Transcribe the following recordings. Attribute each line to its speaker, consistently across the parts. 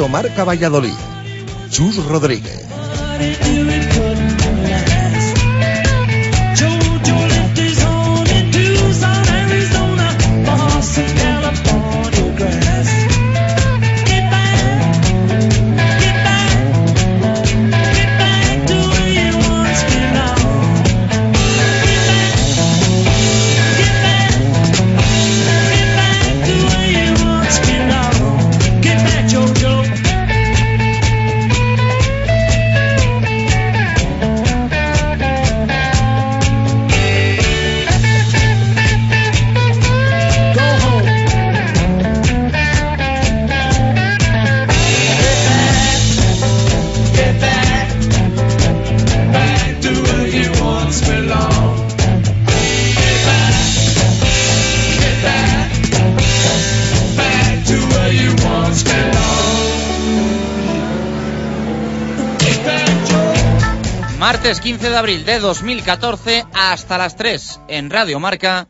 Speaker 1: Directo Marca Valladolid. Chus Rodríguez.
Speaker 2: Martes 15 de abril de 2014 hasta las 3 en Radio Marca,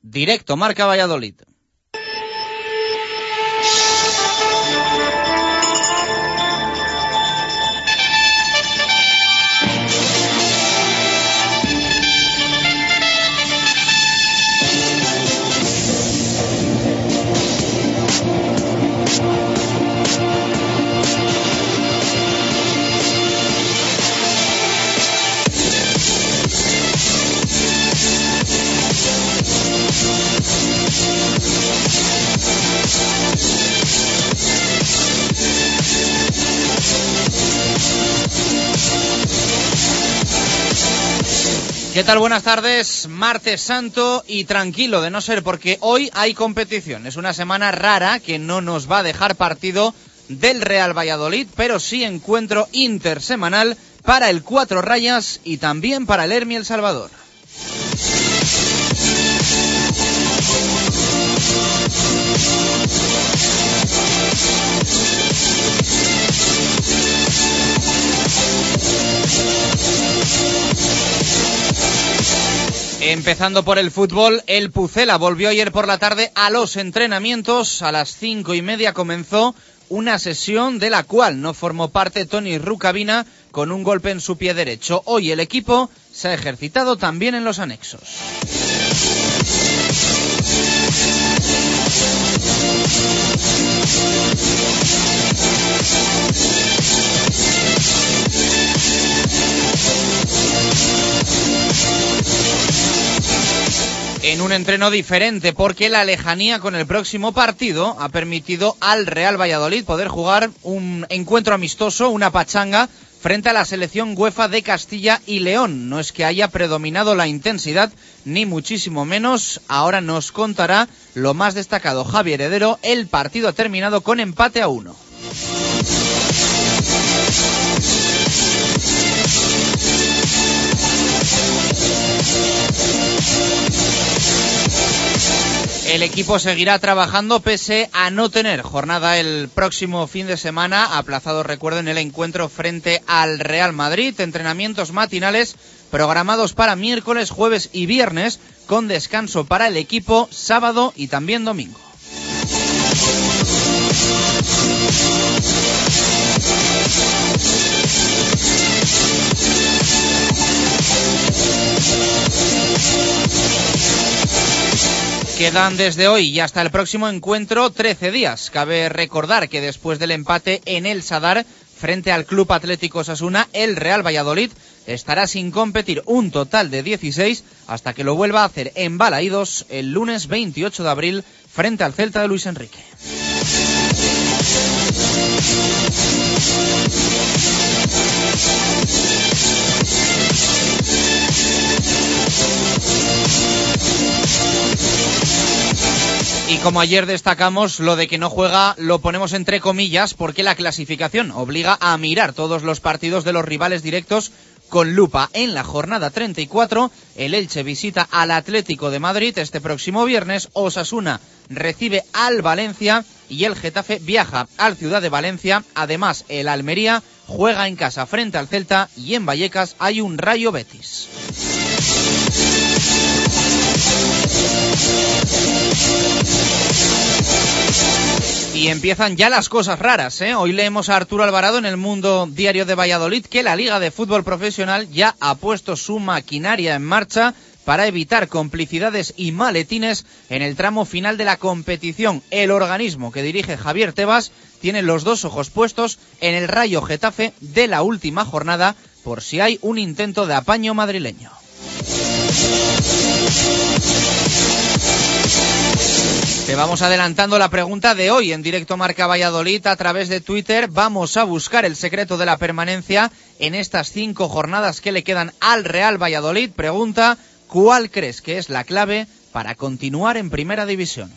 Speaker 2: directo Marca Valladolid. ¿Qué tal? Buenas tardes. Martes santo y tranquilo, de no ser porque hoy hay competición. Es una semana rara que no nos va a dejar partido del Real Valladolid, pero sí encuentro intersemanal para el Cuatro Rayas y también para el Hermi El Salvador. Empezando por el fútbol, el Pucela volvió ayer por la tarde a los entrenamientos. A las cinco y media comenzó una sesión de la cual no formó parte Tony Rucabina con un golpe en su pie derecho. Hoy el equipo se ha ejercitado también en los anexos. En un entreno diferente porque la lejanía con el próximo partido ha permitido al Real Valladolid poder jugar un encuentro amistoso, una pachanga frente a la selección UEFA de Castilla y León. No es que haya predominado la intensidad, ni muchísimo menos. Ahora nos contará lo más destacado Javier Heredero. El partido ha terminado con empate a uno. El equipo seguirá trabajando pese a no tener jornada el próximo fin de semana, aplazado recuerden el encuentro frente al Real Madrid, entrenamientos matinales programados para miércoles, jueves y viernes, con descanso para el equipo sábado y también domingo. Quedan desde hoy y hasta el próximo encuentro 13 días. Cabe recordar que después del empate en el Sadar frente al Club Atlético Sasuna, el Real Valladolid estará sin competir un total de 16 hasta que lo vuelva a hacer en Balaídos el lunes 28 de abril frente al Celta de Luis Enrique. Y como ayer destacamos, lo de que no juega lo ponemos entre comillas porque la clasificación obliga a mirar todos los partidos de los rivales directos con lupa. En la jornada 34, el Elche visita al Atlético de Madrid este próximo viernes, Osasuna recibe al Valencia y el Getafe viaja al Ciudad de Valencia. Además, el Almería juega en casa frente al Celta y en Vallecas hay un Rayo Betis. Y empiezan ya las cosas raras. ¿eh? Hoy leemos a Arturo Alvarado en el Mundo Diario de Valladolid que la Liga de Fútbol Profesional ya ha puesto su maquinaria en marcha para evitar complicidades y maletines en el tramo final de la competición. El organismo que dirige Javier Tebas tiene los dos ojos puestos en el Rayo Getafe de la última jornada por si hay un intento de apaño madrileño. Te vamos adelantando la pregunta de hoy en directo Marca Valladolid a través de Twitter. Vamos a buscar el secreto de la permanencia en estas cinco jornadas que le quedan al Real Valladolid. Pregunta, ¿cuál crees que es la clave para continuar en Primera División?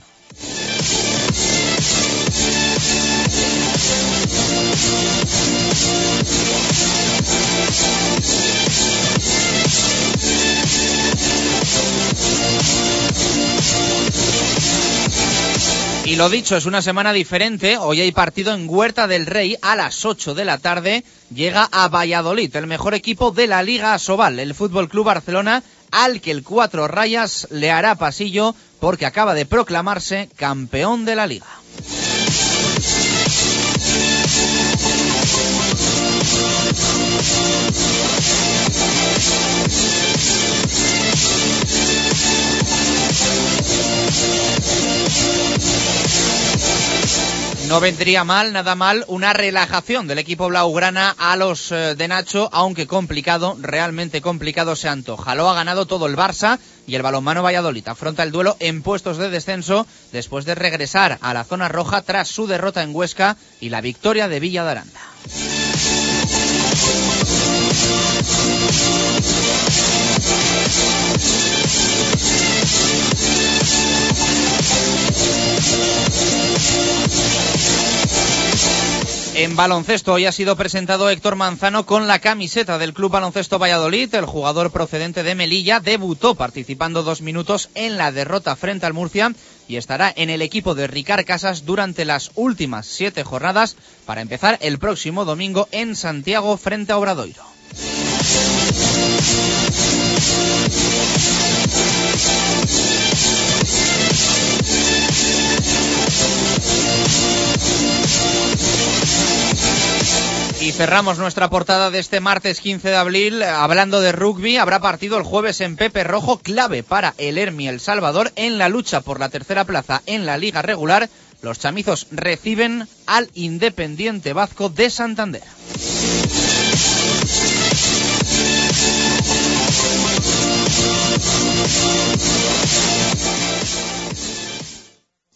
Speaker 2: Y lo dicho, es una semana diferente. Hoy hay partido en Huerta del Rey a las 8 de la tarde. Llega a Valladolid, el mejor equipo de la Liga Sobal, el Fútbol Club Barcelona, al que el Cuatro Rayas le hará pasillo porque acaba de proclamarse campeón de la Liga. No vendría mal, nada mal, una relajación del equipo blaugrana a los eh, de Nacho, aunque complicado, realmente complicado se antoja. Lo ha ganado todo el Barça y el balonmano Valladolid afronta el duelo en puestos de descenso después de regresar a la zona roja tras su derrota en Huesca y la victoria de Villa de Aranda. En baloncesto hoy ha sido presentado Héctor Manzano con la camiseta del Club Baloncesto Valladolid. El jugador procedente de Melilla debutó participando dos minutos en la derrota frente al Murcia y estará en el equipo de Ricard Casas durante las últimas siete jornadas para empezar el próximo domingo en Santiago frente a Obradoiro. Y cerramos nuestra portada de este martes 15 de abril hablando de rugby. Habrá partido el jueves en Pepe Rojo, clave para el Hermi El Salvador en la lucha por la tercera plaza en la liga regular. Los chamizos reciben al Independiente Vasco de Santander.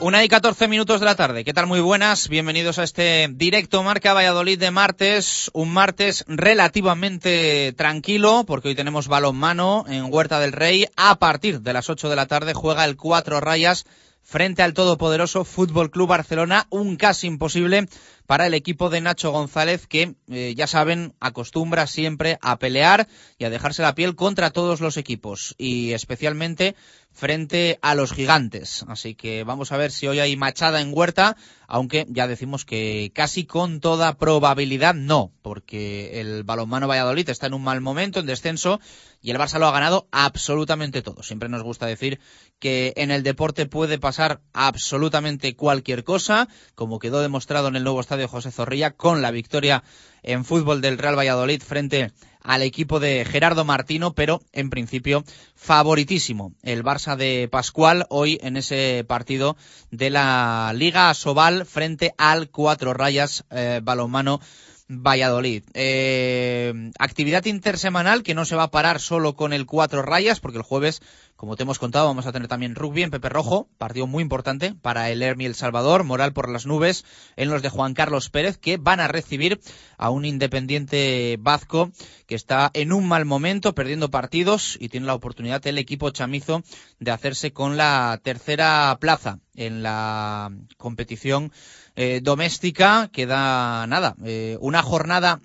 Speaker 2: Una y catorce minutos de la tarde. ¿Qué tal? Muy buenas. Bienvenidos a este directo Marca Valladolid de martes. Un martes relativamente tranquilo porque hoy tenemos balonmano en Huerta del Rey. A partir de las ocho de la tarde juega el Cuatro Rayas frente al todopoderoso Fútbol Club Barcelona. Un casi imposible para el equipo de Nacho González que, eh, ya saben, acostumbra siempre a pelear y a dejarse la piel contra todos los equipos y especialmente frente a los gigantes. Así que vamos a ver si hoy hay machada en Huerta, aunque ya decimos que casi con toda probabilidad no, porque el balonmano Valladolid está en un mal momento, en descenso, y el Barça lo ha ganado absolutamente todo. Siempre nos gusta decir que en el deporte puede pasar absolutamente cualquier cosa, como quedó demostrado en el nuevo estadio José Zorrilla con la victoria en fútbol del Real Valladolid frente al equipo de Gerardo Martino, pero en principio favoritísimo el Barça de Pascual hoy en ese partido de la Liga Sobal frente al Cuatro Rayas eh, Balonmano Valladolid. Eh, actividad intersemanal que no se va a parar solo con el Cuatro Rayas, porque el jueves como te hemos contado, vamos a tener también rugby en Pepe Rojo, partido muy importante para el Hermi El Salvador, moral por las nubes en los de Juan Carlos Pérez, que van a recibir a un independiente vasco que está en un mal momento, perdiendo partidos y tiene la oportunidad el equipo chamizo de hacerse con la tercera plaza en la competición eh, doméstica. Queda nada, eh, una jornada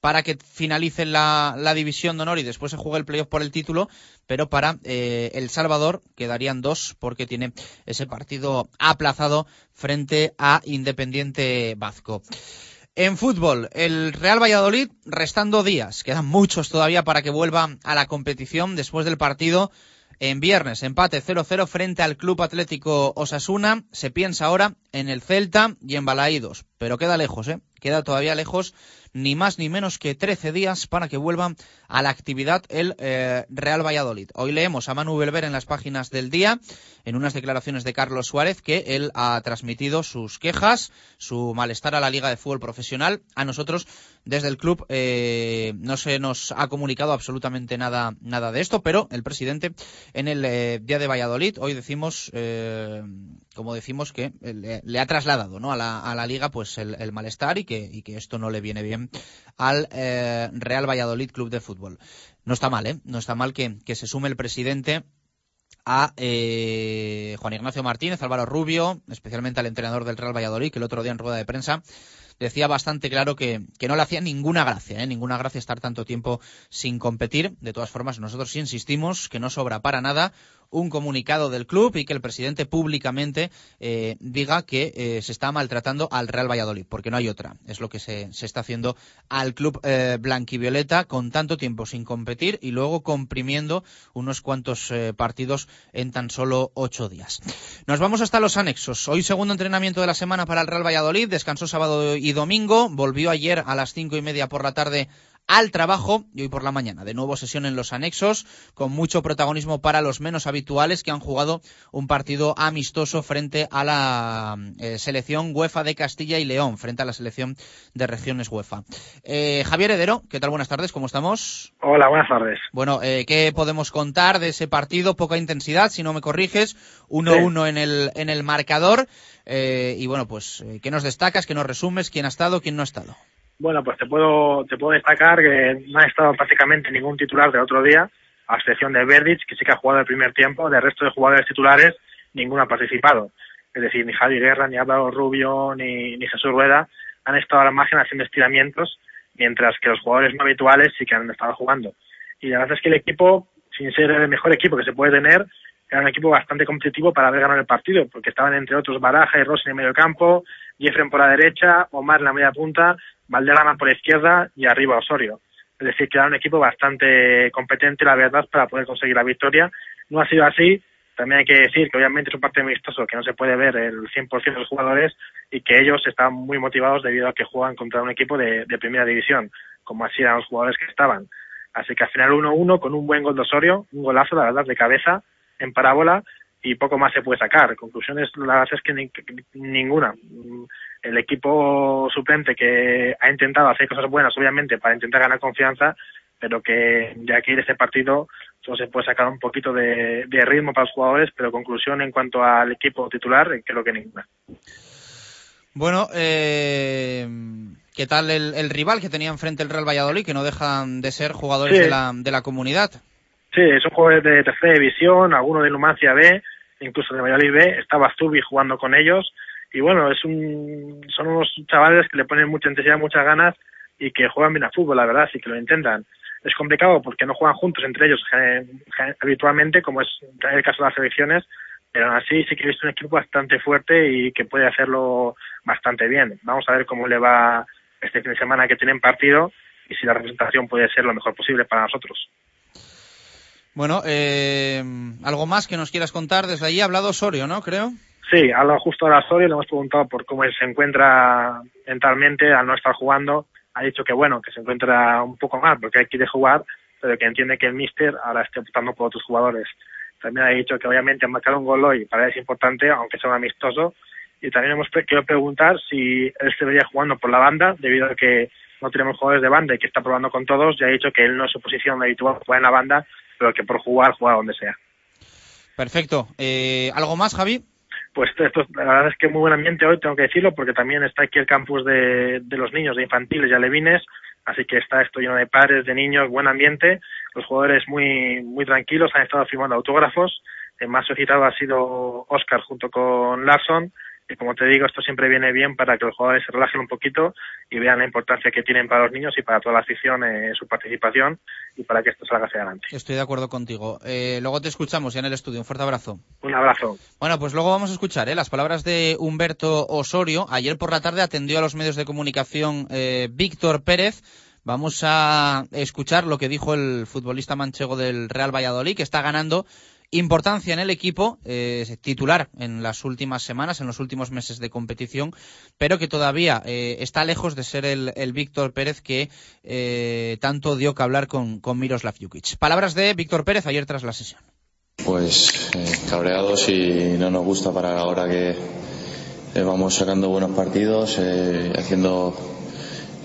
Speaker 2: para que finalice la, la división de honor y después se juegue el playoff por el título, pero para eh, El Salvador quedarían dos porque tiene ese partido aplazado frente a Independiente Vasco. En fútbol, el Real Valladolid, restando días, quedan muchos todavía para que vuelva a la competición después del partido en viernes, empate 0-0 frente al Club Atlético Osasuna. Se piensa ahora en el Celta y en Balaídos, pero queda lejos, ¿eh? Queda todavía lejos ni más ni menos que 13 días para que vuelvan a la actividad el eh, Real Valladolid. Hoy leemos a Manu Belver en las páginas del día, en unas declaraciones de Carlos Suárez, que él ha transmitido sus quejas, su malestar a la Liga de Fútbol Profesional. A nosotros, desde el club, eh, no se nos ha comunicado absolutamente nada, nada de esto, pero el presidente en el eh, día de Valladolid, hoy decimos, como decimos, que le, ha trasladado ¿no? a, la, a la Liga pues el, malestar y que, y que esto no le viene bien al eh, Real Valladolid Club de Fútbol. No está mal, ¿eh? No está mal que, se sume el presidente a eh, Juan Ignacio Martínez, Álvaro Rubio, especialmente al entrenador del Real Valladolid, que el otro día en rueda de prensa decía bastante claro que, que no le hacía ninguna gracia, ¿eh? ninguna gracia estar tanto tiempo sin competir. De todas formas, nosotros sí insistimos que no sobra para nada un comunicado del club y que el presidente públicamente eh, diga que eh, se está maltratando al Real Valladolid, porque no hay otra. Es lo que se, se está haciendo al club eh, blanquivioleta con tanto tiempo sin competir y luego comprimiendo unos cuantos partidos en tan solo ocho días. Nos vamos hasta los anexos. Hoy segundo entrenamiento de la semana para el Real Valladolid. Descansó sábado y domingo. Volvió ayer a las cinco y media por la tarde al trabajo y hoy por la mañana. De nuevo sesión en los anexos, con mucho protagonismo para los menos habituales que han jugado un partido amistoso frente a la eh, selección UEFA de Castilla y León, frente a la selección de regiones UEFA. Eh, Javier Hedero, ¿qué tal? Buenas tardes, ¿cómo estamos?
Speaker 3: Hola, buenas tardes.
Speaker 2: Bueno, eh, ¿qué podemos contar de ese partido? Poca intensidad, si no me corriges, 1-1 sí. en, el, en el marcador. y bueno, pues, ¿qué nos destacas? ¿Qué nos resumes? ¿Quién ha estado? ¿Quién no ha estado?
Speaker 3: Bueno, pues te puedo, te puedo destacar que no ha estado prácticamente ningún titular del otro día, a excepción de Verdic, que sí que ha jugado el primer tiempo, del resto de jugadores titulares, ninguno ha participado. Es decir, ni Javi Guerra, ni Álvaro Rubio, ni, Jesús Rueda han estado a la margen haciendo estiramientos, mientras que los jugadores no habituales sí que han estado jugando. Y la verdad es que el equipo, sin ser el mejor equipo que se puede tener, era un equipo bastante competitivo para haber ganado el partido, porque estaban entre otros Baraja y Rossi en el medio campo, Jeffren por la derecha, Omar en la media punta, Valderrama por izquierda y arriba Osorio. Es decir, que era un equipo bastante competente, la verdad, para poder conseguir la victoria. No ha sido así. También hay que decir que obviamente es un partido amistoso que no se puede ver el 100% de los jugadores y que ellos están muy motivados debido a que juegan contra un equipo de, de primera división, como así eran los jugadores que estaban. Así que al final 1-1 con un buen gol de Osorio, un golazo, la verdad, de cabeza, en parábola y poco más se puede sacar. Conclusiones, la verdad es que ni, ninguna. El equipo suplente que ha intentado hacer cosas buenas, obviamente, para intentar ganar confianza, pero que de aquí de este partido solo se puede sacar un poquito de, de ritmo para los jugadores, pero conclusión en cuanto al equipo titular, creo que ninguna.
Speaker 2: Bueno, eh, ¿qué tal el, el, rival que tenía enfrente el Real Valladolid, que no dejan de ser jugadores
Speaker 3: sí.
Speaker 2: de, la, de la comunidad?
Speaker 3: Sí, son jugadores de tercera división, algunos de Numancia B, incluso de Valladolid B, estaba Zubi jugando con ellos y bueno, es un, son unos chavales que le ponen mucha intensidad, muchas ganas y que juegan bien a fútbol, la verdad, sí que lo intentan. Es complicado porque no juegan juntos entre ellos habitualmente, como es el caso de las selecciones, pero aún así sí que he visto un equipo bastante fuerte y que puede hacerlo bastante bien. Vamos a ver cómo le va este fin de semana que tienen partido y si la representación puede ser lo mejor posible para nosotros.
Speaker 2: Bueno, eh, algo más que nos quieras contar desde allí. Ha hablado Osorio, ¿no? Creo.
Speaker 3: Sí, ha hablado justo ahora Osorio. Le hemos preguntado por cómo él se encuentra mentalmente al no estar jugando. Ha dicho que bueno, que se encuentra un poco mal porque quiere jugar, pero que entiende que el míster ahora esté optando por otros jugadores. También ha dicho que obviamente marcar un gol hoy para él es importante, aunque sea un amistoso. Y también hemos querido preguntar si él se vería jugando por la banda, debido a que no tenemos jugadores de banda y que está probando con todos. Ya ha dicho que él no es su posición habitual jugar en la banda, pero que por jugar juega donde sea.
Speaker 2: Perfecto. Eh, ¿Algo más, Javi?
Speaker 3: Pues esto, la verdad es que muy buen ambiente hoy, tengo que decirlo, porque también está aquí el campus de, de los niños, de infantiles y alevines, así que está esto lleno de padres, de niños, buen ambiente, los jugadores muy, muy tranquilos, han estado firmando autógrafos, el más solicitado ha sido Oscar junto con Larson, Y como te digo, esto siempre viene bien para que los jugadores se relajen un poquito y vean la importancia que tienen para los niños y para toda la afición en su participación y para que esto salga hacia adelante.
Speaker 2: Estoy de acuerdo contigo. Eh, luego te escuchamos ya en el estudio. Un fuerte abrazo.
Speaker 3: Un abrazo.
Speaker 2: Bueno, pues luego vamos a escuchar ¿eh? las palabras de Humberto Osorio. Ayer por la tarde atendió a los medios de comunicación eh, Víctor Pérez. Vamos a escuchar lo que dijo el futbolista manchego del Real Valladolid, que está ganando importancia en el equipo, eh, titular en las últimas semanas, en los últimos meses de competición, pero que todavía eh, está lejos de ser el, Víctor Pérez que eh, tanto dio que hablar con, Miroslav Jukic. Palabras de Víctor Pérez ayer tras la sesión.
Speaker 4: Pues cabreados y no nos gusta para ahora que vamos sacando buenos partidos, haciendo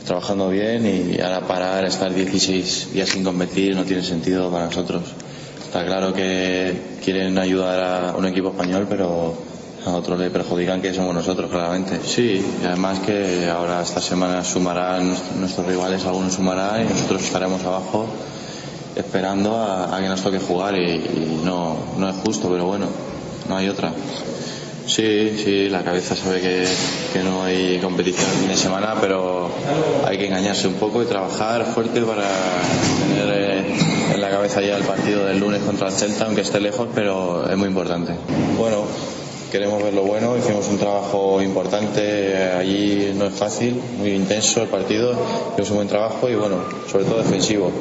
Speaker 4: trabajando bien y ahora parar, estar 16 días sin competir no tiene sentido para nosotros. Está claro que quieren ayudar a un equipo español, pero a otros le perjudican que somos nosotros, claramente. Sí, y además que ahora esta semana sumarán nuestros rivales, algunos sumarán y nosotros estaremos abajo esperando a, que nos toque jugar y, y no, no es justo, pero bueno, no hay otra. Sí, sí, la cabeza sabe que, no hay competición el fin de semana, pero hay que engañarse un poco y trabajar fuerte para tener eh, en la cabeza ya el partido del lunes contra el Celta, aunque esté lejos, pero es muy importante. Bueno, queremos ver lo bueno, hicimos un trabajo importante allí, no es fácil, muy intenso el partido, hicimos un buen trabajo y bueno, sobre todo defensivo.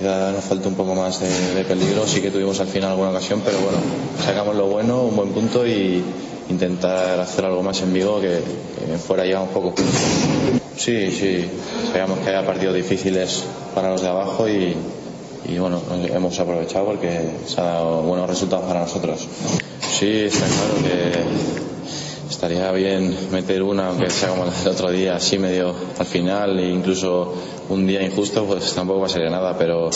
Speaker 4: Ya nos falta un poco más de, de peligro, sí que tuvimos al final alguna ocasión, pero bueno, sacamos lo bueno, un buen punto y, intentar hacer algo más en Vigo que, fuera ya un poco Sí, sí, sabíamos que había partidos difíciles para los de abajo y, bueno, hemos aprovechado porque se han dado buenos resultados para nosotros. Sí, está claro que estaría bien meter una, aunque sea como el otro día, así medio al final, e incluso un día injusto, pues tampoco va a ser nada, pero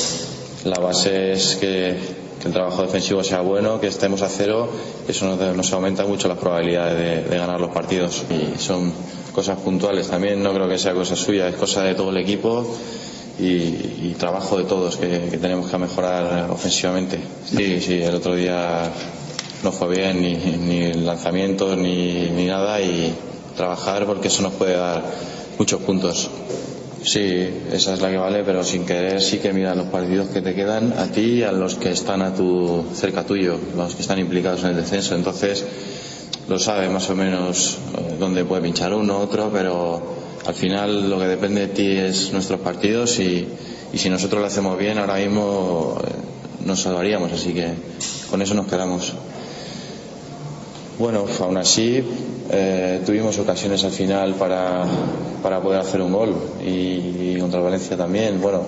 Speaker 4: la base es que el trabajo defensivo sea bueno, que estemos a cero, eso nos, aumenta mucho las probabilidades de, ganar los partidos. Y son cosas puntuales también, no creo que sea cosa suya, es cosa de todo el equipo y, trabajo de todos que, tenemos que mejorar ofensivamente. Sí, sí, el otro día no fue bien ni, ni lanzamientos ni, ni nada y trabajar porque eso nos puede dar muchos puntos. Sí, esa es la que vale, pero sin querer sí que mira los partidos que te quedan a ti y a los que están a tu cerca tuyo, los que están implicados en el descenso. Entonces lo sabe más o menos eh, dónde puede pinchar uno, otro, pero al final lo que depende de ti es nuestros partidos y, y si nosotros lo hacemos bien ahora mismo eh, nos salvaríamos, así que con eso nos quedamos. Bueno, aún así eh, tuvimos ocasiones al final para, para poder hacer un gol y, contra Valencia también. Bueno,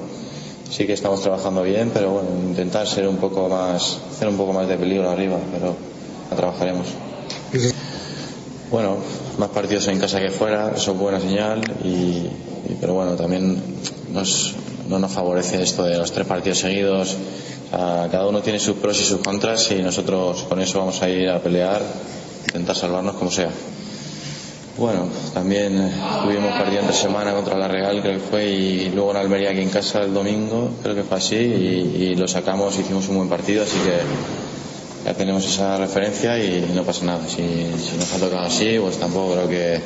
Speaker 4: sí que estamos trabajando bien, pero bueno, intentar ser un poco más, hacer un poco más de peligro arriba, pero la trabajaremos. Bueno, más partidos en casa que fuera, eso es buena señal, y, pero bueno, también nos, no nos favorece esto de los tres partidos seguidos. cada uno tiene sus pros y sus contras y nosotros con eso vamos a ir a pelear intentar salvarnos como sea. Bueno, también eh, tuvimos partido entre semana contra la Real, creo que fue, y luego en Almería aquí en casa el domingo, creo que fue así, y, lo sacamos, hicimos un buen partido, así que ya tenemos esa referencia y no pasa nada. Si, nos ha tocado así, pues tampoco creo que,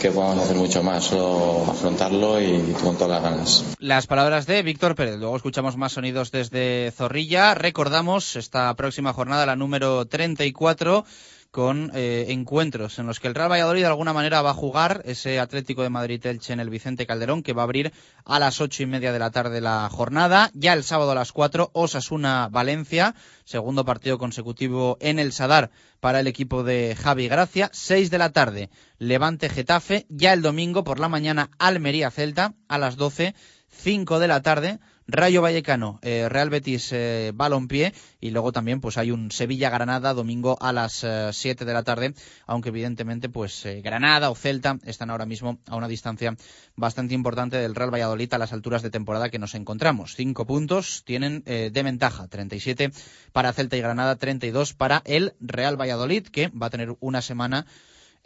Speaker 4: que podamos hacer mucho más, solo afrontarlo y con todas las ganas.
Speaker 2: Las palabras de Víctor Pérez. Luego escuchamos más sonidos desde Zorrilla. Recordamos esta próxima jornada, la número 34 con eh, encuentros en los que el Real Valladolid de alguna manera va a jugar ese Atlético de Madrid-Elche en el Vicente Calderón que va a abrir a las ocho y media de la tarde la jornada. Ya el sábado a las cuatro, Osasuna-Valencia, segundo partido consecutivo en el Sadar para el equipo de Javi Gracia. Seis de la tarde, Levante-Getafe. Ya el domingo por la mañana, Almería-Celta a las doce. Cinco de la tarde, Rayo Vallecano, eh, Real Betis, eh, Balompié y luego también pues hay un Sevilla-Granada domingo a las 7 eh, de la tarde, aunque evidentemente pues eh, Granada o Celta están ahora mismo a una distancia bastante importante del Real Valladolid a las alturas de temporada que nos encontramos. Cinco puntos tienen de ventaja, 37 para Celta y Granada, 32 para el Real Valladolid que va a tener una semana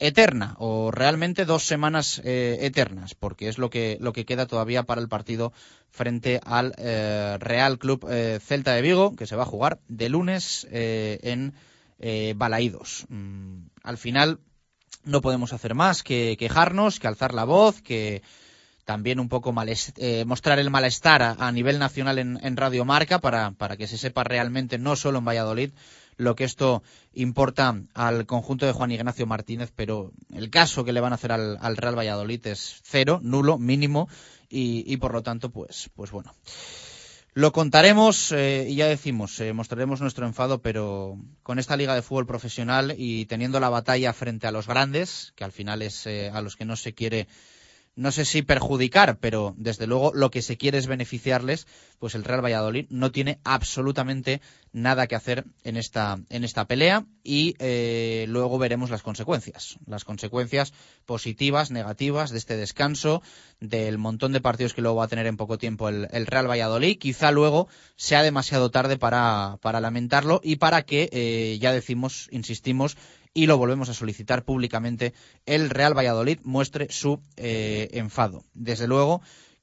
Speaker 2: eterna o realmente dos semanas eh, eternas, porque es lo que, lo que queda todavía para el partido frente al eh, Real Club eh, Celta de Vigo, que se va a jugar de lunes en Balaídos. Mm, al final, no podemos hacer más que quejarnos, que alzar la voz, que también un poco mostrar el malestar a, nivel nacional en, Radio Marca para, para, que se sepa realmente, no solo en Valladolid, lo que esto importa al conjunto de Juan Ignacio Martínez, pero el caso que le van a hacer al, Real Valladolid es cero, nulo, mínimo, y, por lo tanto, pues, pues bueno. Lo contaremos eh, y ya decimos, eh, mostraremos nuestro enfado, pero con esta liga de fútbol profesional y teniendo la batalla frente a los grandes, que al final es a los que no se quiere no sé si perjudicar, pero desde luego lo que se quiere es beneficiarles, pues el Real Valladolid no tiene absolutamente nada que hacer en esta, en esta pelea y eh, luego veremos las consecuencias, las consecuencias positivas, negativas de este descanso, del montón de partidos que luego va a tener en poco tiempo el, Real Valladolid. Quizá luego sea demasiado tarde para, para lamentarlo y para que, eh, ya decimos, insistimos, y lo volvemos a solicitar públicamente, el Real Valladolid muestre su eh, enfado. Desde luego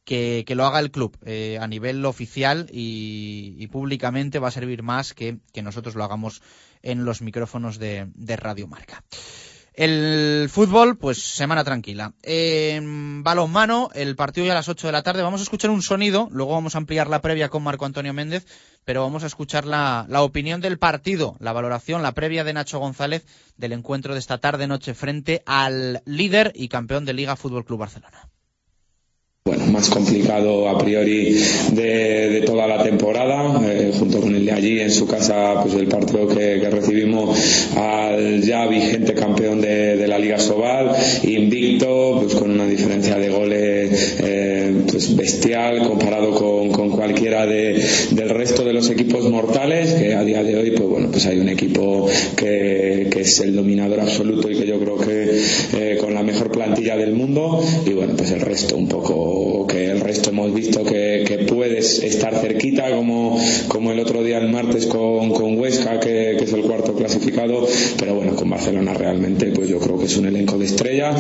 Speaker 2: que, lo haga el club eh, a nivel oficial y, públicamente va a servir más que, que nosotros lo hagamos en los micrófonos de, de Radio Marca. El fútbol, pues semana tranquila. En balonmano, el partido ya a las 8 de la tarde. Vamos a escuchar un sonido, luego vamos a ampliar la previa con Marco Antonio Méndez, pero vamos a escuchar la, la opinión del partido, la valoración, la previa de Nacho González del encuentro de esta tarde-noche frente al líder y campeón de Liga Fútbol Club Barcelona
Speaker 5: bueno, más complicado a priori de, toda la temporada, eh, junto con el de allí en su casa, pues el partido que, recibimos al ya vigente campeón de, la Liga Sobal, invicto, pues con una diferencia de goles eh, pues bestial comparado con, cualquiera del resto de los equipos mortales, que a día de hoy, pues bueno, pues hay un equipo que, es el dominador absoluto y que yo creo que eh, con la mejor plantilla del mundo, y bueno, pues el resto un poco que el resto hemos visto que, puedes estar cerquita, como, como el otro día el martes con, con Huesca, que, es el cuarto clasificado, pero bueno, con Barcelona realmente pues yo creo que es un elenco de estrella.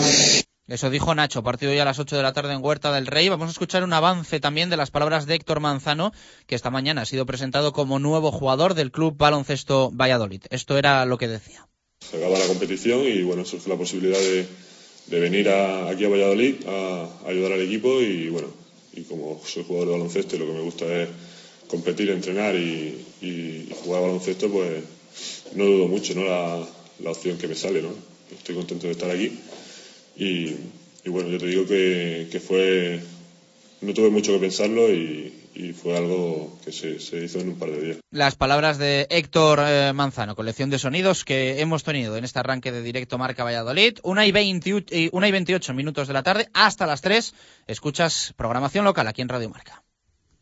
Speaker 2: Eso dijo Nacho, partido ya a las 8 de la tarde en Huerta del Rey. Vamos a escuchar un avance también de las palabras de Héctor Manzano, que esta mañana ha sido presentado como nuevo jugador del Club Baloncesto Valladolid. Esto era lo que decía.
Speaker 6: Se acaba la competición y bueno, surge la posibilidad de, de venir aquí a Valladolid a, ayudar al equipo y bueno, y como soy jugador de baloncesto y lo que me gusta es competir, entrenar y, jugar baloncesto, pues no dudo mucho ¿no? La, opción que me sale. ¿no? Estoy contento de estar aquí y, bueno, yo te digo que, que fue, no tuve mucho que pensarlo y, y fue algo que se, hizo en un par de días.
Speaker 2: Las palabras de Héctor eh, Manzano, colección de sonidos que hemos tenido en este arranque de directo Marca Valladolid. Una y, 20, una y 28 minutos de la tarde hasta las 3. Escuchas programación local aquí en Radio Marca.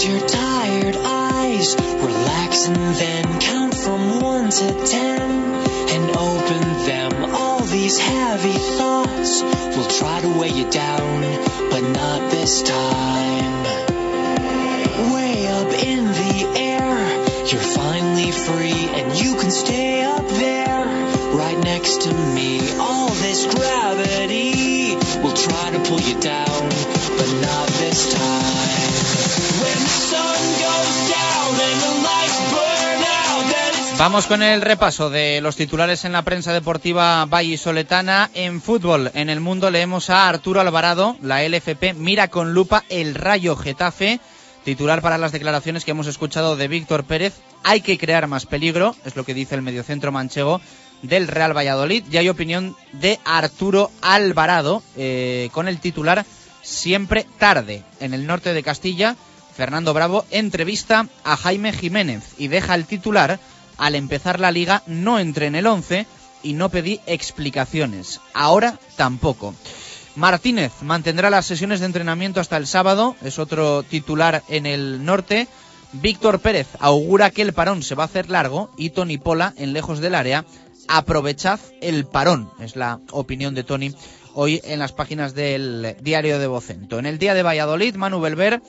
Speaker 7: Close your tired eyes, relax and then count from 1 to 10 and open them. All these heavy thoughts will try to weigh you down, but not this time. Way up in the air, you're finally free and you can stay up there right next to me. All this gravity will try to pull you down, but not this time.
Speaker 2: Vamos con el repaso de los titulares en la prensa deportiva vallisoletana. En fútbol, en el mundo leemos a Arturo Alvarado, la LFP mira con lupa el Rayo Getafe. Titular para las declaraciones que hemos escuchado de Víctor Pérez. Hay que crear más peligro, es lo que dice el mediocentro manchego del Real Valladolid. Y hay opinión de Arturo Alvarado eh, con el titular Siempre tarde. En el norte de Castilla, Fernando Bravo entrevista a Jaime Jiménez y deja el titular al empezar la liga no entré en el 11 y no pedí explicaciones. Ahora tampoco. Martínez mantendrá las sesiones de entrenamiento hasta el sábado, es otro titular en el norte. Víctor Pérez augura que el parón se va a hacer largo y Tony Pola, en lejos del área, aprovechad el parón. Es la opinión de Tony hoy en las páginas del diario de Vocento. En el día de Valladolid, Manu Belver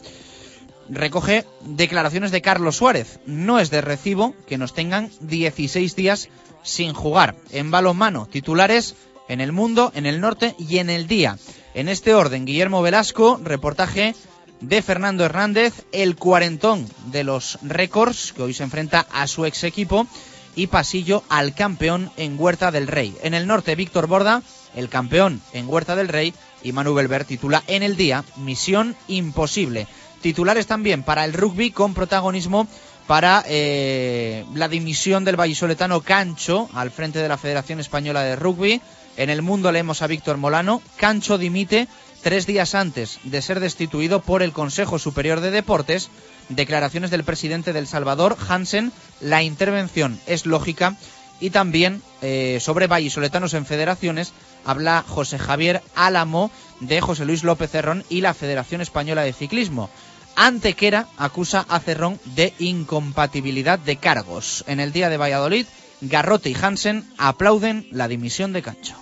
Speaker 2: recoge declaraciones de Carlos Suárez. No es de recibo que nos tengan 16 días sin jugar. En balonmano, titulares en el mundo, en el norte y en el día. En este orden, Guillermo Velasco, reportaje de Fernando Hernández, el cuarentón de los récords, que hoy se enfrenta a su ex equipo, y pasillo al campeón en Huerta del Rey. En el norte, Víctor Borda, el campeón en Huerta del Rey, y Manu Belver titula en el día Misión Imposible. Titulares también para el rugby con protagonismo para eh, la dimisión del vallisoletano Cancho al frente de la Federación Española de Rugby. En el mundo leemos a Víctor Molano. Cancho dimite tres días antes de ser destituido por el Consejo Superior de Deportes. Declaraciones del presidente del Salvador, Hansen. La intervención es lógica. Y también eh, sobre vallisoletanos en federaciones habla José Javier Álamo de José Luis López Cerrón y la Federación Española de Ciclismo. Antequera acusa a Cerrón de incompatibilidad de cargos. En el día de Valladolid, Garrote y Hansen aplauden la dimisión de Cancho.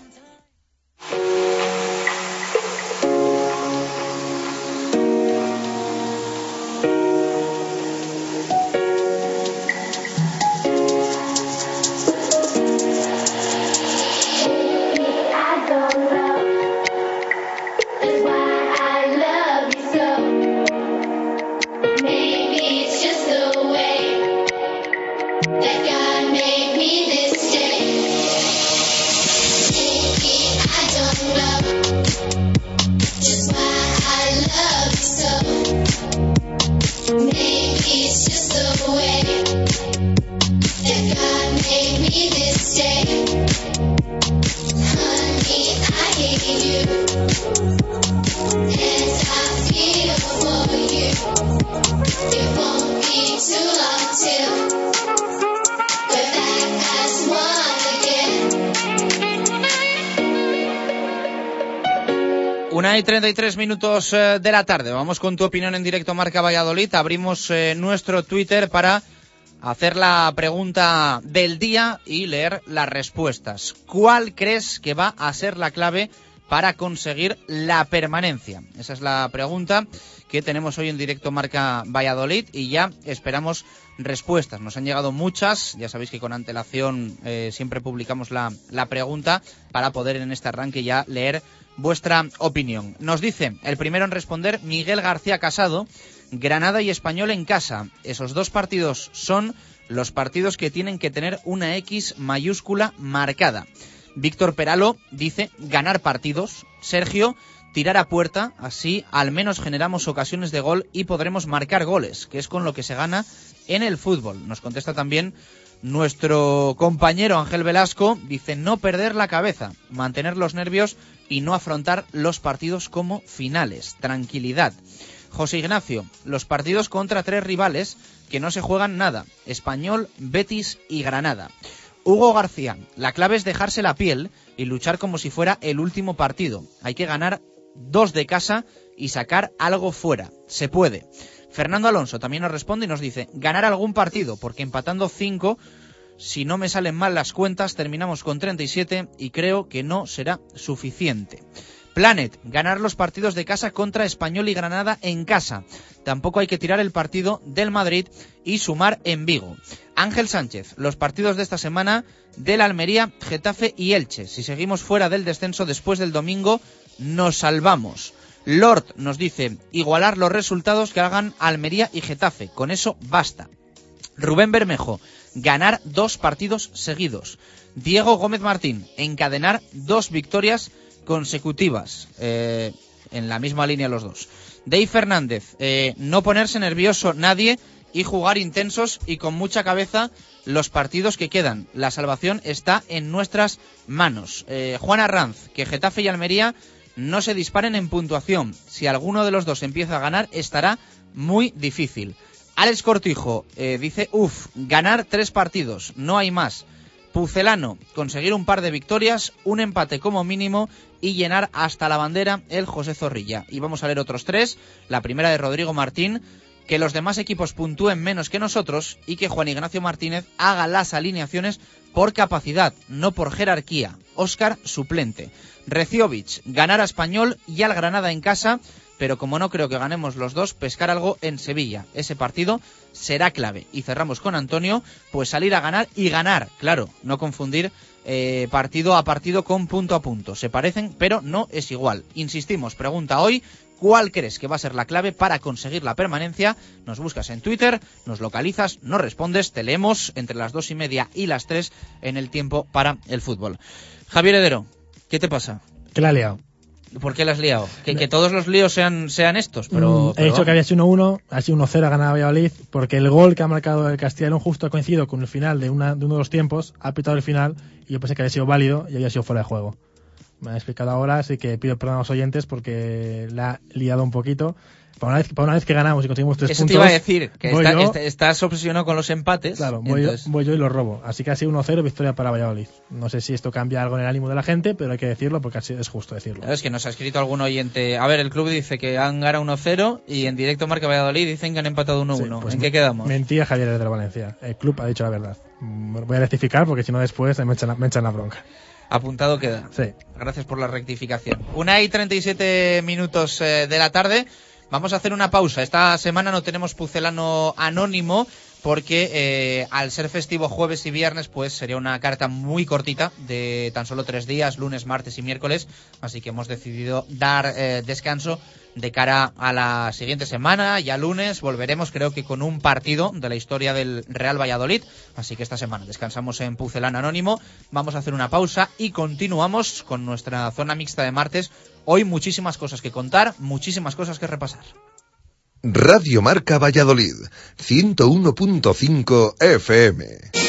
Speaker 2: Una y 33 minutos eh, de la tarde. Vamos con tu opinión en directo Marca Valladolid. Abrimos eh, nuestro Twitter para hacer la pregunta del día y leer las respuestas. ¿Cuál crees que va a ser la clave para conseguir la permanencia? Esa es la pregunta que tenemos hoy en directo Marca Valladolid y ya esperamos respuestas. Nos han llegado muchas, ya sabéis que con antelación eh, siempre publicamos la, la pregunta para poder en este arranque ya leer vuestra opinión. Nos dice el primero en responder Miguel García Casado, Granada y Español en casa. Esos dos partidos son los partidos que tienen que tener una X mayúscula marcada. Víctor Peralo dice ganar partidos. Sergio, tirar a puerta, así al menos generamos ocasiones de gol y podremos marcar goles, que es con lo que se gana en el fútbol. Nos contesta también nuestro compañero Ángel Velasco, dice no perder la cabeza, mantener los nervios y no afrontar los partidos como finales. Tranquilidad. José Ignacio, los partidos contra tres rivales que no se juegan nada. Español, Betis y Granada. Hugo García, la clave es dejarse la piel y luchar como si fuera el último partido. Hay que ganar dos de casa y sacar algo fuera. Se puede. Fernando Alonso también nos responde y nos dice, ganar algún partido, porque empatando cinco si no me salen mal las cuentas, terminamos con 37 y creo que no será suficiente. Planet, ganar los partidos de casa contra Español y Granada en casa. Tampoco hay que tirar el partido del Madrid y sumar en Vigo. Ángel Sánchez, los partidos de esta semana del Almería, Getafe y Elche. Si seguimos fuera del descenso después del domingo, nos salvamos. Lord nos dice, igualar los resultados que hagan Almería y Getafe. Con eso basta. Rubén Bermejo, ganar dos partidos seguidos. Diego Gómez Martín, encadenar dos victorias consecutivas. Eh, en la misma línea los dos. Dave Fernández, eh, no ponerse nervioso nadie y jugar intensos y con mucha cabeza los partidos que quedan. La salvación está en nuestras manos. Eh, Juan Arranz, que Getafe y Almería no se disparen en puntuación. Si alguno de los dos empieza a ganar, estará muy difícil. Alex Cortijo dice, uff, ganar tres partidos, no hay más. Pucelano, conseguir un par de victorias, un empate como mínimo y llenar hasta la bandera el José Zorrilla. Y vamos a leer otros tres. La primera de Rodrigo Martín, que los demás equipos puntúen menos que nosotros y que Juan Ignacio Martínez haga las alineaciones por capacidad, no por jerarquía. Oscar suplente. Reciovic, ganar a Español y al Granada en casa, pero como no creo que ganemos los dos, pescar algo en Sevilla. Ese partido será clave. Y cerramos con Antonio, pues salir a ganar y ganar, claro, no confundir eh, partido a partido con punto a punto. Se parecen, pero no es igual. Insistimos, pregunta hoy, ¿Cuál crees que va a ser la clave para conseguir la permanencia? Nos buscas en Twitter, nos localizas, nos respondes, te leemos entre las dos y media y las tres en el tiempo para el fútbol. Javier Hedero, ¿qué te pasa?
Speaker 8: Que.
Speaker 2: ¿Por qué la has liado? Que, que todos los líos sean, sean estos, pero...
Speaker 8: Mm,
Speaker 2: pero
Speaker 8: he dicho que había sido 1-1, ha sido 1-0 a ganar Valladolid, porque el gol que ha marcado el Castellón justo ha coincidido con el final de, una, de uno de los tiempos, ha pitado el final y yo pensé que había sido válido y había sido fuera de juego. Me han explicado ahora, así que pido perdón a los oyentes porque la ha liado un poquito. Para una vez, para una vez que ganamos y conseguimos tres
Speaker 2: Eso te
Speaker 8: puntos...
Speaker 2: iba a decir, que está-
Speaker 8: yo-
Speaker 2: est- estás obsesionado con los empates.
Speaker 8: Claro, voy,
Speaker 2: entonces-
Speaker 8: yo, voy yo y lo robo. Así que ha sido 1-0 victoria para Valladolid. No sé si esto cambia algo en el ánimo de la gente, pero hay que decirlo porque es justo decirlo.
Speaker 2: Claro, Es que nos ha escrito algún oyente. A ver, el club dice que han ganado 1-0 y en directo Marca Valladolid dicen que han empatado 1-1.
Speaker 8: Sí, pues
Speaker 2: ¿En qué quedamos?
Speaker 8: Mentía Javier de la Valencia. El club ha dicho la verdad. Mm, Voy a rectificar porque si no después me echan, la- me echan la bronca.
Speaker 2: Apuntado queda.
Speaker 8: Sí.
Speaker 2: Gracias por la rectificación. Una y 37 minutos eh, de la tarde. Vamos a hacer una pausa. Esta semana no tenemos pucelano anónimo porque eh, al ser festivo jueves y viernes pues sería una carta muy cortita de tan solo tres días, lunes, martes y miércoles. Así que hemos decidido dar eh, descanso de cara a la siguiente semana. Ya lunes volveremos creo que con un partido de la historia del Real Valladolid. Así que esta semana descansamos en Pucelano Anónimo. Vamos a hacer una pausa y continuamos con nuestra zona mixta de martes. Hoy muchísimas cosas que contar, muchísimas cosas que repasar.
Speaker 1: Radio Marca Valladolid, 101.5 FM.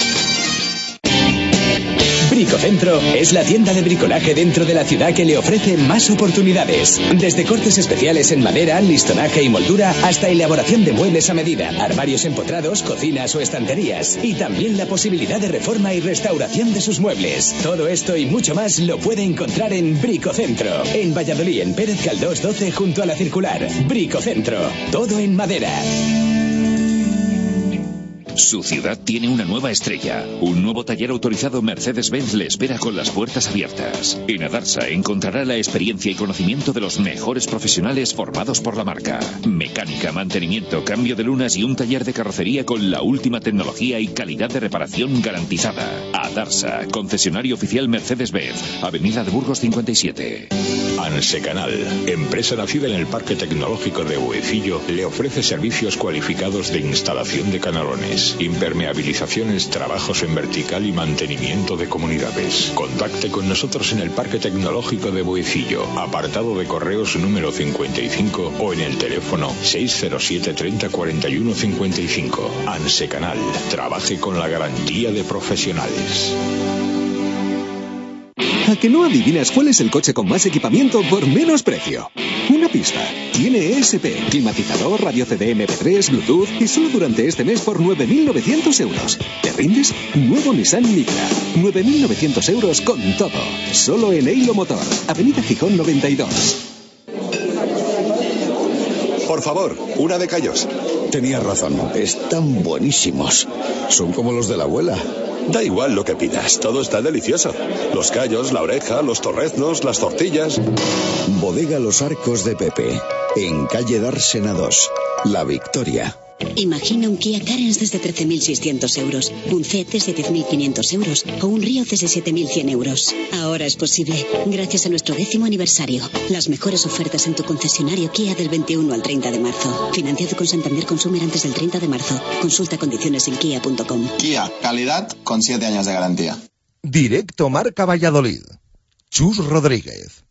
Speaker 9: Bricocentro es la tienda de bricolaje dentro de la ciudad que le ofrece más oportunidades. Desde cortes especiales en madera, listonaje y moldura hasta elaboración de muebles a medida, armarios empotrados, cocinas o estanterías. Y también la posibilidad de reforma y restauración de sus muebles. Todo esto y mucho más lo puede encontrar en Bricocentro. En Valladolid, en Pérez Caldós 12 junto a la circular. Bricocentro. Todo en madera.
Speaker 10: Su ciudad tiene una nueva estrella. Un nuevo taller autorizado Mercedes-Benz le espera con las puertas abiertas. En Adarsa encontrará la experiencia y conocimiento de los mejores profesionales formados por la marca. Mecánica, mantenimiento, cambio de lunas y un taller de carrocería con la última tecnología y calidad de reparación garantizada. Adarsa, concesionario oficial Mercedes-Benz, Avenida de Burgos 57.
Speaker 11: Ansecanal, empresa nacida en el Parque Tecnológico de Buecillo, le ofrece servicios cualificados de instalación de canalones, impermeabilizaciones, trabajos en vertical y mantenimiento de comunidades. Contacte con nosotros en el Parque Tecnológico de Buecillo, apartado de correos número 55 o en el teléfono 607 30 41 55. Ansecanal, trabaje con la garantía de profesionales.
Speaker 12: ¿A que no adivinas cuál es el coche con más equipamiento por menos precio? Pista. Tiene ESP, climatizador, radio CD MP3, Bluetooth y solo durante este mes por 9.900 euros. ¿Te rindes? Nuevo Nissan Micra. 9.900 euros con todo. Solo en Eilo Motor. Avenida Gijón 92.
Speaker 13: Por favor, una de callos.
Speaker 14: Tenías razón, están buenísimos. Son como los de la abuela.
Speaker 13: Da igual lo que pidas, todo está delicioso. Los callos, la oreja, los torreznos, las tortillas.
Speaker 14: Bodega Los Arcos de Pepe, en calle Dársena 2, La Victoria.
Speaker 15: Imagina un Kia Carens desde 13.600 euros, un CET desde 10.500 euros o un Río desde 7.100 euros. Ahora es posible, gracias a nuestro décimo aniversario. Las mejores ofertas en tu concesionario Kia del 21 al 30 de marzo. Financiado con Santander Consumer antes del 30 de marzo. Consulta condiciones en kia.com.
Speaker 16: Kia, calidad con 7 años de garantía.
Speaker 1: Directo Marca Valladolid. Chus Rodríguez.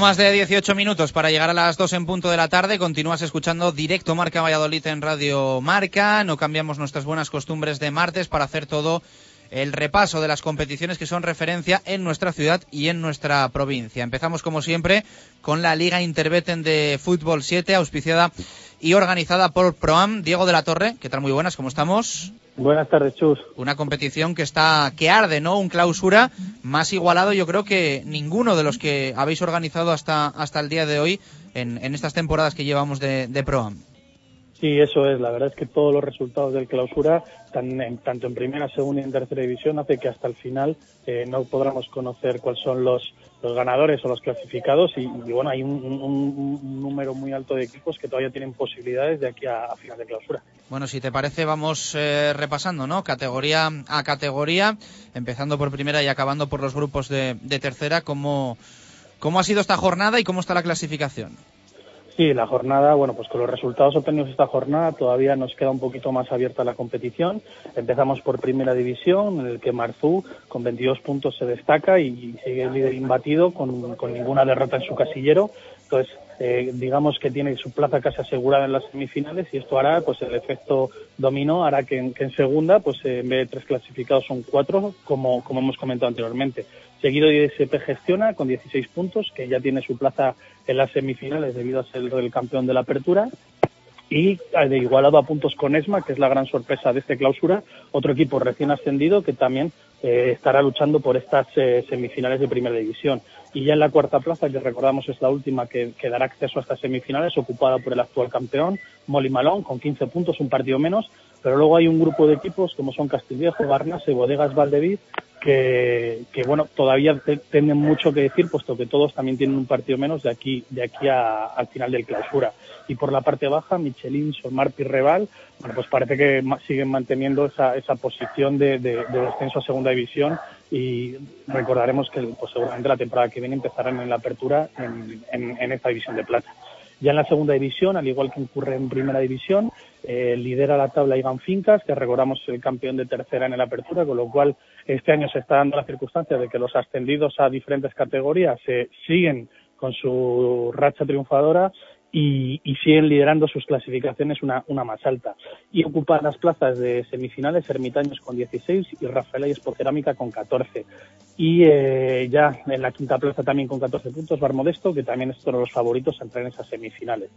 Speaker 2: Más de 18 minutos para llegar a las 2 en punto de la tarde. Continúas escuchando directo Marca Valladolid en Radio Marca. No cambiamos nuestras buenas costumbres de martes para hacer todo el repaso de las competiciones que son referencia en nuestra ciudad y en nuestra provincia. Empezamos como siempre con la Liga Interbeten de Fútbol 7, auspiciada y organizada por Proam. Diego de la Torre, ¿qué tal? Muy buenas, ¿cómo estamos?
Speaker 17: Buenas tardes, Chus.
Speaker 2: Una competición que está que arde, ¿no? Un clausura más igualado, yo creo que ninguno de los que habéis organizado hasta hasta el día de hoy en, en estas temporadas que llevamos de, de Proam.
Speaker 17: Sí, eso es. La verdad es que todos los resultados del clausura, tanto en primera, segunda y en tercera división, hace que hasta el final eh, no podamos conocer cuáles son los, los ganadores o los clasificados y, bueno, hay un, número muy alto de equipos que todavía tienen posibilidades de aquí a, final de clausura.
Speaker 2: Bueno, si te parece, vamos eh, repasando, ¿no? Categoría a categoría, empezando por primera y acabando por los grupos de, de tercera. ¿Cómo, ¿Cómo ha sido esta jornada y cómo está la clasificación?
Speaker 17: Sí, la jornada, bueno, pues con los resultados obtenidos esta jornada todavía nos queda un poquito más abierta la competición. Empezamos por primera división, en el que Marzú con 22 puntos se destaca y sigue el líder imbatido con, ninguna derrota en su casillero. Entonces, eh, digamos que tiene su plaza casi asegurada en las semifinales y esto hará, pues el efecto dominó hará que en, que en segunda, pues en vez de tres clasificados son cuatro, como hemos comentado anteriormente. Seguido ISP gestiona con 16 puntos, que ya tiene su plaza en las semifinales debido a ser el campeón de la apertura. Y eh, de igualado a puntos con ESMA, que es la gran sorpresa de esta clausura, otro equipo recién ascendido que también eh, estará luchando por estas eh, semifinales de primera división. Y ya en la cuarta plaza, que recordamos es la última que, que, dará acceso a estas semifinales, ocupada por el actual campeón, Molly Malón, con 15 puntos, un partido menos. Pero luego hay un grupo de equipos como son Castilviejo, Barnas y Bodegas Valdevid, que, que, bueno, todavía tienen mucho que decir, puesto que todos también tienen un partido menos de aquí, de aquí a, al final del clausura. Y por la parte baja, Michelin, Solmar y Reval, bueno, pues parece que siguen manteniendo esa, esa posición de, de, de, descenso a segunda división y recordaremos que pues, seguramente la temporada que viene empezarán en la apertura en, en, en esta división de plata. Ya en la segunda división, al igual que ocurre en primera división, eh, lidera la tabla Igan Fincas, que recordamos el campeón de tercera en la apertura, con lo cual este año se está dando la circunstancia de que los ascendidos a diferentes categorías se siguen con su racha triunfadora y, siguen liderando sus clasificaciones una, una más alta. Y ocupan las plazas de semifinales Ermitaños con 16 y Rafaela y Espocerámica con 14. Y eh, ya en la quinta plaza también con 14 puntos Bar Modesto, que también es uno de los favoritos a entrar en esas semifinales.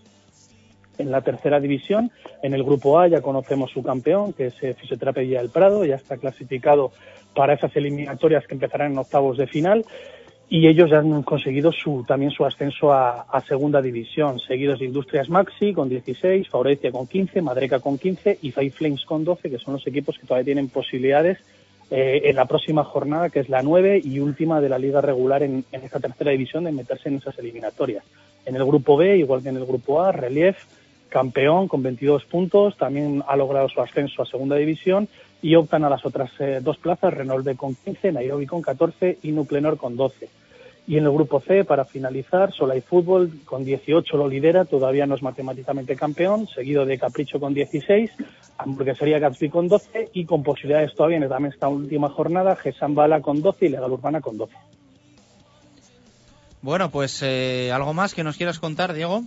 Speaker 17: En la tercera división, en el grupo A, ya conocemos su campeón, que es eh, Fisioterapia del Prado, ya está clasificado para esas eliminatorias que empezarán en octavos de final y ellos ya han conseguido su, también su ascenso a, segunda división, seguidos de Industrias Maxi con 16, Faurecia con 15, Madreca con 15 y Five Flames con 12, que son los equipos que todavía tienen posibilidades eh, en la próxima jornada, que es la 9 y última de la liga regular en, esta tercera división, de meterse en esas eliminatorias. En el grupo B, igual que en el grupo A, Relief, campeón con 22 puntos, también ha logrado su ascenso a segunda división y optan a las otras eh, dos plazas, Renault con 15, Nairobi con 14 y Nuclenor con 12. Y en el grupo C, para finalizar, Solay Fútbol con 18 lo lidera, todavía no es matemáticamente campeón, seguido de Capricho con 16, Hamburguesería Gatsby con 12 y con posibilidades todavía en esta última jornada, Gesan Bala con 12 y Legal Urbana con 12.
Speaker 2: Bueno, pues eh, algo más que nos quieras contar, Diego.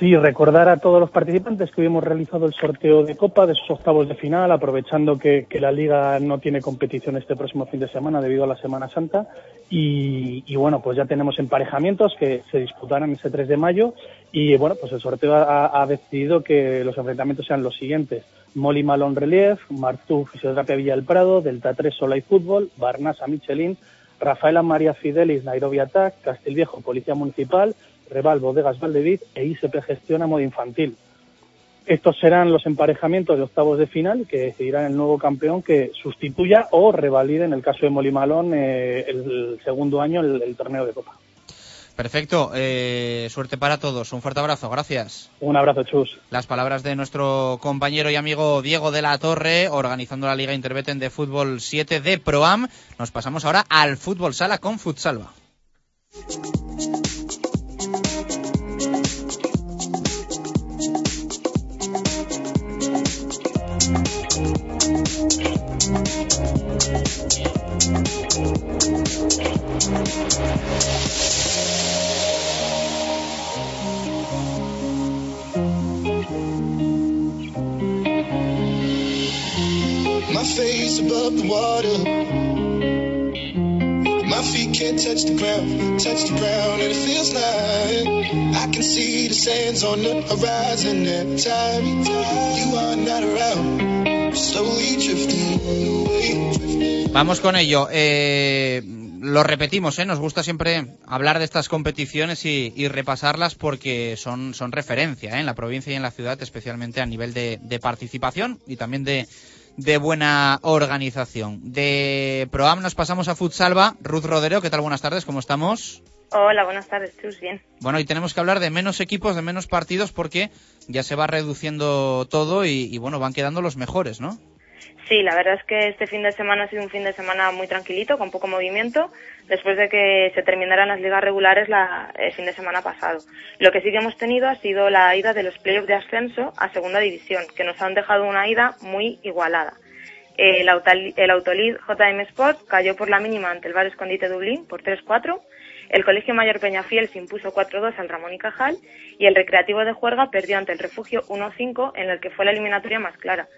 Speaker 17: Sí, recordar a todos los participantes que hoy hemos realizado el sorteo de Copa de esos octavos de final, aprovechando que, la Liga no tiene competición este próximo fin de semana debido a la Semana Santa. Y, y bueno, pues ya tenemos emparejamientos que se disputarán ese 3 de mayo. Y bueno, pues el sorteo ha, decidido que los enfrentamientos sean los siguientes. Moli Malón Relief, Martú Fisioterapia Villa del Prado, Delta 3 Sola Fútbol, Barnasa Michelin, Rafaela María Fidelis Nairobi Attack, Castilviejo Policía Municipal, Reval, Bodegas Valdevid e ISP Gestiona Modo Infantil. Estos serán los emparejamientos de octavos de final que decidirán el nuevo campeón que sustituya o revalide, en el caso de Molimalón, eh, el segundo año el, el, torneo de Copa.
Speaker 2: Perfecto, eh, suerte para todos, un fuerte abrazo, gracias.
Speaker 17: Un abrazo, Chus.
Speaker 2: Las palabras de nuestro compañero y amigo Diego de la Torre, organizando la Liga Interbeten de Fútbol 7 de Proam. Nos pasamos ahora al Fútbol Sala con Futsalva.
Speaker 18: My face above the water. My feet can't touch the ground, touch the ground, and it feels like I can see the sands on the horizon every time you are not around. Slowly drifting away.
Speaker 2: Vamos con ello. Eh, lo repetimos, ¿eh? nos gusta siempre hablar de estas competiciones y, y repasarlas porque son, son referencia ¿eh? en la provincia y en la ciudad, especialmente a nivel de, de participación y también de, de buena organización. De Proam nos pasamos a Futsalva. Ruth Rodero, ¿qué tal? Buenas tardes, ¿cómo estamos?
Speaker 19: Hola, buenas tardes, Chus, bien.
Speaker 2: Bueno, y tenemos que hablar de menos equipos, de menos partidos, porque ya se va reduciendo todo y, y bueno, van quedando los mejores, ¿no?
Speaker 19: Sí, la verdad es que este fin de semana ha sido un fin de semana muy tranquilito, con poco movimiento, después de que se terminaran las ligas regulares la, el fin de semana pasado. Lo que sí que hemos tenido ha sido la ida de los playoffs de ascenso a segunda división, que nos han dejado una ida muy igualada. El, Autal- el Autolid JM Sport cayó por la mínima ante el Bar Escondite Dublín por 3-4, el Colegio Mayor Peñafiel se impuso 4-2 al Ramón y Cajal y el Recreativo de Juerga perdió ante el Refugio 1-5 en el que fue la eliminatoria más clara.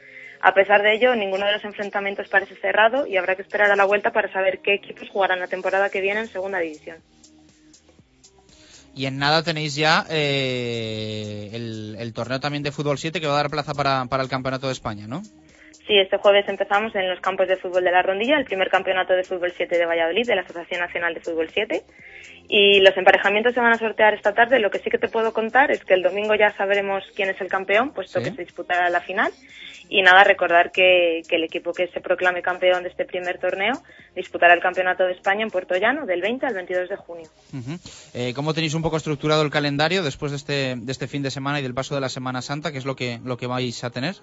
Speaker 19: A pesar de ello, ninguno de los enfrentamientos parece cerrado y habrá que esperar a la vuelta para saber qué equipos jugarán la temporada que viene en segunda división.
Speaker 2: Y en nada tenéis ya eh, el, torneo también de Fútbol 7 que va a dar plaza para, para el Campeonato de España, ¿no?
Speaker 19: Sí, este jueves empezamos en los campos de fútbol de la Rondilla, el primer campeonato de fútbol 7 de Valladolid, de la Asociación Nacional de Fútbol 7. Y los emparejamientos se van a sortear esta tarde. Lo que sí que te puedo contar es que el domingo ya sabremos quién es el campeón, puesto
Speaker 2: Sí.
Speaker 19: que se disputará la final. Y nada, recordar que, que el equipo que se proclame campeón de este primer torneo disputará el Campeonato de España en Puerto Llano del 20 al 22 de junio.
Speaker 2: Eh, ¿Cómo tenéis un poco estructurado el calendario después de este, de este fin de semana y del paso de la Semana Santa? ¿Qué es lo que, lo que vais a tener?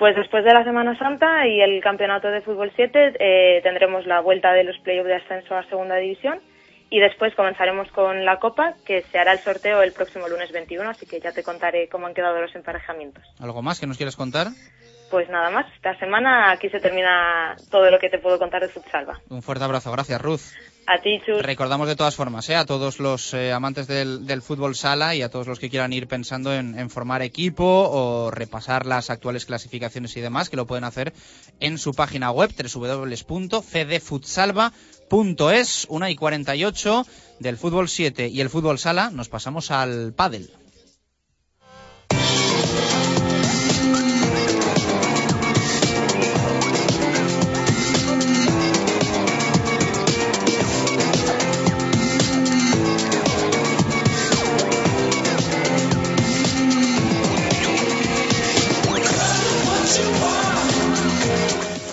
Speaker 19: Pues después de la Semana Santa y el Campeonato de Fútbol 7 eh, tendremos la vuelta de los playoffs de ascenso a Segunda División y después comenzaremos con la Copa que se hará el sorteo el próximo lunes 21, así que ya te contaré cómo han quedado los emparejamientos.
Speaker 2: ¿Algo más que nos quieras contar?
Speaker 19: Pues nada más, esta semana aquí se termina todo lo que te puedo contar de Futsalva.
Speaker 2: Un fuerte abrazo. Gracias, Ruth. Recordamos de todas formas ¿eh? a todos los eh, amantes del, fútbol sala y a todos los que quieran ir pensando en, en formar equipo o repasar las actuales clasificaciones y demás, que lo pueden hacer en su página web www.cdfutsalva.es, 1 y 48 del fútbol 7 y el fútbol sala. Nos pasamos al pádel.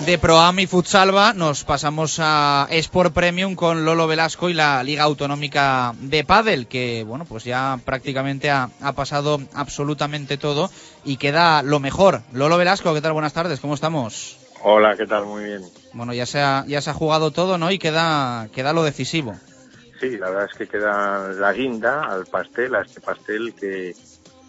Speaker 2: De Proam y Futsalva nos pasamos a Sport Premium con Lolo Velasco y la Liga Autonómica de Padel, que bueno, pues ya prácticamente ha, ha pasado absolutamente todo y queda lo mejor. Lolo Velasco, ¿qué tal? Buenas tardes, ¿cómo estamos?
Speaker 20: Hola, ¿qué tal? Muy bien.
Speaker 2: Bueno, ya se ha, ya se ha jugado todo, ¿no? Y queda, queda lo decisivo.
Speaker 20: Sí, la verdad es que queda la guinda al pastel, a este pastel que,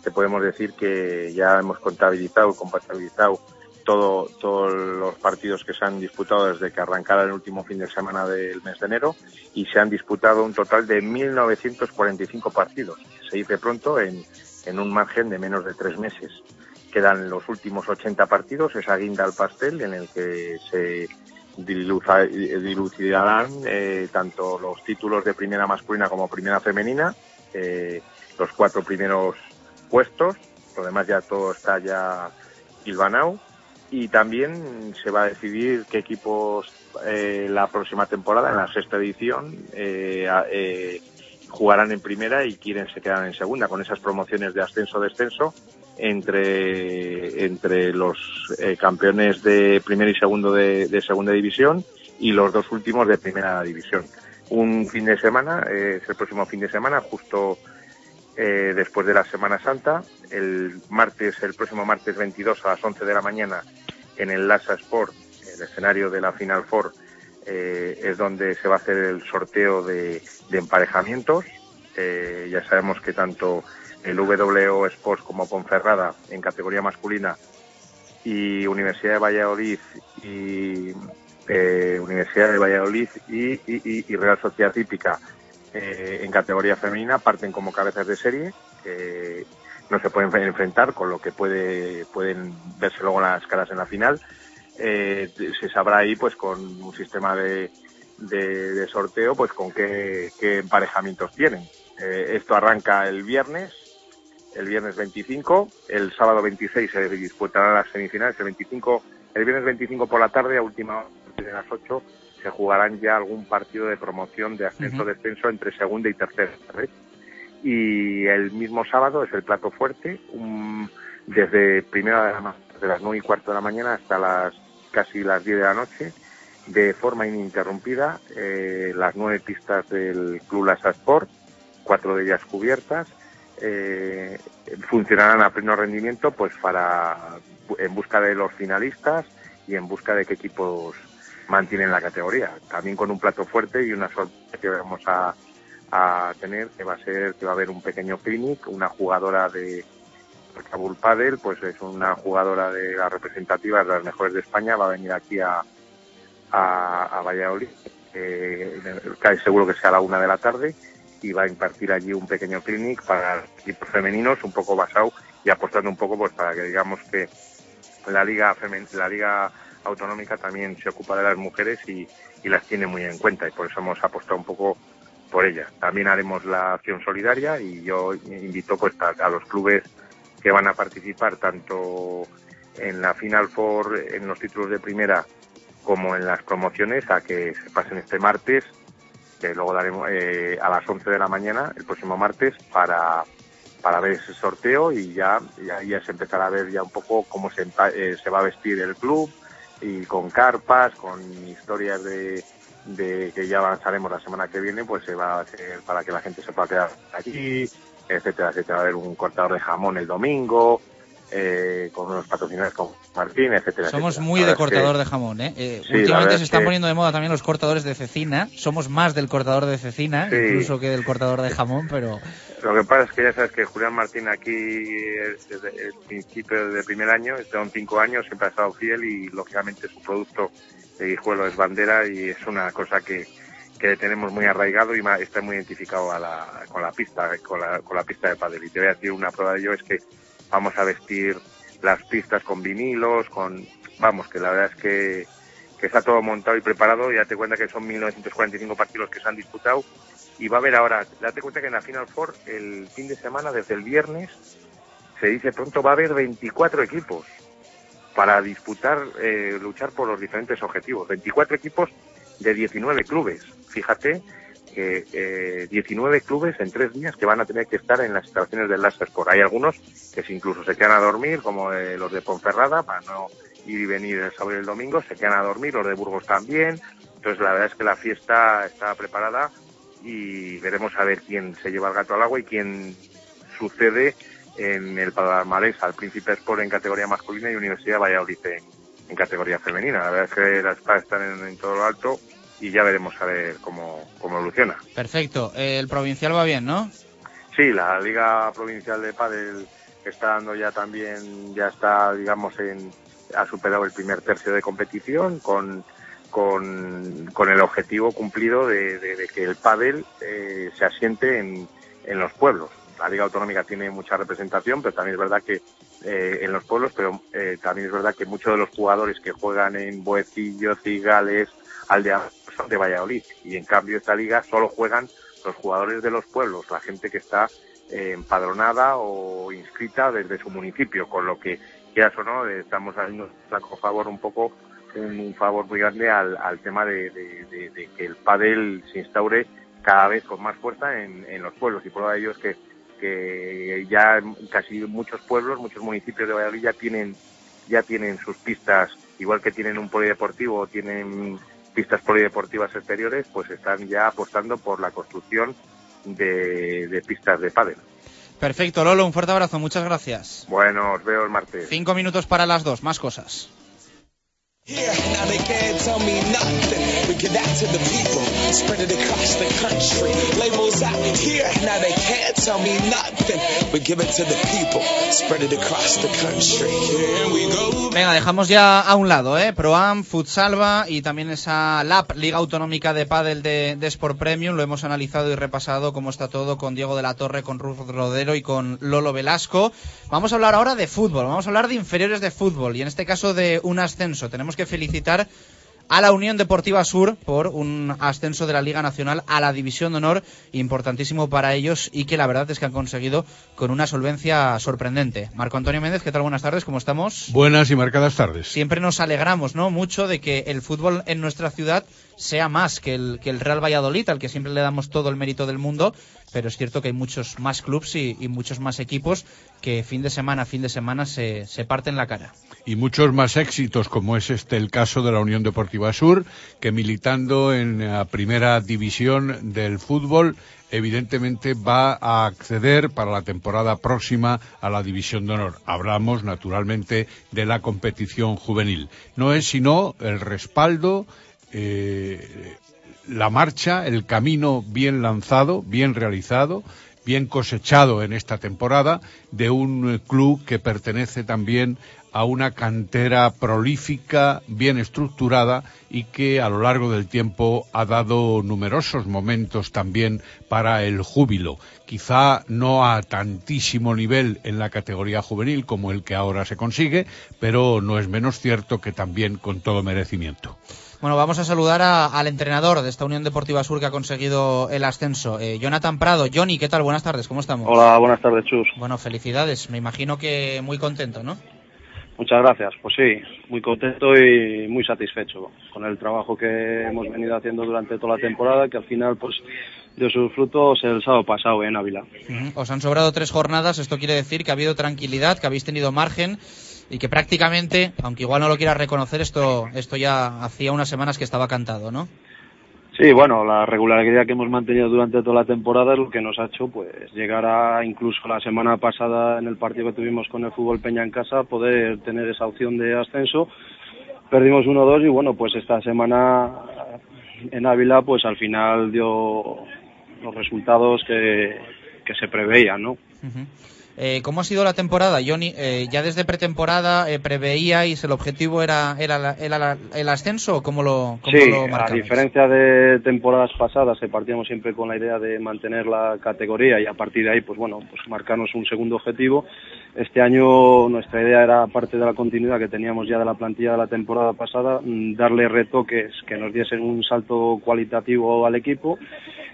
Speaker 20: que podemos decir que ya hemos contabilizado, compatibilizado todo, todos los partidos que se han disputado desde que arrancara el último fin de semana del mes de enero y se han disputado un total de 1.945 partidos. Se dice pronto en, un margen de menos de tres meses. Quedan los últimos 80 partidos, esa guinda al pastel en el que se dilucidarán eh, tanto los títulos de primera masculina como primera femenina, eh, los cuatro primeros puestos, lo demás ya todo está ya hilvanado y también se va a decidir qué equipos eh, la próxima temporada, en la sexta edición, eh, eh, jugarán en primera y quiénes se quedan en segunda, con esas promociones de ascenso-descenso entre, entre los eh, campeones de primero y segundo de, de segunda división y los dos últimos de primera división. Un fin de semana, eh, es el próximo fin de semana, justo eh, después de la Semana Santa, el martes, el próximo martes 22 a las 11 de la mañana en el Lasa Sport, el escenario de la Final Four, eh, es donde se va a hacer el sorteo de, emparejamientos. Eh, ya sabemos que tanto el WO Sports como Ponferrada en categoría masculina y Universidad de Valladolid y Universidad de Valladolid y Real Sociedad Hípica eh, en categoría femenina parten como cabezas de serie que no se pueden enfrentar con lo que puede pueden verse luego las caras en la final eh, se sabrá ahí pues con un sistema de, de, de sorteo pues con qué, qué emparejamientos tienen. Eh, esto arranca el viernes, el viernes 25, el sábado 26 se disputarán las semifinales, el 25, el viernes 25 por la tarde a última hora de las 8 se jugarán ya algún partido de promoción de ascenso-descenso entre segunda y tercera. ¿sabes? Y el mismo sábado es el plato fuerte, un- desde primera de, la de las 9 y cuarto de la mañana hasta las casi las 10 de la noche, de forma ininterrumpida, eh, las nueve pistas del Club Lasa Sport, cuatro de ellas cubiertas, eh, funcionarán a pleno rendimiento pues para en busca de los finalistas y en busca de qué equipos mantienen la categoría. También con un plato fuerte y una sorpresa que vamos a, tener, que va a ser que va a haber un pequeño clinic, una jugadora de Kabul Padel, pues es una jugadora de las representativas, de las mejores de España, va a venir aquí a, a, Valladolid, eh, seguro que sea a la una de la tarde, y va a impartir allí un pequeño clinic para equipos femeninos, un poco basado y apostando un poco pues para que digamos que la liga femen la liga autonómica también se ocupa de las mujeres y, y las tiene muy en cuenta y por eso hemos apostado un poco por ellas. También haremos la acción solidaria y yo invito pues a, los clubes que van a participar tanto en la Final Four en los títulos de primera como en las promociones a que se pasen este martes que luego daremos eh, a las 11 de la mañana el próximo martes para para ver ese sorteo y ya y ahí ya se empezará a ver ya un poco cómo se, eh, se va a vestir el club y con carpas, con historias de, de que ya avanzaremos la semana que viene, pues se va a hacer para que la gente se pueda quedar aquí, etcétera, etcétera. Va a haber un cortador de jamón el domingo, eh, con unos patrocinadores como Martín, etcétera.
Speaker 2: Somos
Speaker 20: etcétera.
Speaker 2: muy de
Speaker 20: que-
Speaker 2: cortador de jamón, ¿eh? Eh,
Speaker 20: Sí,
Speaker 2: últimamente se
Speaker 20: es
Speaker 2: están
Speaker 20: que-
Speaker 2: poniendo de moda también los cortadores de cecina. Somos más del cortador de cecina,
Speaker 20: Sí.
Speaker 2: incluso que del cortador de jamón, pero
Speaker 20: Lo que pasa es que ya sabes que Julián Martín aquí es desde el principio del primer año, son cinco años, siempre ha estado fiel y lógicamente su producto de guijuelo es bandera y es una cosa que, que tenemos muy arraigado y está muy identificado a la- con la pista, con la, con la pista de pádel. Y te voy a decir una prueba de ello es que vamos a vestir las pistas con vinilos, con, vamos, que la verdad es que, que está todo montado y preparado, ya te cuenta que son 1945 partidos que se han disputado y va a haber ahora, date cuenta que en la Final Four el fin de semana, desde el viernes, se dice pronto va a haber 24 equipos para disputar, eh, luchar por los diferentes objetivos. 24 equipos de 19 clubes. Fíjate que eh, 19 clubes en tres días que van a tener que estar en las instalaciones del Lassa Sport. Hay algunos que se incluso se quedan a dormir, como eh, los de Ponferrada, para no ir y venir el sábado y el domingo, se quedan a dormir, los de Burgos también. Entonces la verdad es que la fiesta está preparada y veremos a ver quién se lleva el gato al agua y quién sucede en el palmarés al Príncipe Sport en categoría masculina y Universidad Valladolid en, categoría femenina. La verdad es que las espadas están en todo lo alto y ya veremos a ver cómo, cómo evoluciona.
Speaker 2: perfecto. El provincial va bien, ¿no?
Speaker 20: Sí, la Liga Provincial de Padel está dando ya también, ya está, digamos, en, ha superado el primer tercio de competición con, con, con el objetivo cumplido de, de- de que el pádel eh, se asiente en, en los pueblos. La Liga Autonómica tiene mucha representación, pero también es verdad que eh, en los pueblos, pero eh, también es verdad que muchos de los jugadores que juegan en Boecillo, Cigales, Aldea, de Valladolid. Y en cambio esta liga solo juegan los jugadores de los pueblos, la gente que está eh, empadronada o inscrita desde su municipio, con lo que, quieras o no, estamos haciendo un favor un poco, un, favor muy grande al, al tema de- de que el pádel se instaure cada vez con más fuerza en, en los pueblos y prueba de ello es que, que ya casi muchos pueblos, muchos municipios de Valladolid ya tienen ya tienen sus pistas, igual que tienen un polideportivo, tienen pistas polideportivas exteriores, pues están ya apostando por la construcción de, de pistas de pádel.
Speaker 2: Perfecto, Lolo, un fuerte abrazo, muchas gracias.
Speaker 20: Bueno, os veo el martes.
Speaker 2: Cinco minutos para las dos, más cosas.
Speaker 18: Now they can't tell me nothing. We give that to the people, spread it across the country. Labels out here, now they can't tell me nothing. We give it to the people, spread it across the country. Here we go.
Speaker 2: Venga, dejamos ya a un lado, ¿eh? Proam, Futsalva y también esa LAP, Liga Autonómica de Padel de, de Sport Premium. Lo hemos analizado y repasado cómo está todo con Diego de la Torre, con Ruth Rodero y con Lolo Velasco. Vamos a hablar ahora de fútbol, vamos a hablar de inferiores de fútbol y en este caso de un ascenso. Tenemos que felicitar a la Unión Deportiva Sur por un ascenso de la Liga Nacional a la División de Honor, importantísimo para ellos y que la verdad es que han conseguido con una solvencia sorprendente. Marco Antonio Méndez, ¿qué tal? Buenas tardes, ¿cómo estamos?
Speaker 21: Buenas y marcadas tardes.
Speaker 2: Siempre nos alegramos, ¿no? Mucho de que el fútbol en nuestra ciudad sea más que el, que el Real Valladolid, al que siempre le damos todo el mérito del mundo, pero es cierto que hay muchos más clubs y, y muchos más equipos que fin de semana a fin de semana se, se parten la cara
Speaker 21: y muchos más éxitos, como es este el caso de la Unión Deportiva Sur, que militando en la primera división del fútbol, evidentemente va a acceder para la temporada próxima a la División de Honor. Hablamos, naturalmente, de la competición juvenil. No es sino el respaldo, eh, la marcha, el camino bien lanzado, bien realizado, bien cosechado en esta temporada de un club que pertenece también a una cantera prolífica, bien estructurada y que a lo largo del tiempo ha dado numerosos momentos también para el júbilo. Quizá no a tantísimo nivel en la categoría juvenil como el que ahora se consigue, pero no es menos cierto que también con todo merecimiento.
Speaker 2: Bueno, vamos a saludar a, al entrenador de esta Unión Deportiva Sur que ha conseguido el ascenso, eh, Jonathan Prado. Johnny, ¿qué tal? Buenas tardes, ¿cómo estamos?
Speaker 22: Hola, buenas tardes, Chus.
Speaker 2: Bueno, felicidades. Me imagino que muy contento, ¿no?
Speaker 22: Muchas gracias. Pues sí, muy contento y muy satisfecho con el trabajo que hemos venido haciendo durante toda la temporada, que al final pues dio sus frutos el sábado pasado en Ávila.
Speaker 2: Uh -huh. Os han sobrado tres jornadas, esto quiere decir que ha habido tranquilidad, que habéis tenido margen y que prácticamente, aunque igual no lo quieras reconocer, esto, esto ya hacía unas semanas que estaba cantado, ¿no?
Speaker 22: Sí, bueno, la regularidad que hemos mantenido durante toda la temporada es lo que nos ha hecho pues llegar a incluso la semana pasada en el partido que tuvimos con el fútbol Peña en casa poder tener esa opción de ascenso. Perdimos 1-2 y bueno, pues esta semana en Ávila pues al final dio los resultados que, que se preveían, ¿no?
Speaker 2: Uh -huh. Eh, ¿Cómo ha sido la temporada, Johnny? Eh, ¿Ya desde pretemporada eh, preveíais el objetivo era, era, era, el ascenso o cómo lo, cómo
Speaker 22: sí,
Speaker 2: lo
Speaker 22: a diferencia de temporadas pasadas, que partíamos siempre con la idea de mantener la categoría y a partir de ahí, pues bueno, pues marcarnos un segundo objetivo. Este año nuestra idea era, aparte de la continuidad que teníamos ya de la plantilla de la temporada pasada, mm, darle retoques que nos diesen un salto cualitativo al equipo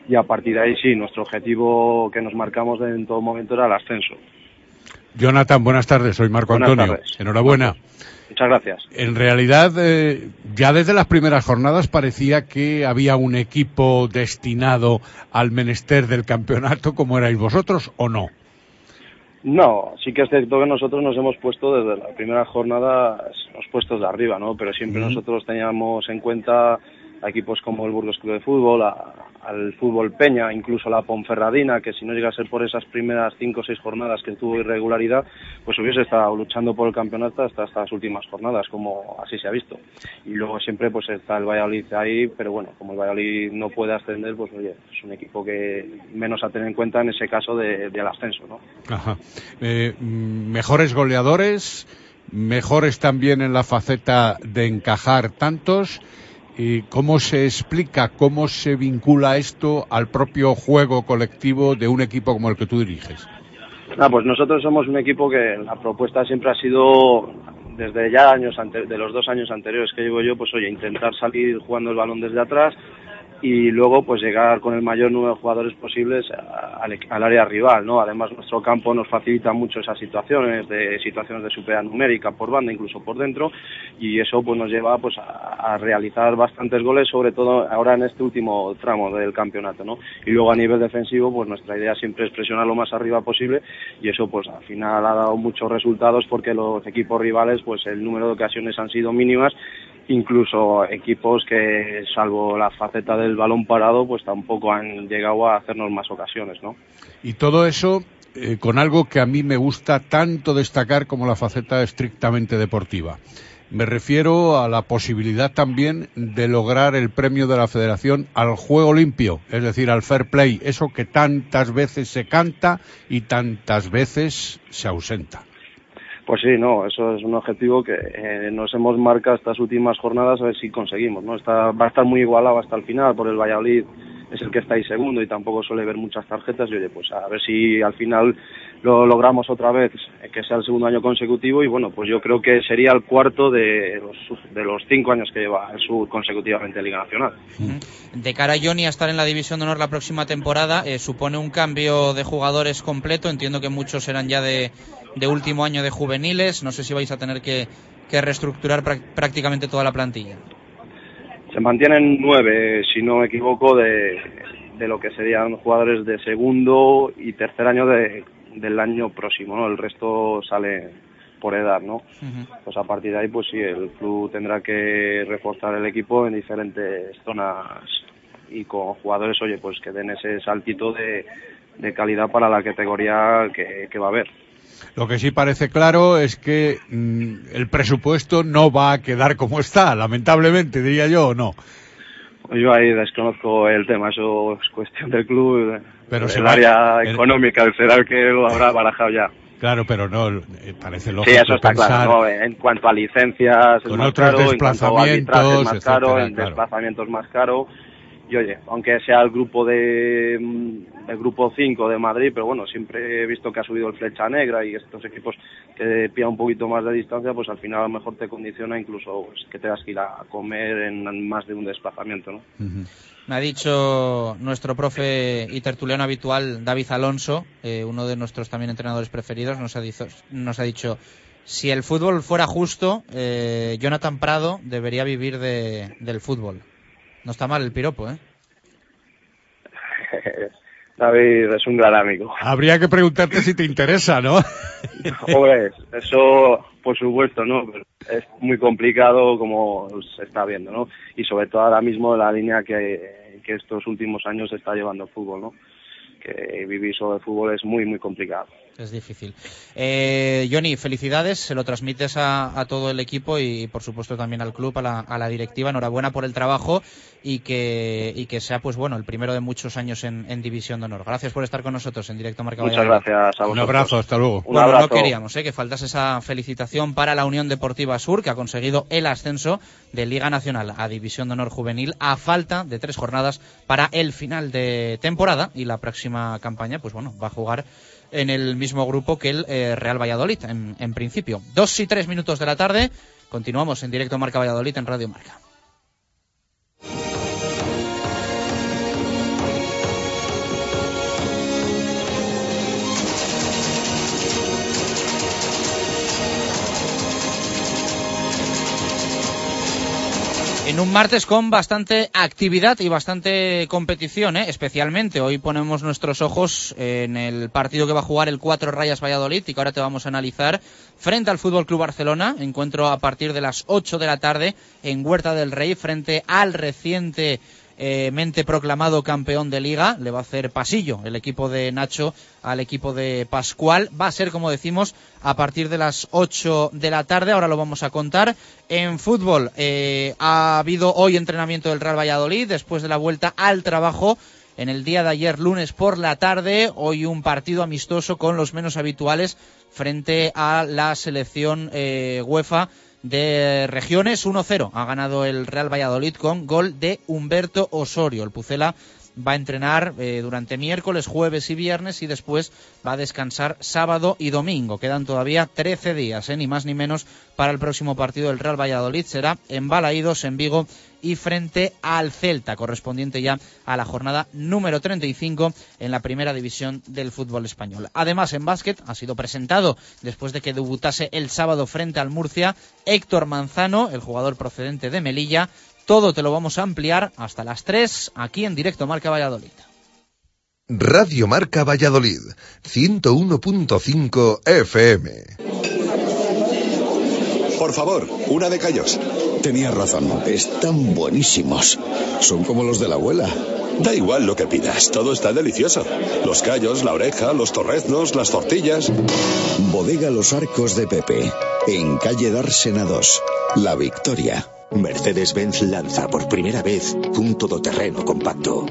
Speaker 22: y a partir de ahí sí, nuestro objetivo que nos marcamos en todo momento era el ascenso.
Speaker 21: Jonathan, buenas tardes, soy Marco
Speaker 22: buenas
Speaker 21: Antonio.
Speaker 22: Tardes.
Speaker 21: Enhorabuena.
Speaker 22: Muchas gracias.
Speaker 21: En realidad, eh, ya desde las primeras jornadas parecía que había un equipo destinado al menester del campeonato como erais vosotros, ¿o no?
Speaker 22: No, sí que es cierto que nosotros nos hemos puesto desde la primera jornada los puestos de arriba, ¿no? Pero siempre nosotros teníamos en cuenta a equipos como el Burgos Club de Fútbol, a- al Fútbol Peña, incluso la Ponferradina, que si no llega a ser por esas primeras cinco o seis jornadas que tuvo irregularidad, pues hubiese estado luchando por el campeonato hasta estas últimas jornadas, como así se ha visto. Y luego siempre pues está el Valladolid ahí, pero bueno, como el Valladolid no puede ascender, pues oye, es un equipo que menos a tener en cuenta en ese caso de- del ascenso, ¿no?
Speaker 21: Ajá. Eh, mejores goleadores, mejores también en la faceta de encajar tantos. ¿Y cómo se explica, cómo se vincula esto al propio juego colectivo de un equipo como el que tú diriges?
Speaker 22: Ah, pues nosotros somos un equipo que la propuesta siempre ha sido desde ya años de los dos años anteriores que llevo yo, pues oye, intentar salir jugando el balón desde atrás y luego pues llegar con el mayor número de jugadores posibles al, al área rival, ¿no? Además nuestro campo nos facilita mucho esas situaciones de situaciones de superioridad numérica por banda, incluso por dentro y eso pues nos lleva pues a realizar bastantes goles, sobre todo ahora en este último tramo del campeonato, ¿no? Y luego a nivel defensivo pues nuestra idea siempre es presionar lo más arriba posible y eso pues al final ha dado muchos resultados porque los equipos rivales pues el número de ocasiones han sido mínimas incluso equipos que salvo la faceta del balón parado pues tampoco han llegado a hacernos más ocasiones no
Speaker 21: Y todo eso eh, con algo que a mí me gusta tanto destacar como la faceta estrictamente deportiva. Me refiero a la posibilidad también de lograr el premio de la Federación al juego limpio, es decir, al fair play, eso que tantas veces se canta y tantas veces se ausenta.
Speaker 22: Pues sí, no, eso es un objetivo que eh, nos hemos marcado estas últimas jornadas a ver si conseguimos, ¿no? Está, va a estar muy igualado hasta el final por el Valladolid es el que está ahí segundo y tampoco suele ver muchas tarjetas y oye, pues a ver si al final lo logramos otra vez, que sea el segundo año consecutivo y bueno, pues yo creo que sería el cuarto de los, de los cinco años que lleva el sur consecutivamente en Liga Nacional.
Speaker 2: De cara a Johnny a estar en la División de Honor la próxima temporada, eh, supone un cambio de jugadores completo, entiendo que muchos serán ya de, de último año de juveniles, no sé si vais a tener que, que reestructurar prácticamente toda la plantilla.
Speaker 22: Se mantienen nueve, si no me equivoco, de, de lo que serían jugadores de segundo y tercer año de, del año próximo, ¿no? El resto sale por edad, ¿no? Pues a partir de ahí, pues sí, el club tendrá que reforzar el equipo en diferentes zonas y con jugadores, oye, pues que den ese saltito de, de calidad para la categoría que, que va a haber.
Speaker 21: Lo que sí parece claro es que mm, el presupuesto no va a quedar como está, lamentablemente, diría yo, ¿o no?
Speaker 22: Yo ahí desconozco el tema, eso es cuestión del club,
Speaker 21: pero
Speaker 22: el área económica, será el que lo habrá barajado ya.
Speaker 21: Claro, pero no, eh, parece lógico
Speaker 22: Sí, eso está
Speaker 21: pensar
Speaker 22: claro, ¿no? En cuanto a licencias es
Speaker 21: con
Speaker 22: más
Speaker 21: otros
Speaker 22: caro, en cuanto a arbitraje es más
Speaker 21: desplazamientos,
Speaker 22: caro, en
Speaker 21: claro.
Speaker 22: desplazamientos más caro. Y oye, aunque sea el grupo de mm, el grupo 5 de Madrid, pero bueno, siempre he visto que ha subido el Flecha Negra y estos equipos que pilla un poquito más de distancia, pues al final a lo mejor te condiciona incluso pues, que tengas que ir a comer en más de un desplazamiento, ¿no?
Speaker 2: Me ha dicho nuestro profe y tertuliano habitual, David Alonso, eh, uno de nuestros también entrenadores preferidos, nos ha, dicho, nos ha dicho, si el fútbol fuera justo, eh, Jonathan Prado debería vivir de, del fútbol. No está mal el piropo, ¿eh?
Speaker 22: David es un gran amigo.
Speaker 21: Habría que preguntarte si te interesa, ¿no?
Speaker 22: Hombre, eso por supuesto, ¿no? Pero es muy complicado como se está viendo, ¿no? Y sobre todo ahora mismo la línea que, que estos últimos años está llevando el fútbol, ¿no? Que vivir solo de fútbol es muy, muy complicado.
Speaker 2: Es difícil. Eh, Johnny, felicidades, se lo transmites a, a, todo el equipo y por supuesto también al club, a la, a la, directiva. Enhorabuena por el trabajo y que, y que sea pues bueno el primero de muchos años en, en División de Honor. Gracias por estar con nosotros en directo Marca
Speaker 22: Muchas
Speaker 2: Valladolid.
Speaker 22: gracias a vosotros.
Speaker 21: Un abrazo, hasta luego.
Speaker 22: Un
Speaker 2: bueno,
Speaker 22: abrazo.
Speaker 2: no queríamos ¿eh? que faltase esa felicitación para la Unión Deportiva Sur, que ha conseguido el ascenso de Liga Nacional a División de Honor Juvenil a falta de tres jornadas para el final de temporada y la próxima campaña, pues bueno, va a jugar en el mismo grupo que el eh, Real Valladolid, en, en, principio. Dos y tres minutos de la tarde, continuamos en directo Marca Valladolid en Radio Marca. En un martes con bastante actividad y bastante competición, ¿eh? especialmente. Hoy ponemos nuestros ojos en el partido que va a jugar el Cuatro Rayas Valladolid y que ahora te vamos a analizar frente al Fútbol Club Barcelona. Encuentro a partir de las 8 de la tarde en Huerta del Rey frente al reciente eh, mente proclamado campeón de liga. Le va a hacer pasillo el equipo de Nacho al equipo de Pascual. Va a ser, como decimos, a partir de las 8 de la tarde. Ahora lo vamos a contar. En fútbol eh, ha habido hoy entrenamiento del Real Valladolid después de la vuelta al trabajo. En el día de ayer, lunes por la tarde, hoy un partido amistoso con los menos habituales frente a la selección eh, UEFA de regiones 1-0 ha ganado el Real Valladolid con gol de Humberto Osorio. El Pucela va a entrenar eh, durante miércoles, jueves y viernes y después va a descansar sábado y domingo. Quedan todavía 13 días, eh, ni más ni menos, para el próximo partido del Real Valladolid. Será en Balaídos, en Vigo y frente al Celta, correspondiente ya a la jornada número 35 en la primera división del fútbol español. Además, en básquet ha sido presentado, después de que debutase el sábado frente al Murcia, Héctor Manzano, el jugador procedente de Melilla. Todo te lo vamos a ampliar hasta las 3 aquí en directo Marca Valladolid.
Speaker 1: Radio Marca Valladolid, 101.5 FM.
Speaker 23: Por favor, una de callos.
Speaker 24: Tenías razón, están buenísimos. Son como los de la abuela.
Speaker 23: Da igual lo que pidas, todo está delicioso. Los callos, la oreja, los torreznos, las tortillas.
Speaker 24: Bodega Los Arcos de Pepe, en calle Dársena 2, La Victoria.
Speaker 12: Mercedes-Benz lanza por primera vez un todoterreno compacto.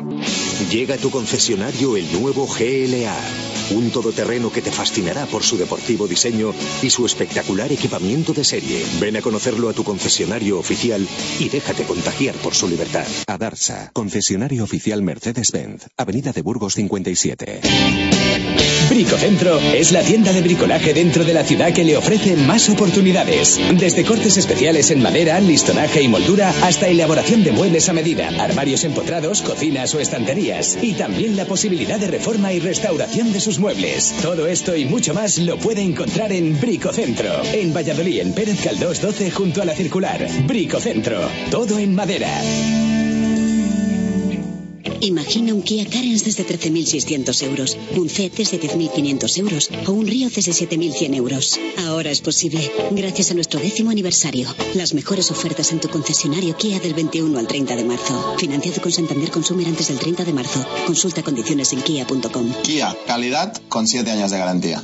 Speaker 12: Llega a tu concesionario el nuevo GLA, un todoterreno que te fascinará por su deportivo diseño y su espectacular equipamiento de serie. Ven a conocerlo a tu concesionario oficial y déjate contagiar por su libertad. Adarsa, concesionario oficial Mercedes-Benz, Avenida de Burgos 57.
Speaker 9: Bricocentro es la tienda de bricolaje dentro de la ciudad que le ofrece más oportunidades. Desde cortes especiales en madera, listonaje y moldura hasta elaboración de muebles a medida, armarios empotrados, cocinas o estanterías. Y también la posibilidad de reforma y restauración de sus muebles. Todo esto y mucho más lo puede encontrar en Bricocentro. En Valladolid, en Pérez Caldós 12 junto a la circular. Bricocentro. Todo en madera.
Speaker 15: Imagina un Kia Carens desde 13.600 euros, un C desde 10.500 euros o un Río desde 7.100 euros. Ahora es posible, gracias a nuestro décimo aniversario. Las mejores ofertas en tu concesionario Kia del 21 al 30 de marzo. Financiado con Santander Consumer antes del 30 de marzo. Consulta condiciones en kia.com.
Speaker 16: Kia, calidad con 7 años de garantía.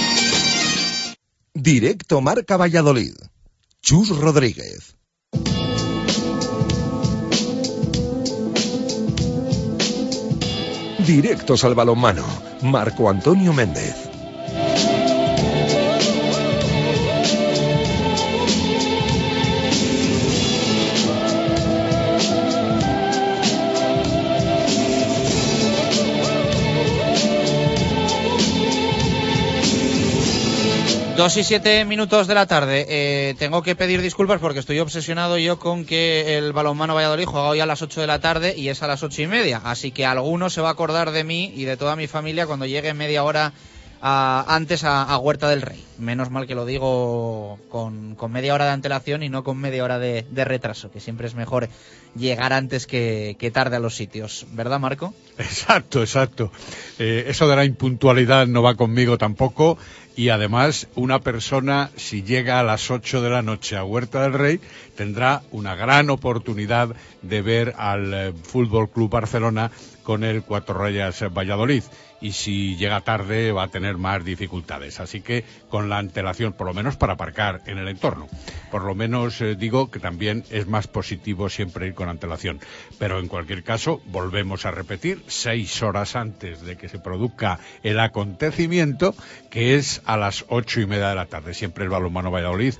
Speaker 1: Directo Marca Valladolid. Chus Rodríguez. Directos al balonmano. Marco Antonio Méndez.
Speaker 2: Dos y siete minutos de la tarde. Eh, tengo que pedir disculpas porque estoy obsesionado yo con que el balonmano Valladolid juega hoy a las 8 de la tarde y es a las ocho y media. Así que alguno se va a acordar de mí y de toda mi familia cuando llegue media hora a- antes a, Huerta del Rey. Menos mal que lo digo con, con media hora de antelación y no con media hora de, de retraso, que siempre es mejor llegar antes que, que tarde a los sitios. ¿Verdad, Marco?
Speaker 21: Exacto, exacto. Eh, eso de la impuntualidad no va conmigo tampoco. Y además, una persona, si llega a las 8 de la noche a Huerta del Rey, tendrá una gran oportunidad de ver al eh, Fútbol Club Barcelona con el Cuatro Rayas Valladolid. Y si llega tarde, va a tener más dificultades. Así que, con la antelación, por lo menos para aparcar en el entorno. Por lo menos eh, digo que también es más positivo siempre ir con antelación. Pero en cualquier caso, volvemos a repetir, seis horas antes de que se produzca el acontecimiento, que es a las ocho y media de la tarde. Siempre el balonmano Valladolid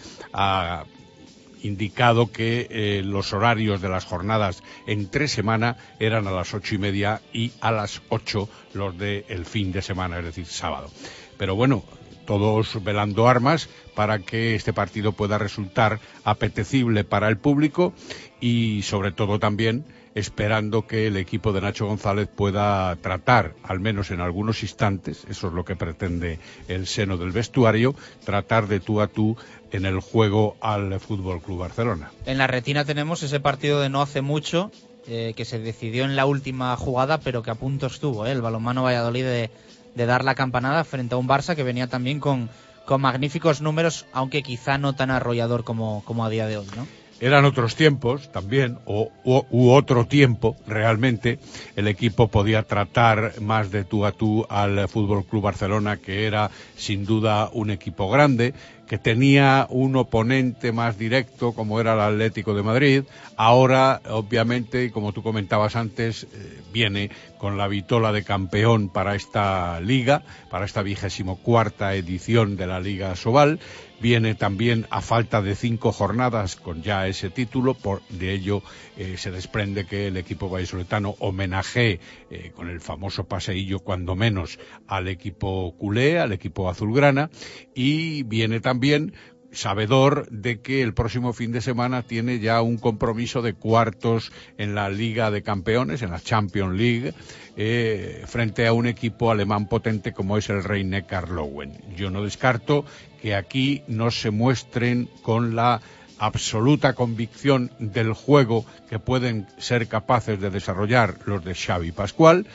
Speaker 21: indicado que eh, los horarios de las jornadas entre semana eran a las ocho y media y a las ocho los del fin de semana, es decir, sábado. Pero bueno, todos velando armas para que este partido pueda resultar apetecible para el público y sobre todo también esperando que el equipo de Nacho González pueda tratar, al menos en algunos instantes, eso es lo que pretende el seno del vestuario, tratar de tú a tú en el juego al Fútbol Club Barcelona.
Speaker 2: En la retina tenemos ese partido de no hace mucho, eh, que se decidió en la última jugada, pero que a punto estuvo, eh, el balonmano Valladolid de, de dar la campanada frente a un Barça que venía también con, con magníficos números, aunque quizá no tan arrollador como, como a día de hoy, ¿no?
Speaker 21: Eran otros tiempos también, o, u, u otro tiempo realmente. El equipo podía tratar más de tú a tú al Fútbol Club Barcelona, que era sin duda un equipo grande, que tenía un oponente más directo como era el Atlético de Madrid. Ahora, obviamente, como tú comentabas antes, eh, viene con la vitola de campeón para esta liga, para esta vigésimo cuarta edición de la Liga Sobal. Viene también a falta de cinco jornadas con ya ese título, por de ello eh, se desprende que el equipo vallisoletano homenajee eh, con el famoso paseillo cuando menos al equipo culé, al equipo azulgrana, y viene también sabedor de que el próximo fin de semana tiene ya un compromiso de cuartos en la Liga de Campeones, en la Champions League, eh, frente a un equipo alemán potente como es el Rey Neckar Lowen. Yo no descarto que aquí no se muestren con la absoluta convicción del juego que pueden ser capaces de desarrollar los de Xavi Pascual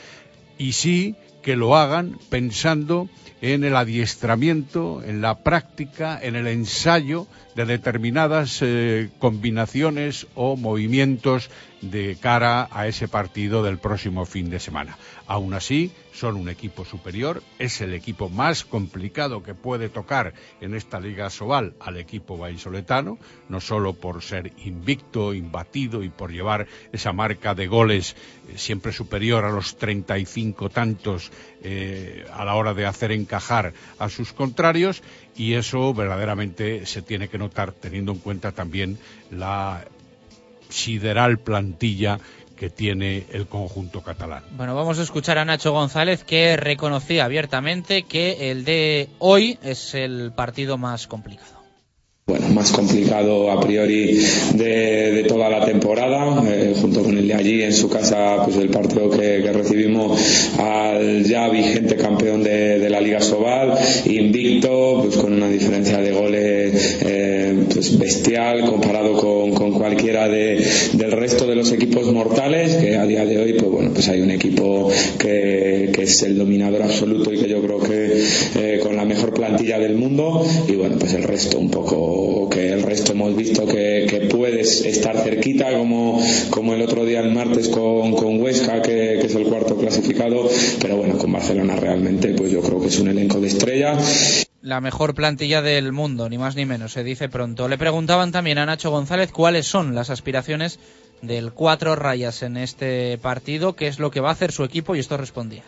Speaker 21: y sí que lo hagan pensando en el adiestramiento, en la práctica, en el ensayo de determinadas eh, combinaciones o movimientos de cara a ese partido del próximo fin de semana. Aún así, son un equipo superior, es el equipo más complicado que puede tocar en esta Liga Sobal al equipo vallisoletano, no solo por ser invicto, imbatido y por llevar esa marca de goles eh, siempre superior a los 35 tantos eh, a la hora de hacer encajar a sus contrarios, y eso verdaderamente se tiene que notar teniendo en cuenta también la sideral plantilla que tiene el conjunto catalán.
Speaker 2: Bueno, vamos a escuchar a Nacho González que reconocía abiertamente que el de hoy es el partido más complicado
Speaker 5: bueno, más complicado a priori de, toda la temporada, eh, junto con el de allí en su casa, pues el partido que, recibimos al ya vigente campeón de, la Liga Sobal, invicto, pues con una diferencia de goles eh, pues bestial comparado con, cualquiera de, del resto de los equipos mortales, que a día de hoy, pues bueno, pues hay un equipo que, que es el dominador absoluto y que yo creo que eh, con la mejor plantilla del mundo, y bueno, pues el resto un poco que el resto hemos visto que, que puedes estar cerquita, como, como el otro día el martes con, con Huesca, que, que, es el cuarto clasificado, pero bueno, con Barcelona realmente, pues yo creo que es un elenco de estrella.
Speaker 2: La mejor plantilla del mundo, ni más ni menos, se dice pronto. Le preguntaban también a Nacho González cuáles son las aspiraciones del cuatro rayas en este partido, qué es lo que va a hacer su equipo, y esto respondía.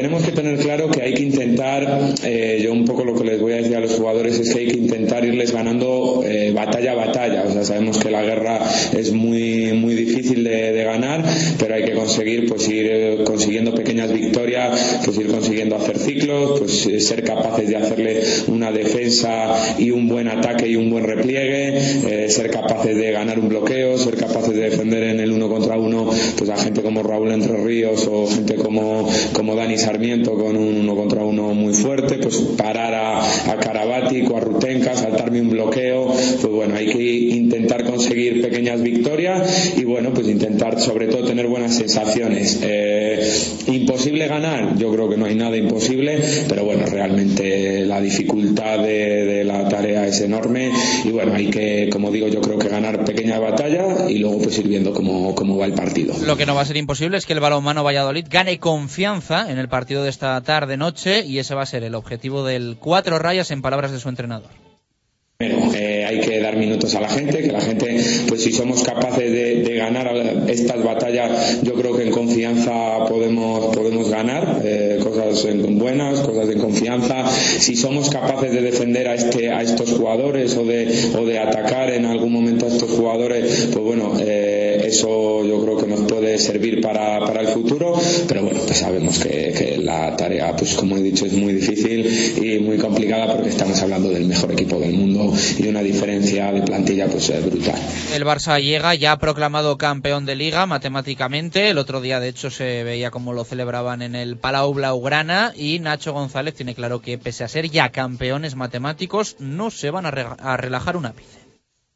Speaker 5: Tenemos que tener claro que hay que intentar, eh, yo un poco lo que les voy a decir a los jugadores es que hay que intentar irles ganando eh, batalla a batalla. O sea, sabemos que la guerra es muy, muy difícil de, ganar, pero hay que conseguir, pues ir eh, consiguiendo pequeñas victorias, pues ir consiguiendo hacer ciclos, pues ser capaces de hacerle una defensa y un buen ataque y un buen repliegue, ser capaces de ganar un bloqueo, ser capaces de defender en el uno contra uno, pues a gente como Raúl Entre Ríos o gente como, como Dani Sarmiento con un uno contra uno muy fuerte, pues parar a, a Karabati o a Rutenka, saltarme un bloqueo, pues bueno, hay que intentar conseguir pequeñas victorias y bueno, pues intentar sobre todo tener buenas sensaciones. Eh, imposible ganar, yo creo que no hay nada imposible, pero bueno, realmente la dificultad de, de la tarea es enorme y bueno, hay que, como digo, yo creo que ganar pequeña batalla y luego pues ir viendo cómo, cómo va el partido.
Speaker 2: Lo que no va a ser imposible es que el balonmano Valladolid gane confianza en el partido de esta tarde-noche y ese va a ser el objetivo del cuatro rayas en palabras de su entrenador.
Speaker 5: Bueno, eh, hay que dar minutos a la gente, que la gente, pues si somos capaces de, de ganar estas batallas, yo creo que en confianza podemos, podemos ganar, eh, cosas en buenas, cosas en confianza. Si somos capaces de defender a, este, a estos jugadores o de, o de atacar en algún momento a estos jugadores, pues bueno, eh, eso yo creo que nos puede servir para, para el futuro, pero bueno, pues sabemos que, que la tarea, pues como he dicho, es muy difícil y muy complicada porque estamos hablando del mejor equipo del mundo y una diferencia de plantilla pues eh, brutal.
Speaker 2: El Barça llega ya proclamado campeón de liga matemáticamente. El otro día de hecho se veía como lo celebraban en el Palau Blaugrana y Nacho González tiene claro que pese a ser ya campeones matemáticos no se van a, re a relajar un ápice.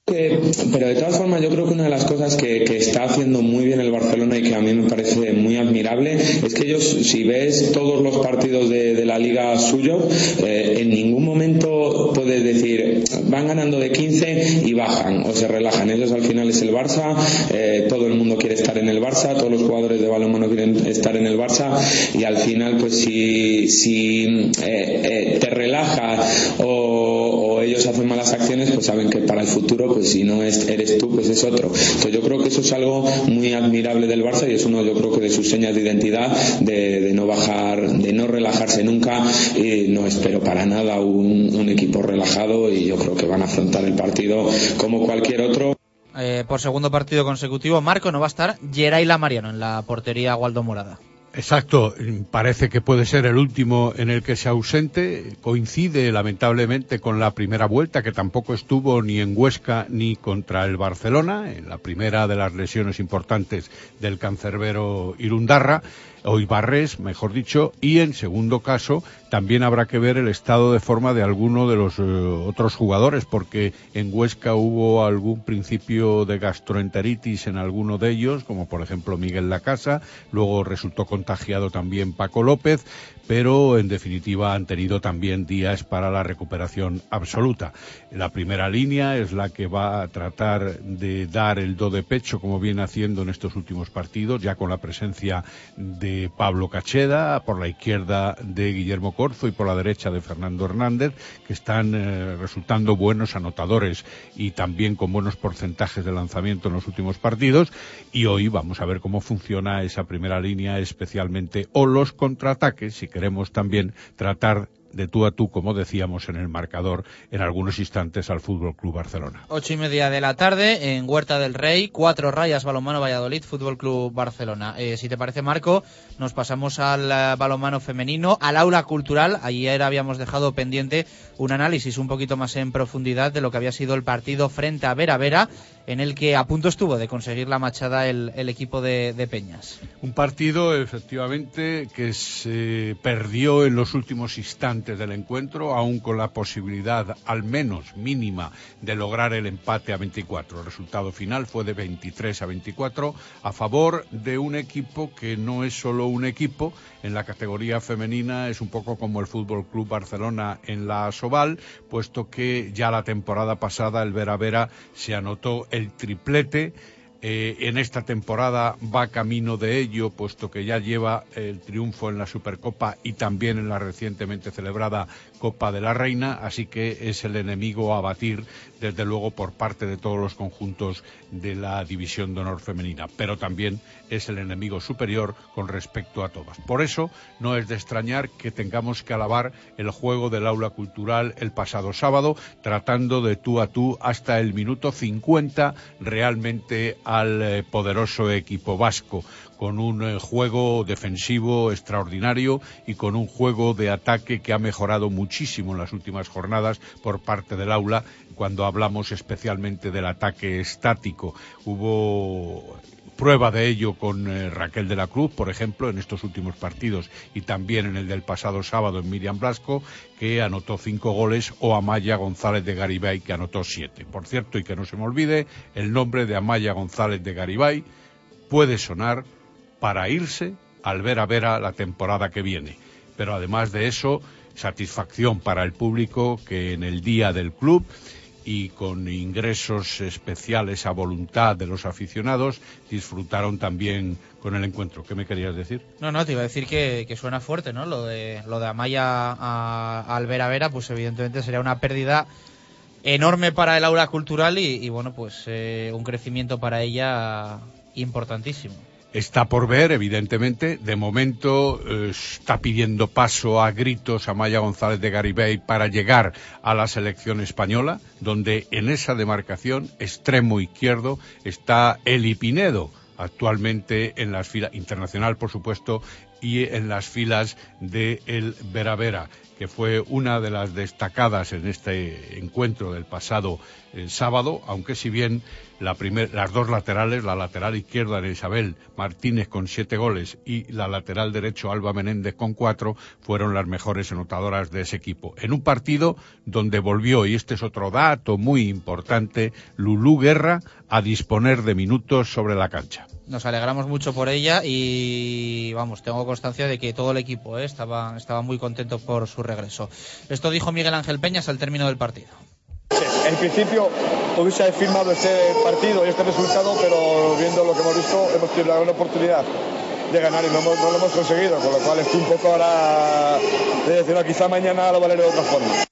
Speaker 5: Que, pero de todas formas yo creo que una de las cosas que, está haciendo muy bien el Barcelona y que a mí me parece muy admirable es que ellos si ves todos los partidos de, la liga suyo eh, en ningún momento puedes decir van ganando de 15 y bajan o se relajan. Ellos al final es el Barça eh, todo el mundo quiere estar en el Barça todos los jugadores de balonmano quieren estar en el Barça y al final pues si, eh, te relajas o ellos hacen malas acciones pues saben que para el futuro pues si no es, eres tú, pues es otro. Entonces yo creo que eso es algo muy admirable del Barça y es uno yo creo que de sus señas de identidad, de, no bajar, de no relajarse nunca y no espero para nada un, equipo relajado y yo creo que van a afrontar el partido como cualquier otro.
Speaker 2: Eh, por segundo partido consecutivo, Marco no va a estar Geraila Mariano en la portería Waldo Morada.
Speaker 21: Exacto, parece que puede ser el último en el que se ausente. Coincide lamentablemente con la primera vuelta, que tampoco estuvo ni en Huesca ni contra el Barcelona, en la primera de las lesiones importantes del cancerbero Irundarra o Ibarres, mejor dicho, y en segundo caso también habrá que ver el estado de forma de alguno de los eh, otros jugadores, porque en Huesca hubo algún principio de gastroenteritis en alguno de ellos, como por ejemplo Miguel Lacasa, luego resultó contagiado también Paco López, pero en definitiva han tenido también días para la recuperación absoluta. La primera línea es la que va a tratar de dar el do de pecho, como viene haciendo en estos últimos partidos, ya con la presencia de Pablo Cacheda, por la izquierda de Guillermo Corzo y por la derecha de Fernando Hernández, que están eh, resultando buenos anotadores y también con buenos porcentajes de lanzamiento en los últimos partidos. Y hoy vamos a ver cómo funciona esa primera línea, especialmente o los contraataques, si queremos también tratar de tú a tú, como decíamos en el marcador, en algunos instantes al Fútbol Club Barcelona.
Speaker 2: Ocho y media de la tarde en Huerta del Rey, cuatro rayas balonmano Valladolid, Fútbol Club Barcelona. Eh, si te parece, Marco, nos pasamos al uh, balonmano femenino, al aula cultural. Ayer habíamos dejado pendiente un análisis un poquito más en profundidad de lo que había sido el partido frente a Vera Vera, en el que a punto estuvo de conseguir la machada el, equipo de, de, Peñas.
Speaker 21: Un partido, efectivamente, que se perdió en los últimos instantes del encuentro, aún con la posibilidad, al menos mínima, de lograr el empate a 24. El resultado final fue de 23 a 24 a favor de un equipo que no es solo un equipo, en la categoría femenina es un poco como el Fútbol Club Barcelona en la Soval, puesto que ya la temporada pasada el Vera Vera se anotó el triplete. Eh, en esta temporada va camino de ello, puesto que ya lleva el triunfo en la Supercopa y también en la recientemente celebrada Copa de la Reina, así que es el enemigo a batir, desde luego, por parte de todos los conjuntos de la División de Honor Femenina, pero también es el enemigo superior con respecto a todas. Por eso, no es de extrañar que tengamos que alabar el juego del aula cultural el pasado sábado, tratando de tú a tú hasta el minuto 50 realmente al eh, poderoso equipo vasco con un eh, juego defensivo extraordinario y con un juego de ataque que ha mejorado muchísimo en las últimas jornadas por parte del aula cuando hablamos especialmente del ataque estático. Hubo prueba de ello con eh, Raquel de la Cruz, por ejemplo, en estos últimos partidos y también en el del pasado sábado en Miriam Blasco, que anotó cinco goles, o Amaya González de Garibay, que anotó siete. Por cierto, y que no se me olvide, el nombre de Amaya González de Garibay puede sonar para irse al Vera Vera la temporada que viene. Pero además de eso, satisfacción para el público que en el día del club y con ingresos especiales a voluntad de los aficionados disfrutaron también con el encuentro. ¿Qué me querías decir?
Speaker 2: No, no, te iba a decir que, suena fuerte, ¿no? Lo de, lo de Amaya a, al Vera pues evidentemente sería una pérdida enorme para el aula cultural y, y bueno, pues eh, un crecimiento para ella importantísimo.
Speaker 21: Está por ver, evidentemente. De momento eh, está pidiendo paso a gritos a Maya González de Garibay para llegar a la selección española, donde en esa demarcación, extremo izquierdo, está Eli Pinedo, actualmente en las filas, internacional por supuesto, y en las filas de el Vera Vera, que fue una de las destacadas en este encuentro del pasado sábado, aunque si bien las dos laterales, la lateral izquierda de Isabel Martínez con siete goles y la lateral derecho Alba Menéndez con cuatro, fueron las mejores anotadoras de ese equipo. En un partido donde volvió, y este es otro dato muy importante, Lulú Guerra a disponer de minutos sobre la cancha.
Speaker 2: Nos alegramos mucho por ella y vamos, tengo constancia de que todo el equipo ¿eh? estaba, estaba muy contento por su regreso. Esto dijo Miguel Ángel Peñas al término del partido.
Speaker 25: En principio hubiese firmado este partido y este resultado, pero viendo lo que hemos visto, hemos tenido la gran oportunidad de ganar y no, no, lo hemos conseguido, con lo cual estoy un poco ahora de decirlo, quizá mañana lo valeré de otra forma.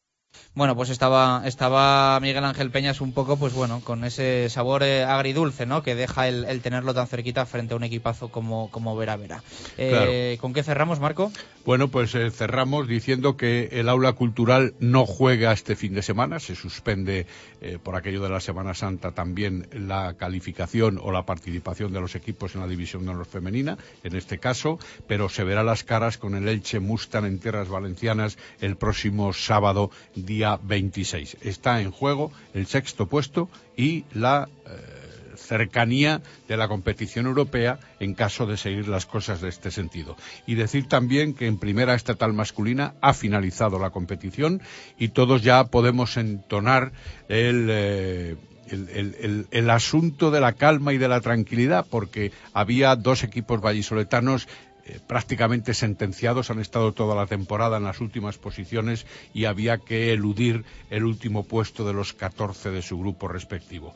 Speaker 2: Bueno, pues estaba, estaba Miguel Ángel Peñas un poco, pues bueno, con ese sabor eh, agridulce, ¿no? Que deja el, el, tenerlo tan cerquita frente a un equipazo como, como Vera Vera. Eh, ¿Con qué cerramos, Marco?
Speaker 21: Bueno, pues eh, cerramos diciendo que el aula cultural no juega este fin de semana, se suspende eh, por aquello de la Semana Santa también la calificación o la participación de los equipos en la división de honor femenina, en este caso, pero se verá las caras con el Elche Mustang en tierras valencianas el próximo sábado día 26. Está en juego el sexto puesto y la eh, cercanía de la competición europea en caso de seguir las cosas de este sentido. Y decir también que en primera estatal masculina ha finalizado la competición y todos ya podemos entonar el. Eh, el, el, el, asunto de la calma y de la tranquilidad, porque había dos equipos vallisoletanos eh, prácticamente sentenciados, han estado toda la temporada en las últimas posiciones y había que eludir el último puesto de los 14 de su grupo respectivo.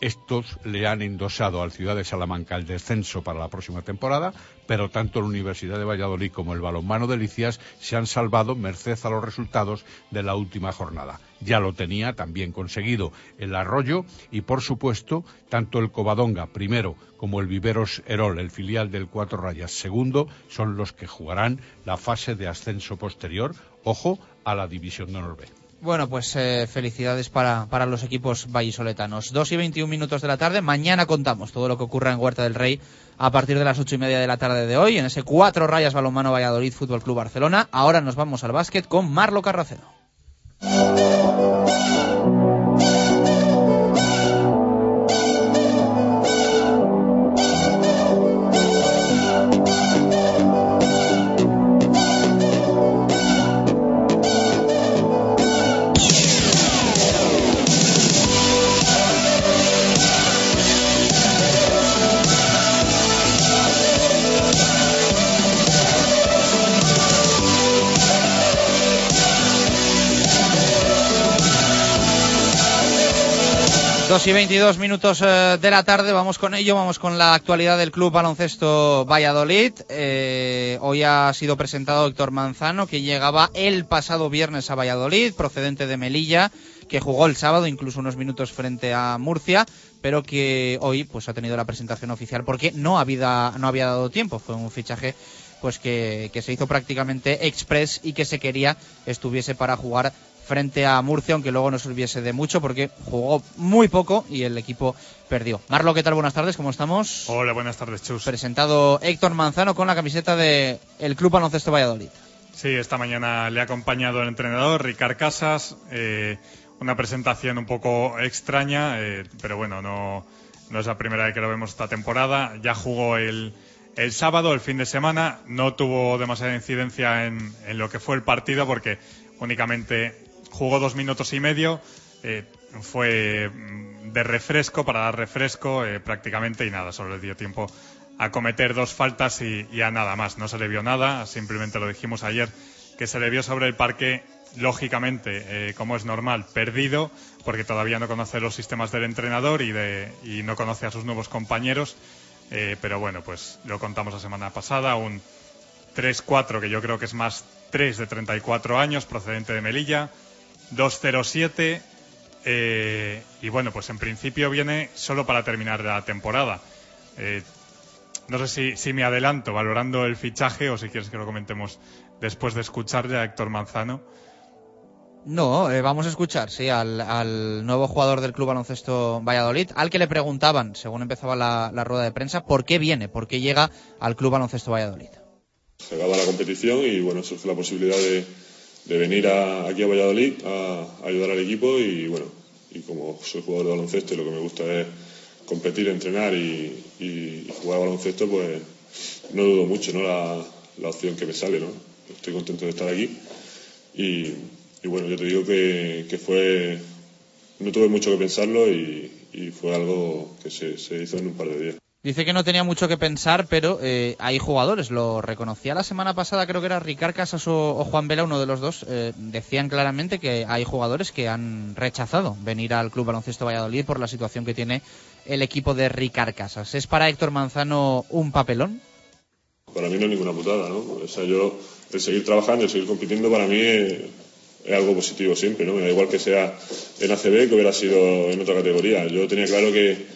Speaker 21: Estos le han endosado al Ciudad de Salamanca el descenso para la próxima temporada, pero tanto la Universidad de Valladolid como el balonmano de Licias se han salvado merced a los resultados de la última jornada. Ya lo tenía también conseguido el Arroyo y, por supuesto, tanto el Covadonga primero como el Viveros Herol, el filial del Cuatro Rayas segundo, son los que jugarán la fase de ascenso posterior, ojo, a la División de Honor B.
Speaker 2: Bueno, pues eh, felicidades para, para, los equipos vallisoletanos. Dos y 21 minutos de la tarde. Mañana contamos todo lo que ocurra en Huerta del Rey a partir de las ocho y media de la tarde de hoy en ese cuatro rayas balonmano Valladolid Fútbol Club Barcelona. Ahora nos vamos al básquet con Marlo Carraceno. Y 22 minutos eh, de la tarde, vamos con ello, vamos con la actualidad del Club Baloncesto Valladolid. Eh, hoy ha sido presentado Héctor Manzano, que llegaba el pasado viernes a Valladolid, procedente de Melilla, que jugó el sábado incluso unos minutos frente a Murcia, pero que hoy pues ha tenido la presentación oficial porque no había, no había dado tiempo. Fue un fichaje pues que, que se hizo prácticamente express y que se quería estuviese para jugar frente a Murcia, aunque luego no sirviese de mucho porque jugó muy poco y el equipo perdió. Marlo, ¿qué tal? Buenas tardes, ¿cómo estamos?
Speaker 26: Hola, buenas tardes, Chus.
Speaker 2: Presentado Héctor Manzano con la camiseta del el Club Baloncesto Valladolid.
Speaker 26: Sí, esta mañana le ha acompañado el entrenador Ricard Casas. Eh, una presentación un poco extraña, eh, pero bueno, no, no es la primera vez que lo vemos esta temporada. Ya jugó el, el sábado, el fin de semana, no tuvo demasiada incidencia en, en lo que fue el partido porque únicamente jugó dos minutos y medio, eh, fue mm, de refresco, para dar refresco eh, prácticamente y nada, solo le dio tiempo a cometer dos faltas y, y, a nada más. No se le vio nada, simplemente lo dijimos ayer, que se le vio sobre el parque, lógicamente, eh, como es normal, perdido, porque todavía no conoce los sistemas del entrenador y, de, y no conoce a sus nuevos compañeros. Pero bueno, pues lo contamos la semana pasada, un 3-4 que yo creo que es más 3 de 34 años, procedente de Melilla, 207 eh, y bueno, pues en principio viene solo para terminar la temporada. Eh, no sé si, si, me adelanto valorando el fichaje o si quieres que lo comentemos después de escucharle a Héctor Manzano.
Speaker 2: No, eh, vamos a escuchar, sí, al, al, nuevo jugador del Club Baloncesto Valladolid, al que le preguntaban, según empezaba la, la, rueda de prensa, por qué viene, por qué llega al Club Baloncesto Valladolid.
Speaker 6: Se acaba la competición y bueno, surge la posibilidad de, de venir a, aquí a Valladolid a, ayudar al equipo y bueno, y como soy jugador de baloncesto y lo que me gusta es competir, entrenar y, jugar baloncesto, pues no dudo mucho ¿no? La, opción que me sale, ¿no? Estoy contento de estar aquí y, y bueno, yo te digo que, que, fue, no tuve mucho que pensarlo y, y fue algo que se, se hizo en un par de días.
Speaker 2: Dice que no tenía mucho que pensar, pero eh, hay jugadores, lo reconocía la semana pasada, creo que era Ricard Casas o, Juan Vela, uno de los dos, eh, decían claramente que hay jugadores que han rechazado venir al Club Baloncesto Valladolid por la situación que tiene el equipo de Ricard Casas. ¿Es para Héctor Manzano un papelón?
Speaker 6: Para mí no es ninguna putada, ¿no? O sea, yo, el seguir trabajando, el seguir compitiendo, para mí es, algo positivo siempre, ¿no? Da igual que sea en ACB que hubiera sido en otra categoría. Yo tenía claro que,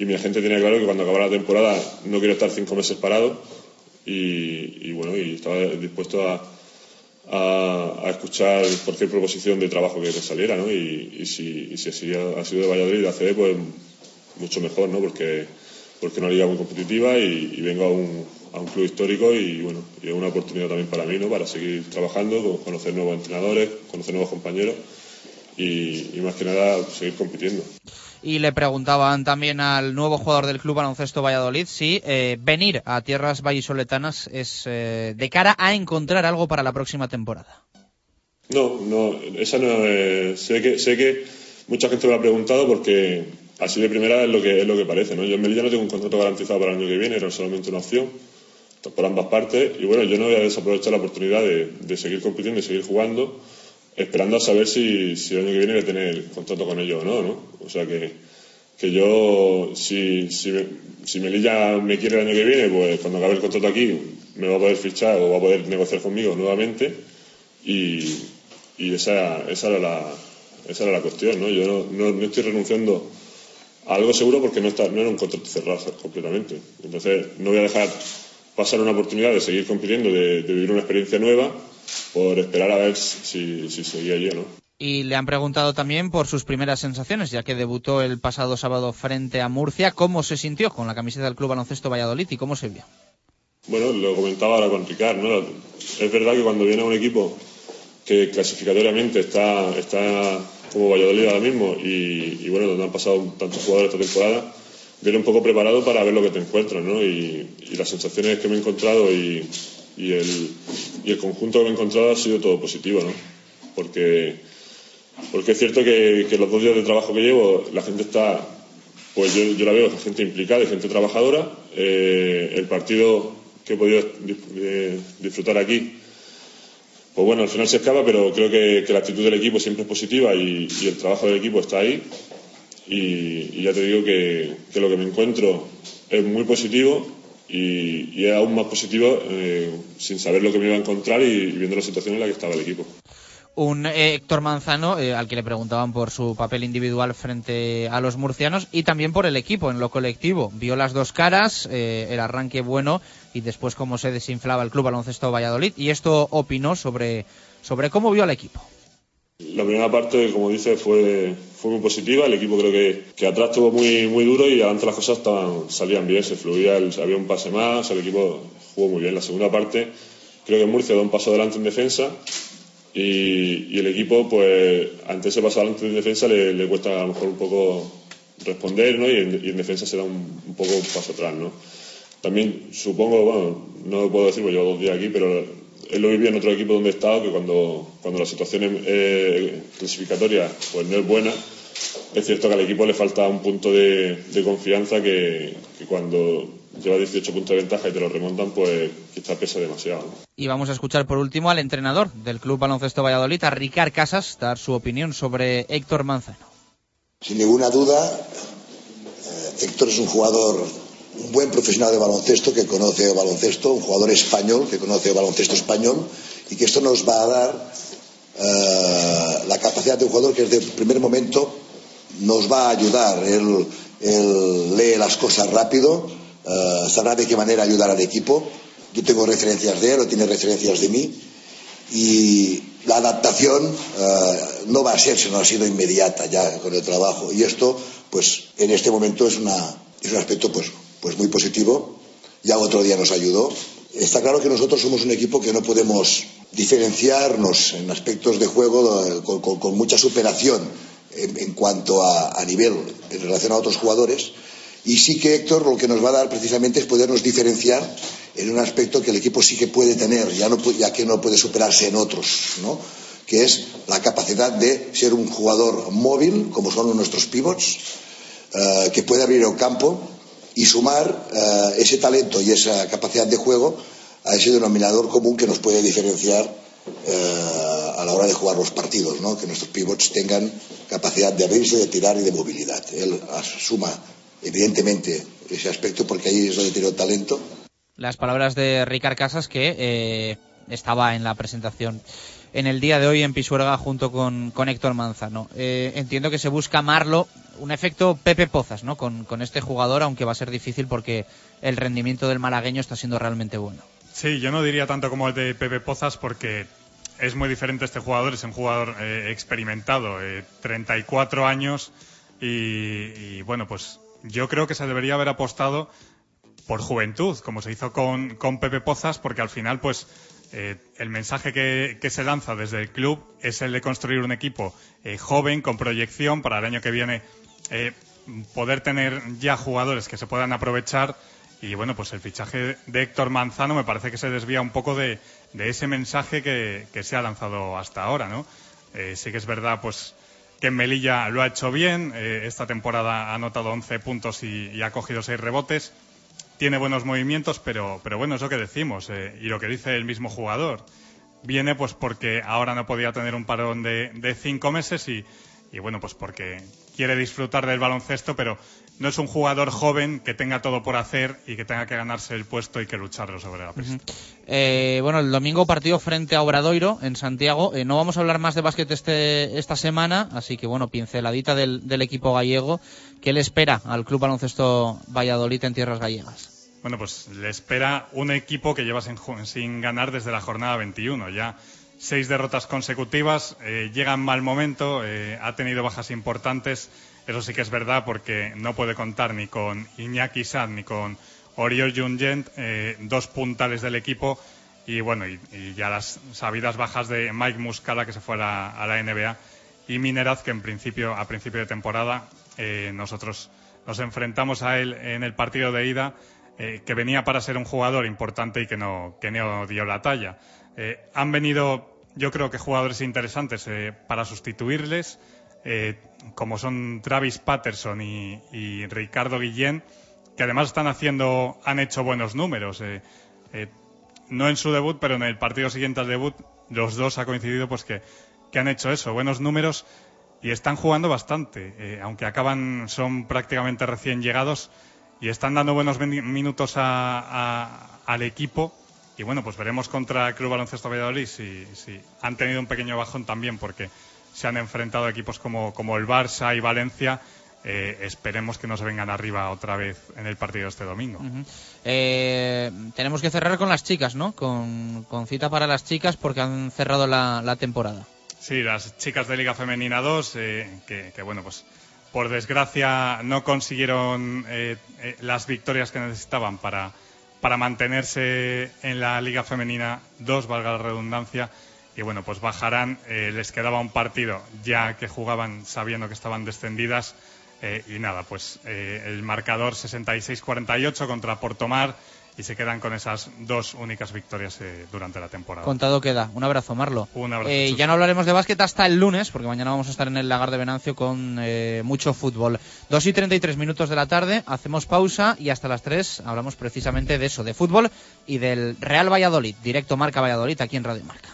Speaker 6: y mi agente tenía claro que cuando acabara la temporada no quiero estar cinco meses parado y, bueno, y estaba dispuesto a, a, escuchar cualquier proposición de trabajo que saliera, ¿no? Y, si, si ha, sido de Valladolid, de ACB, pues mucho mejor, ¿no? Porque, porque es una liga muy competitiva y vengo a un, a un club histórico y bueno, y es una oportunidad también para mí, ¿no? Para seguir trabajando, conocer nuevos entrenadores, conocer nuevos compañeros y, más que nada seguir compitiendo.
Speaker 2: Y le preguntaban también al nuevo jugador del club baloncesto Valladolid si eh, venir a tierras vallisoletanas es eh, de cara a encontrar algo para la próxima temporada.
Speaker 6: No, no, esa no sé que sé que mucha gente me ha preguntado porque así de primera es lo que es lo que parece, ¿no? Yo en Melilla no tengo un contrato garantizado para el año que viene, era solamente una opción por ambas partes. Y bueno, yo no voy a desaprovechar la oportunidad de, seguir compitiendo y seguir jugando, esperando a saber si, si, el año que viene voy a tener contrato con ellos o no, ¿no? O sea que, que yo, si, si, si Melilla me quiere el año que viene, pues cuando acabe el contrato aquí me va a poder fichar o va a poder negociar conmigo nuevamente. Y, y esa, esa, era la, esa era la cuestión, ¿no? Yo no, estoy renunciando a algo seguro porque no, está, no era un contrato cerrado completamente. Entonces, no voy a dejar pasar una oportunidad de seguir compitiendo, de, vivir una experiencia nueva, por esperar a ver si, si seguía yo, ¿no?
Speaker 2: Y le han preguntado también por sus primeras sensaciones, ya que debutó el pasado sábado frente a Murcia. ¿Cómo se sintió con la camiseta del Club Baloncesto Valladolid y cómo se vio?
Speaker 6: Bueno, lo comentaba ahora con Ricard, ¿no? Es verdad que cuando viene a un equipo que clasificatoriamente está, está como Valladolid ahora mismo y, y bueno, donde han pasado tantos jugadores esta temporada, viene un poco preparado para ver lo que te encuentras, ¿no? Y, las sensaciones que me he encontrado y, el, y el conjunto que he encontrado ha sido todo positivo, ¿no? Porque, porque es cierto que, los dos días de trabajo que llevo, la gente está, pues yo, yo la veo, gente implicada y gente trabajadora. Eh, el partido que he podido disfrutar aquí, pues bueno, al final se escapa, pero creo que, la actitud del equipo siempre es positiva y, y el trabajo del equipo está ahí y, ya te digo que, lo que me encuentro es muy positivo y, es aún más positivo eh, sin saber lo que me iba a encontrar y, viendo la situación en la que estaba el equipo.
Speaker 2: Un eh, Héctor Manzano, eh, al que le preguntaban por su papel individual frente a los murcianos y también por el equipo, en lo colectivo. Vio las dos caras, el arranque bueno y después cómo se desinflaba el club baloncesto Valladolid. Y esto opinó sobre, sobre cómo vio al equipo.
Speaker 6: La primera parte, como dice, fue, fue muy positiva. El equipo creo que, que atrás estuvo muy, muy duro y adelante las cosas estaban, salían bien, se fluía, había un pase más, el equipo jugó muy bien. La segunda parte, creo que Murcia da un paso adelante en defensa y, el equipo, pues, ante ese paso adelante en defensa le, cuesta a lo mejor un poco responder, ¿no? Y en, defensa se da un, poco un paso atrás, ¿no? También supongo, bueno, no lo puedo decir porque llevo dos días aquí, pero él lo vivía en otro equipo donde he estado, que cuando, cuando la situación eh, clasificatoria pues no es buena, es cierto que al equipo le falta un punto de, confianza que, cuando lleva 18 puntos de ventaja y te lo remontan, pues quizá pesa demasiado.
Speaker 2: Y vamos a escuchar por último al entrenador del Club Baloncesto Valladolid, a Ricard Casas, dar su opinión sobre Héctor Manzano.
Speaker 27: Sin ninguna duda, eh, Héctor es un jugador un buen profesional de baloncesto que conoce el baloncesto, un jugador español que conoce el baloncesto español y que esto nos va a dar eh, la capacidad de un jugador que desde el primer momento nos va a ayudar. Él, lee las cosas rápido, eh, sabrá de qué manera ayudar al equipo. Yo tengo referencias de él, o tiene referencias de mí. Y la adaptación eh, no va a ser, sino ha sido inmediata ya con el trabajo. Y esto, pues, en este momento es, una, es un aspecto, pues, pues muy positivo. Ya otro día nos ayudó. Está claro que nosotros somos un equipo que no podemos diferenciarnos en aspectos de juego eh, con, mucha superación en, cuanto a, nivel en relación a otros jugadores. Y sí que Héctor lo que nos va a dar precisamente es podernos diferenciar en un aspecto que el equipo sí que puede tener, ya, que no puede superarse en otros, ¿no? que es la capacidad de ser un jugador móvil, como son nuestros pivots, eh, que puede abrir el campo, y sumar eh, ese talento y esa capacidad de juego a ese denominador común que nos puede diferenciar eh, a la hora de jugar los partidos, ¿no? que nuestros pivots tengan capacidad de abrirse, de tirar y de movilidad. Él suma evidentemente ese aspecto porque ahí es donde tiene el talento.
Speaker 2: Las palabras de Ricard Casas que eh, estaba en la presentación en el día de hoy en Pisuerga junto con, con Héctor Manzano. Eh, entiendo que se busca Marlo, un efecto Pepe Pozas, ¿no? Con, con este jugador, aunque va a ser difícil porque el rendimiento del malagueño está siendo realmente bueno.
Speaker 26: Sí, yo no diría tanto como el de Pepe Pozas porque es muy diferente este jugador, es un jugador eh, experimentado, eh, 34 años y, y, bueno, pues yo creo que se debería haber apostado por juventud, como se hizo con, con Pepe Pozas, porque al final pues eh, el mensaje que, se lanza desde el club es el de construir un equipo eh, joven, con proyección, para el año que viene eh, poder tener ya jugadores que se puedan aprovechar. Y bueno, pues el fichaje de Héctor Manzano me parece que se desvía un poco de, ese mensaje que, se ha lanzado hasta ahora, ¿no? Sí que es verdad, pues que Melilla lo ha hecho bien. Esta temporada ha anotado 11 puntos y, y ha cogido 6 rebotes tiene buenos movimientos, pero, pero bueno, es lo que decimos eh, y lo que dice el mismo jugador. Viene pues porque ahora no podía tener un parón de, cinco meses y, y, bueno, pues porque quiere disfrutar del baloncesto, pero no es un jugador joven que tenga todo por hacer y que tenga que ganarse el puesto y que lucharlo sobre la pista.
Speaker 2: Eh, bueno, el domingo partido frente a Obradoiro en Santiago. Eh, no vamos a hablar más de básquet este, esta semana, así que bueno, pinceladita del equipo gallego. ¿Qué le espera al Club Baloncesto Valladolid en tierras gallegas?
Speaker 26: Bueno, pues le espera un equipo que lleva sin, ganar desde la jornada 21. Ya seis derrotas consecutivas, eh, llega en mal momento, eh, ha tenido bajas importantes. Eso sí que es verdad porque no puede contar ni con Iñaki Sad ni con Oriol Jungent, eh, dos puntales del equipo. Y bueno, y, y, ya las sabidas bajas de Mike Muscala, que se fue a la, a la NBA, y Mineraz, que en principio, a principio de temporada, eh, nosotros nos enfrentamos a él en el partido de ida eh, que venía para ser un jugador importante y que no, que no dio la talla. Eh, han venido, yo creo que jugadores interesantes para sustituirles, como son Travis Patterson y, y, Ricardo Guillén, que además están haciendo, han hecho buenos números. No en su debut, pero en el partido siguiente al debut, los dos ha coincidido pues que, que han hecho eso, buenos números y están jugando bastante, aunque acaban, son prácticamente recién llegados y están dando buenos minutos a, al equipo. Y bueno, pues veremos contra el Club Baloncesto Valladolid si, si, han tenido un pequeño bajón también porque se han enfrentado equipos como, como el Barça y Valencia. Eh, esperemos que no se vengan arriba otra vez en el partido este domingo.
Speaker 2: Eh, tenemos que cerrar con las chicas, ¿no? Con, cita para las chicas porque han cerrado la temporada.
Speaker 26: Sí, las chicas de Liga Femenina 2, eh, que, que bueno, pues por desgracia no consiguieron eh, eh, las victorias que necesitaban para, para mantenerse en la Liga Femenina 2, valga la redundancia. Y bueno, pues bajarán. Les quedaba un partido ya que jugaban sabiendo que estaban descendidas. y nada, pues el marcador 66-48 contra Portomar y se quedan con esas dos únicas victorias eh, durante la temporada.
Speaker 2: Contado queda. Un abrazo, Marlo.
Speaker 26: Un abrazo.
Speaker 2: Eh, ya no hablaremos de básquet hasta el lunes, porque mañana vamos a estar en el lagar de Venancio con eh, mucho fútbol. 2 y 33 minutos de la tarde, hacemos pausa y hasta las 3 hablamos precisamente de eso, de fútbol y del Real Valladolid, directo Marca Valladolid aquí en Radio Marca.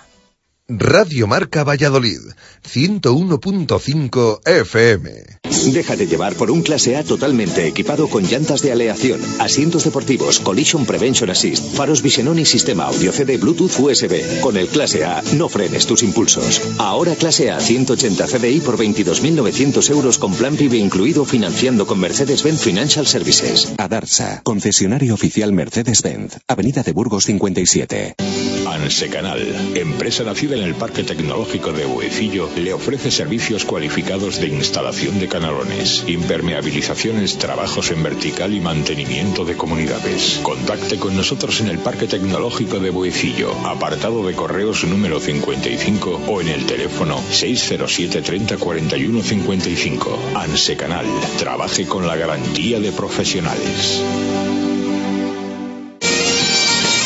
Speaker 1: Radio Marca Valladolid, 101.5 FM.
Speaker 12: Déjate llevar por un clase A totalmente equipado con llantas de aleación, asientos deportivos, collision prevention assist, faros Visenón y sistema audio CD Bluetooth USB. Con el clase A no frenes tus impulsos. Ahora clase A 180 CDI por 22.900 euros con plan PIB incluido financiando con Mercedes-Benz Financial Services.
Speaker 28: Adarsa, concesionario oficial Mercedes-Benz, Avenida de Burgos 57.
Speaker 11: Ansecanal, empresa nacida en el Parque Tecnológico de Buecillo, le ofrece servicios cualificados de instalación de canalones, impermeabilizaciones, trabajos en vertical y mantenimiento de comunidades. Contacte con nosotros en el Parque Tecnológico de Buecillo, apartado de correos número 55 o en el teléfono 607 30 41 55. Ansecanal, trabaje con la garantía de profesionales.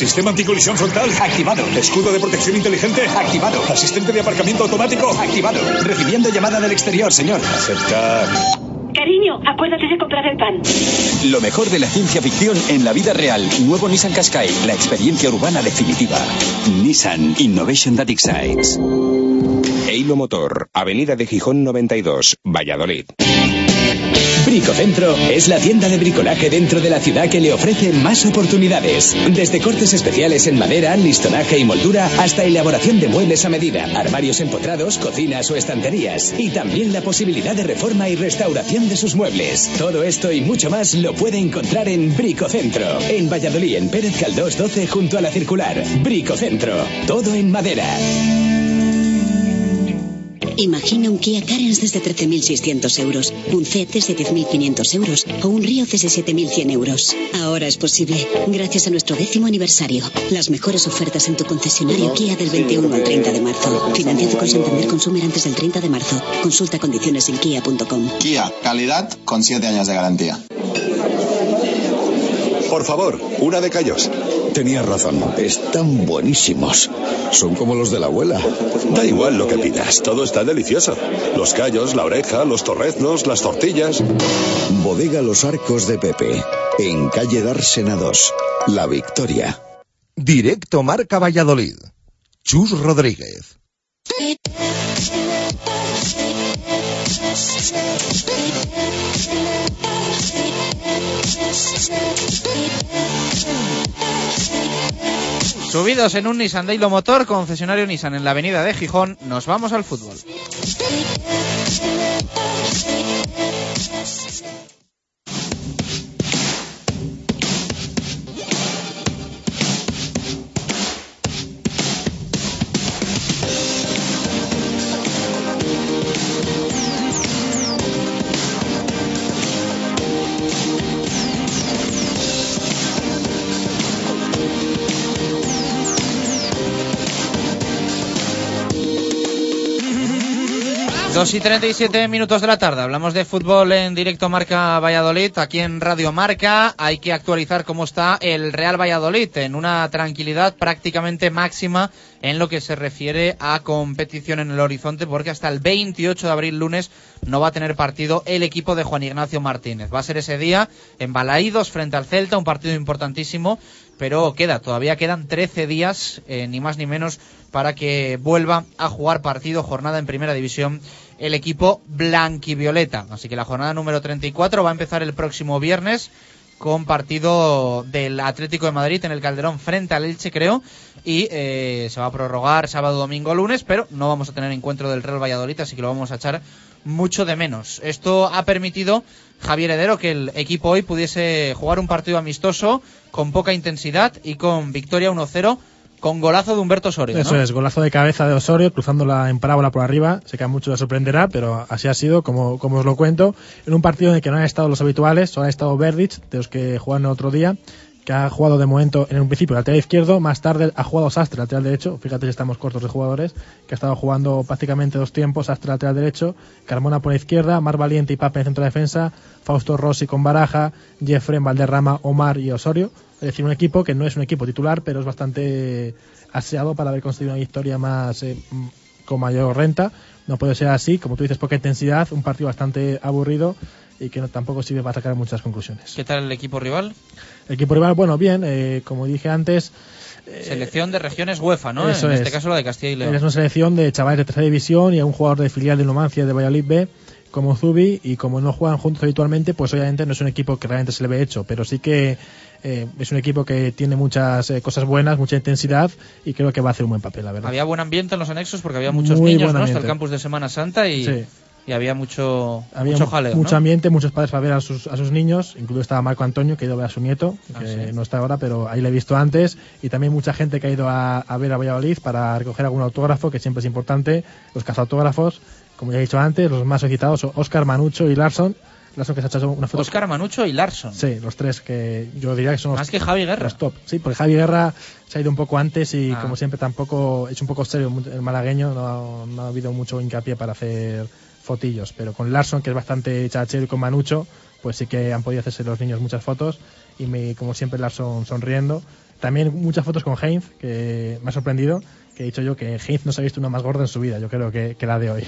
Speaker 23: Sistema anticolisión frontal.
Speaker 9: Activado.
Speaker 23: Escudo de protección inteligente.
Speaker 9: Activado.
Speaker 23: Asistente de aparcamiento automático.
Speaker 9: Activado. Recibiendo llamada del exterior, señor.
Speaker 23: Aceptar.
Speaker 29: Cariño, acuérdate de comprar el pan.
Speaker 9: Lo mejor de la ciencia ficción en la vida real. Nuevo Nissan Qashqai, la experiencia urbana definitiva. Nissan Innovation That Excites.
Speaker 30: Eilo Motor, Avenida de Gijón 92, Valladolid.
Speaker 9: Bricocentro es la tienda de bricolaje dentro de la ciudad que le ofrece más oportunidades. Desde cortes especiales en madera, listonaje y moldura hasta elaboración de muebles a medida, armarios empotrados, cocinas o estanterías. Y también la posibilidad de reforma y restauración de sus muebles. Todo esto y mucho más lo puede encontrar en Bricocentro. En Valladolid, en Pérez Caldós 12 junto a la circular. Bricocentro. Todo en madera.
Speaker 15: Imagina un Kia Carens desde 13.600 euros, un C desde 10.500 euros o un Río desde 7.100 euros. Ahora es posible, gracias a nuestro décimo aniversario. Las mejores ofertas en tu concesionario Kia del 21 al 30 de marzo. Financiado con Santander Consumer antes del 30 de marzo. Consulta condiciones en kia.com.
Speaker 16: Kia, calidad con 7 años de garantía.
Speaker 23: Por favor, una de callos.
Speaker 24: Tenías razón, están buenísimos. Son como los de la abuela.
Speaker 23: Da igual lo que pidas, todo está delicioso. Los callos, la oreja, los torreznos, las tortillas.
Speaker 24: Bodega Los Arcos de Pepe, en calle Dársena 2, La Victoria.
Speaker 1: Directo Marca Valladolid. Chus Rodríguez.
Speaker 2: Subidos en un Nissan Dailo Motor, concesionario Nissan en la avenida de Gijón, nos vamos al fútbol. Dos y 37 minutos de la tarde. Hablamos de fútbol en directo Marca Valladolid. Aquí en Radio Marca hay que actualizar cómo está el Real Valladolid en una tranquilidad prácticamente máxima en lo que se refiere a competición en el horizonte porque hasta el 28 de abril lunes no va a tener partido el equipo de Juan Ignacio Martínez. Va a ser ese día en Balaídos frente al Celta, un partido importantísimo pero queda, todavía quedan 13 días, eh, ni más ni menos, para que vuelva a jugar partido, jornada en primera división, el equipo blanquivioleta. Así que la jornada número 34 va a empezar el próximo viernes con partido del Atlético de Madrid en el Calderón frente al Elche, creo, y eh, se va a prorrogar sábado, domingo, lunes, pero no vamos a tener encuentro del Real Valladolid, así que lo vamos a echar mucho de menos. Esto ha permitido Javier Heredero que el equipo hoy pudiese jugar un partido amistoso con poca intensidad y con victoria 1-0 con golazo de Humberto Osorio. ¿no?
Speaker 8: Eso es, golazo de cabeza de Osorio, cruzándola en parábola por arriba. Sé que a muchos les sorprenderá, pero así ha sido, como, como os lo cuento. En un partido en el que no han estado los habituales, solo ha estado Verdic, de los que jugaron el otro día, que ha jugado de momento en un principio lateral izquierdo, más tarde ha jugado Sastre lateral derecho, fíjate si estamos cortos de jugadores, que ha estado jugando prácticamente dos tiempos, Sastre lateral derecho, Carmona por la izquierda, Mar Valiente y Pape en centro de defensa, Fausto Rossi con Baraja, Jeffrey, Valderrama, Omar y Osorio, es decir, un equipo que no es un equipo titular, pero es bastante aseado para haber conseguido una victoria más eh, con mayor renta. No puede ser así, como tú dices, poca intensidad, un partido bastante aburrido y que no, tampoco sirve para sacar muchas conclusiones.
Speaker 2: ¿Qué tal el equipo rival?
Speaker 8: El equipo rival, bueno, bien, eh, como dije antes. eh,
Speaker 2: Selección de regiones UEFA, ¿no?
Speaker 8: Eso
Speaker 2: en este
Speaker 8: es.
Speaker 2: caso la de Castilla y León.
Speaker 8: Es una selección de chavales de tercera división y a un jugador de filial de Numancia de Valladolid B como Zubi y como no juegan juntos habitualmente, pues obviamente no es un equipo que realmente se le ve hecho, pero sí que eh, es un equipo que tiene muchas eh, cosas buenas, mucha intensidad y creo que va a hacer un buen papel, la verdad.
Speaker 2: Había buen ambiente en los anexos porque había muchos
Speaker 8: Muy
Speaker 2: niños, ¿no? Hasta el campus de Semana Santa y,
Speaker 8: Sí.
Speaker 2: y había mucho,
Speaker 8: Había
Speaker 2: mucho
Speaker 8: mu-
Speaker 2: jaleo.
Speaker 8: mucho
Speaker 2: ¿no?
Speaker 8: ambiente, muchos padres para ver a sus, a sus niños, incluso estaba Marco Antonio, que ha ido a ver a su nieto,
Speaker 2: Ah,
Speaker 8: que
Speaker 2: sí.
Speaker 8: no está ahora, pero ahí le he visto antes, y también mucha gente que ha ido a, a ver a Valladolid para recoger algún autógrafo, que siempre es importante, los cazautógrafos, como ya he dicho antes, los más solicitados son Oscar, Manucho y Larson, Larson que se ha hecho una foto...
Speaker 2: Oscar Manucho y Larson.
Speaker 8: Sí, los tres que yo diría que son los,
Speaker 2: Más que Javi Guerra.
Speaker 8: los top. Sí, porque Javi Guerra se ha ido un poco antes y
Speaker 2: Ah.
Speaker 8: como siempre tampoco es un poco serio el malagueño, no, no ha habido mucho hincapié para hacer fotillos, pero con Larson que es bastante chachero y con Manucho, pues sí que han podido hacerse los niños muchas fotos y me, como siempre Larson sonriendo También muchas fotos con Heinz, que me ha sorprendido, que he dicho yo que Heinz no se ha visto una más gorda en su vida, yo creo que, que la de hoy.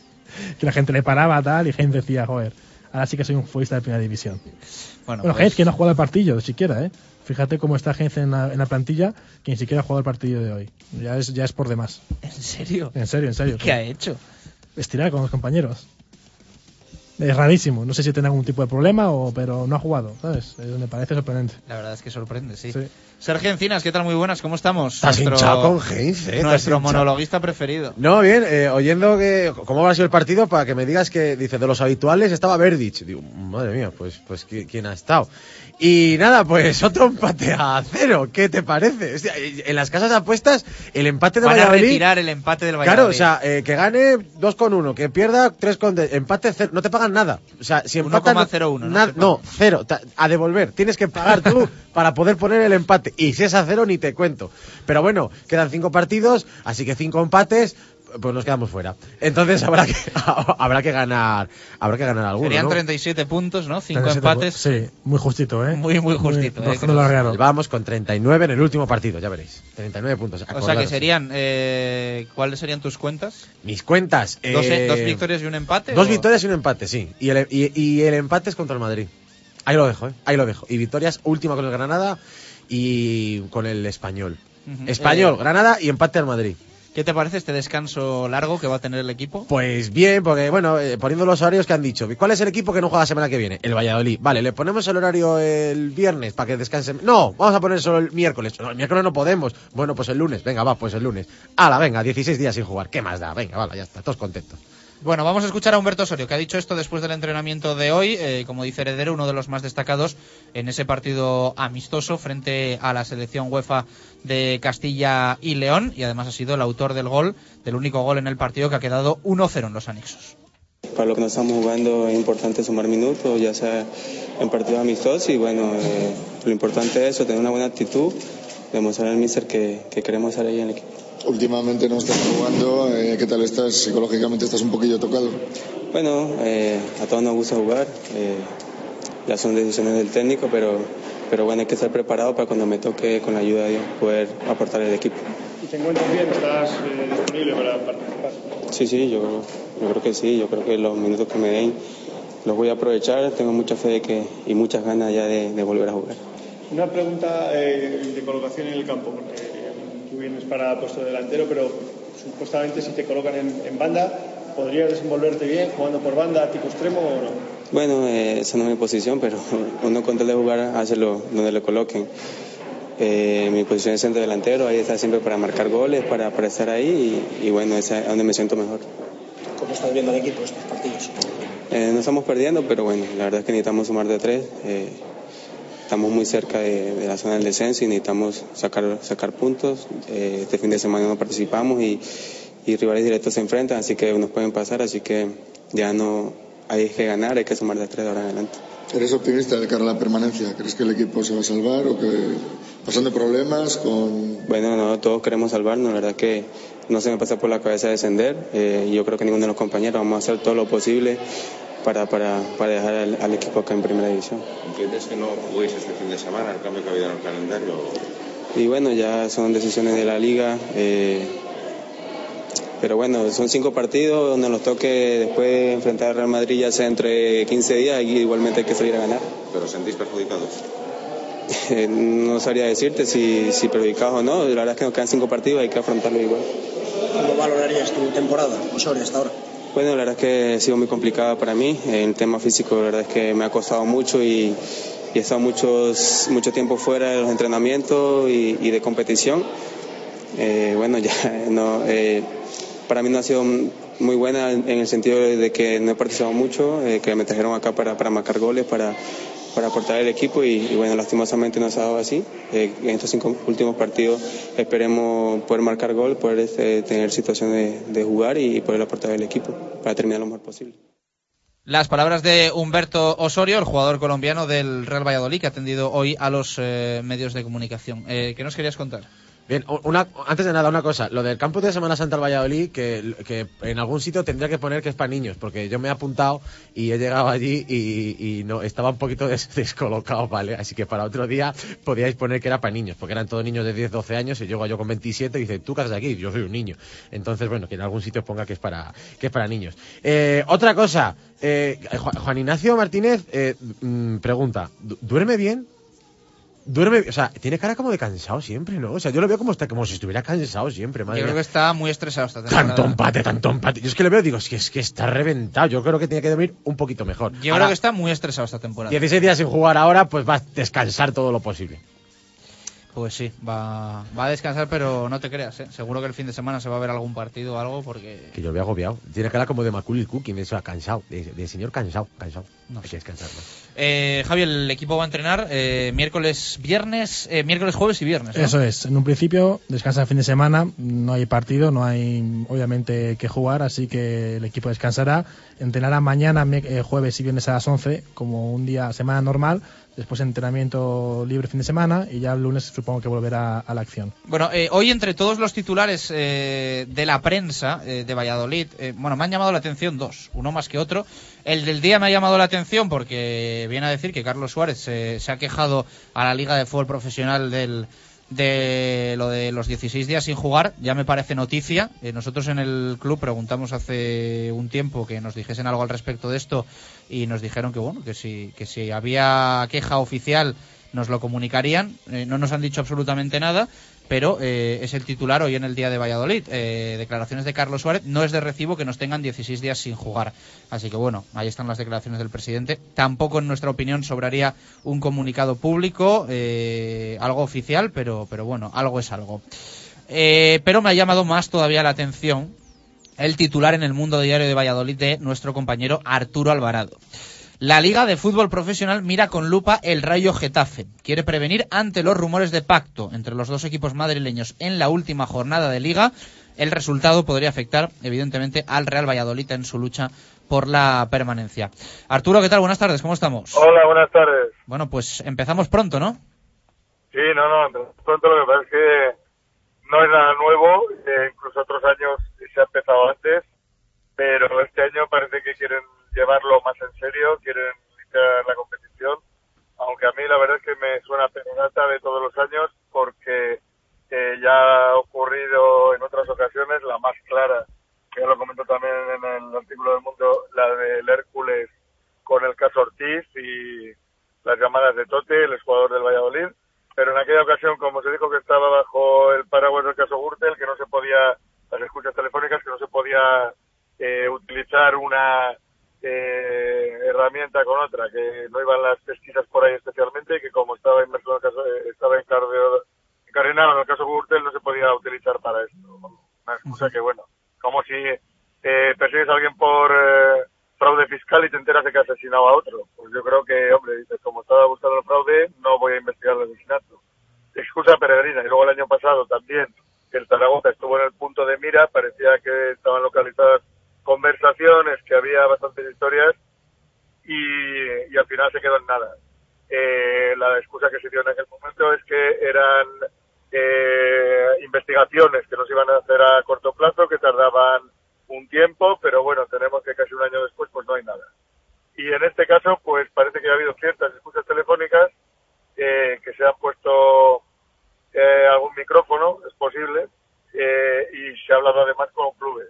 Speaker 8: que la gente le paraba tal y Heinz decía, joder, ahora sí que soy un futbolista de primera división.
Speaker 2: Bueno,
Speaker 8: Bueno,
Speaker 2: pues-
Speaker 8: Heinz que no ha jugado el partido, siquiera, ¿eh? Fíjate cómo está Heinz en la, en la plantilla, que ni siquiera ha jugado el partido de hoy. Ya es, ya es por demás.
Speaker 2: ¿En serio?
Speaker 8: En serio, en serio.
Speaker 2: ¿Qué ha hecho?
Speaker 8: Estirar con los compañeros. Es rarísimo. No sé si tiene algún tipo de problema, o, pero no ha jugado, ¿sabes? Eh, me parece sorprendente.
Speaker 2: La verdad es que sorprende, sí.
Speaker 8: Sí.
Speaker 2: Sergio Encinas, ¿qué tal? Muy buenas, ¿cómo estamos?
Speaker 31: Estás hinchado con Heinz, ¿eh? Estás
Speaker 2: Nuestro
Speaker 31: hinchado.
Speaker 2: monologuista preferido.
Speaker 31: No, bien, eh, oyendo que cómo habrá sido el partido para que me digas que, dice, de los habituales estaba Verdic. Digo, madre mía, pues, pues ¿qui- ¿quién ha estado? Y nada, pues otro empate a cero. ¿Qué te parece? Hostia, en las casas de apuestas, el empate de
Speaker 2: Van a
Speaker 31: Valladolid...
Speaker 2: retirar el empate del Valladolid.
Speaker 31: Claro, o sea, eh, que gane 2 con 1, que pierda 3 con de- empate cero, no te pagan nada. O sea, si empatan
Speaker 2: 1,01, ¿no?
Speaker 31: no, cero, a devolver, tienes que pagar tú para poder poner el empate y si es a cero ni te cuento. Pero bueno, quedan 5 partidos, así que 5 empates, pues nos quedamos fuera. Entonces habrá que habrá que ganar, habrá que ganar alguno,
Speaker 2: Serían
Speaker 31: ¿no?
Speaker 2: 37 puntos, ¿no? 5
Speaker 8: 37
Speaker 2: empates.
Speaker 8: Sí, muy justito, ¿eh?
Speaker 2: Muy, muy justito, eh,
Speaker 8: rozando la Real.
Speaker 31: Vamos con 39 en el último partido, ya veréis. 39 puntos.
Speaker 2: O sea que serían, eh, ¿cuáles serían tus cuentas?
Speaker 31: Mis cuentas.
Speaker 2: ¿Dos,
Speaker 31: eh,
Speaker 2: dos victorias y un empate?
Speaker 31: Dos
Speaker 2: o-
Speaker 31: victorias y un empate, sí. Y el, y, y el empate es contra el Madrid. Ahí lo dejo, ¿eh? Ahí lo dejo. Y victorias última con el Granada y con el Español. Español,
Speaker 2: Eh,
Speaker 31: Granada y empate al Madrid.
Speaker 2: ¿Qué te parece este descanso largo que va a tener el equipo?
Speaker 31: Pues bien, porque bueno, eh, poniendo los horarios que han dicho. ¿Cuál es el equipo que no juega la semana que viene? El Valladolid. Vale, le ponemos el horario el viernes para que descansen. No, vamos a poner solo el miércoles. No, el miércoles no podemos. Bueno, pues el lunes. Venga, va, pues el lunes. Hala, venga, 16 días sin jugar. ¿Qué más da? Venga, vale, ya está, todos contentos.
Speaker 2: Bueno, vamos a escuchar a Humberto Osorio, que ha dicho esto después del entrenamiento de hoy, eh, como dice Heredero, uno de los más destacados en ese partido amistoso frente a la selección UEFA de Castilla y León, y además ha sido el autor del gol, del único gol en el partido que ha quedado 1-0 en los anexos.
Speaker 32: Para lo que nos estamos jugando es importante sumar minutos, ya sea en partidos amistosos y bueno, eh, lo importante es eso, tener una buena actitud, demostrar al míster que, que queremos estar ahí en el equipo.
Speaker 33: Últimamente no estás jugando, eh, ¿qué tal estás? Psicológicamente estás un poquillo tocado.
Speaker 32: Bueno, eh, a todos nos gusta jugar, eh, ya son decisiones del técnico, pero, pero bueno, hay que estar preparado para cuando me toque con la ayuda de Dios poder aportar al equipo.
Speaker 34: ¿Y te encuentras bien? ¿Estás eh, disponible para participar?
Speaker 32: Sí, sí, yo, yo creo que sí, yo creo que los minutos que me den los voy a aprovechar, tengo mucha fe de que, y muchas ganas ya de, de volver a jugar.
Speaker 34: Una pregunta eh, de colocación en el campo, porque vienes para puesto delantero, pero supuestamente si te colocan en, en banda, ¿podrías desenvolverte bien jugando por banda, tipo extremo o no?
Speaker 32: Bueno, eh, esa no es mi posición, pero uno con tal de jugar hace lo, donde le coloquen. Eh, mi posición es centro delantero, ahí está siempre para marcar goles, para, para estar ahí y, y bueno, es a donde me siento mejor.
Speaker 35: ¿Cómo estás viendo al equipo estos partidos?
Speaker 32: Eh, no estamos perdiendo, pero bueno, la verdad es que necesitamos sumar de tres. Estamos muy cerca de, de la zona del descenso y necesitamos sacar, sacar puntos. Eh, este fin de semana no participamos y, y rivales directos se enfrentan, así que nos pueden pasar, así que ya no hay que ganar, hay que sumar de tres de ahora en adelante.
Speaker 33: ¿Eres optimista de cara a la permanencia? ¿Crees que el equipo se va a salvar o que pasando problemas con
Speaker 32: Bueno, no, todos queremos salvarnos, la verdad que no se me pasa por la cabeza descender. Eh, yo creo que ninguno de los compañeros vamos a hacer todo lo posible para, para, para dejar al, al equipo acá en primera división.
Speaker 36: ¿Entiendes que no juguéis este fin de semana, el cambio que ha habido en el calendario?
Speaker 32: Y bueno, ya son decisiones de la liga. eh, pero bueno, son cinco partidos donde nos toque después enfrentar al Real Madrid ya sea entre 15 días y igualmente hay que salir a ganar.
Speaker 36: ¿Pero sentís perjudicados?
Speaker 32: Eh, no sabría decirte si, si perjudicados o no, la verdad es que nos quedan cinco partidos, hay que afrontarlo igual.
Speaker 35: ¿Cómo valorarías tu temporada, Osorio, hasta ahora?
Speaker 32: Bueno, la verdad es que ha sido muy complicada para mí. El tema físico, la verdad es que me ha costado mucho y, he estado muchos, mucho tiempo fuera de los entrenamientos y, y de competición. Eh, bueno, ya no, eh, para mí no ha sido muy buena en el sentido de que no he participado mucho, eh, que me trajeron acá para, para marcar goles, para, para aportar al equipo y, bueno, lastimosamente no se ha dado así. Eh, en estos cinco últimos partidos esperemos poder marcar gol, poder este, tener situación de, de jugar y poder aportar al equipo para terminar lo mejor posible.
Speaker 2: Las palabras de Humberto Osorio, el jugador colombiano del Real Valladolid, que ha atendido hoy a los eh, medios de comunicación. Eh, ¿Qué nos querías contar?
Speaker 31: Bien, una, antes de nada, una cosa. Lo del campus de Semana Santa al Valladolid, que, que en algún sitio tendría que poner que es para niños, porque yo me he apuntado y he llegado allí y, y no estaba un poquito des- descolocado, ¿vale? Así que para otro día podíais poner que era para niños, porque eran todos niños de 10, 12 años y llego yo con 27 y dice, ¿tú qué haces aquí? Yo soy un niño. Entonces, bueno, que en algún sitio ponga que es para, que es para niños. Eh, otra cosa, eh, Juan, Ignacio Martínez eh, mm, pregunta, ¿du- ¿duerme bien? Duerme, o sea, tiene cara como de cansado siempre, ¿no? O sea, yo lo veo como, está, como si estuviera cansado siempre, madre
Speaker 2: Yo creo que está muy estresado esta temporada.
Speaker 31: Tanto empate, tanto empate. Yo es que le veo, digo, es que, es que está reventado. Yo creo que tiene que dormir un poquito mejor.
Speaker 2: Yo
Speaker 31: Ahora,
Speaker 2: creo que está muy estresado esta temporada.
Speaker 31: 16 días sin jugar ahora, pues va a descansar todo lo posible.
Speaker 2: Pues sí, va, va a descansar, pero no te creas, ¿eh? Seguro que el fin de semana se va a ver algún partido o algo, porque
Speaker 31: Que yo lo veo agobiado. Tiene cara como de Macaulay Cooking, de eso, cansado. De, de señor cansado, cansado. Hay que descansar más.
Speaker 2: Eh, Javi, el equipo va a entrenar eh, miércoles, viernes, eh, miércoles, jueves y viernes. ¿no?
Speaker 8: Eso es, en un principio descansa el fin de semana, no hay partido, no hay obviamente que jugar, así que el equipo descansará, entrenará mañana, eh, jueves y viernes a las 11, como un día, semana normal, después entrenamiento libre fin de semana y ya el lunes supongo que volverá a la acción.
Speaker 2: Bueno, eh, hoy entre todos los titulares eh, de la prensa eh, de Valladolid, eh, bueno, me han llamado la atención dos, uno más que otro. El del día me ha llamado la atención porque viene a decir que Carlos Suárez se ha quejado a la Liga de Fútbol Profesional del, de lo de los 16 días sin jugar, ya me parece noticia. Nosotros en el club preguntamos hace un tiempo que nos dijesen algo al respecto de esto y nos dijeron que bueno, que si, que si había queja oficial nos lo comunicarían. Eh, no nos han dicho absolutamente nada, pero eh, es el titular hoy en el día de Valladolid. Eh, declaraciones de Carlos Suárez. No es de recibo que nos tengan 16 días sin jugar. Así que bueno, ahí están las declaraciones del presidente. Tampoco, en nuestra opinión, sobraría un comunicado público, eh, algo oficial, pero, pero bueno, algo es algo. Eh, pero me ha llamado más todavía la atención el titular en el mundo diario de Valladolid de nuestro compañero Arturo Alvarado. La Liga de Fútbol Profesional mira con lupa el Rayo Getafe. Quiere prevenir ante los rumores de pacto entre los dos equipos madrileños en la última jornada de Liga. El resultado podría afectar, evidentemente, al Real Valladolid en su lucha por la permanencia. Arturo, ¿qué tal? Buenas tardes, ¿cómo estamos?
Speaker 37: Hola, buenas tardes.
Speaker 2: Bueno, pues empezamos pronto, ¿no?
Speaker 37: Sí, no, no, pronto lo que pasa es que no es nada nuevo, eh, incluso otros años se ha empezado antes, pero este año parece que quieren llevarlo más en serio, quieren iniciar la competición, aunque a mí la verdad es que me suena penalata de todos los años porque eh, ya ha ocurrido en otras ocasiones la más clara, que ya lo comento también en el artículo del Mundo, la del Hércules con el caso Ortiz y las llamadas de Tote, el jugador del Valladolid, pero en aquella ocasión, como se dijo que estaba bajo el paraguas del caso Gürtel, que no se podía, las escuchas telefónicas, que no se podía eh, utilizar una eh, herramienta con otra, que no iban las pesquisas por ahí especialmente, y que como estaba inmerso en el caso, eh, estaba encardenado en el caso Gürtel, no se podía utilizar para esto. Una excusa que, bueno, como si eh, persigues a alguien por eh, fraude fiscal y te enteras de que ha asesinado a otro. Pues yo creo que, hombre, dices, como estaba buscando el fraude, no voy a investigar el asesinato. Excusa peregrina. Y luego el año pasado también, el Zaragoza estuvo en el punto de mira, parecía que estaban localizadas conversaciones, que había bastantes historias, y, al final se quedó en nada. Eh, la excusa que se dio en aquel momento es que eran eh, investigaciones que no se iban a hacer a corto plazo, que tardaban un tiempo, pero bueno, tenemos que casi un año después pues no hay nada. Y en este caso pues parece que ha habido ciertas excusas telefónicas eh, que se han puesto eh, algún micrófono, es posible, eh, y se ha hablado además con clubes.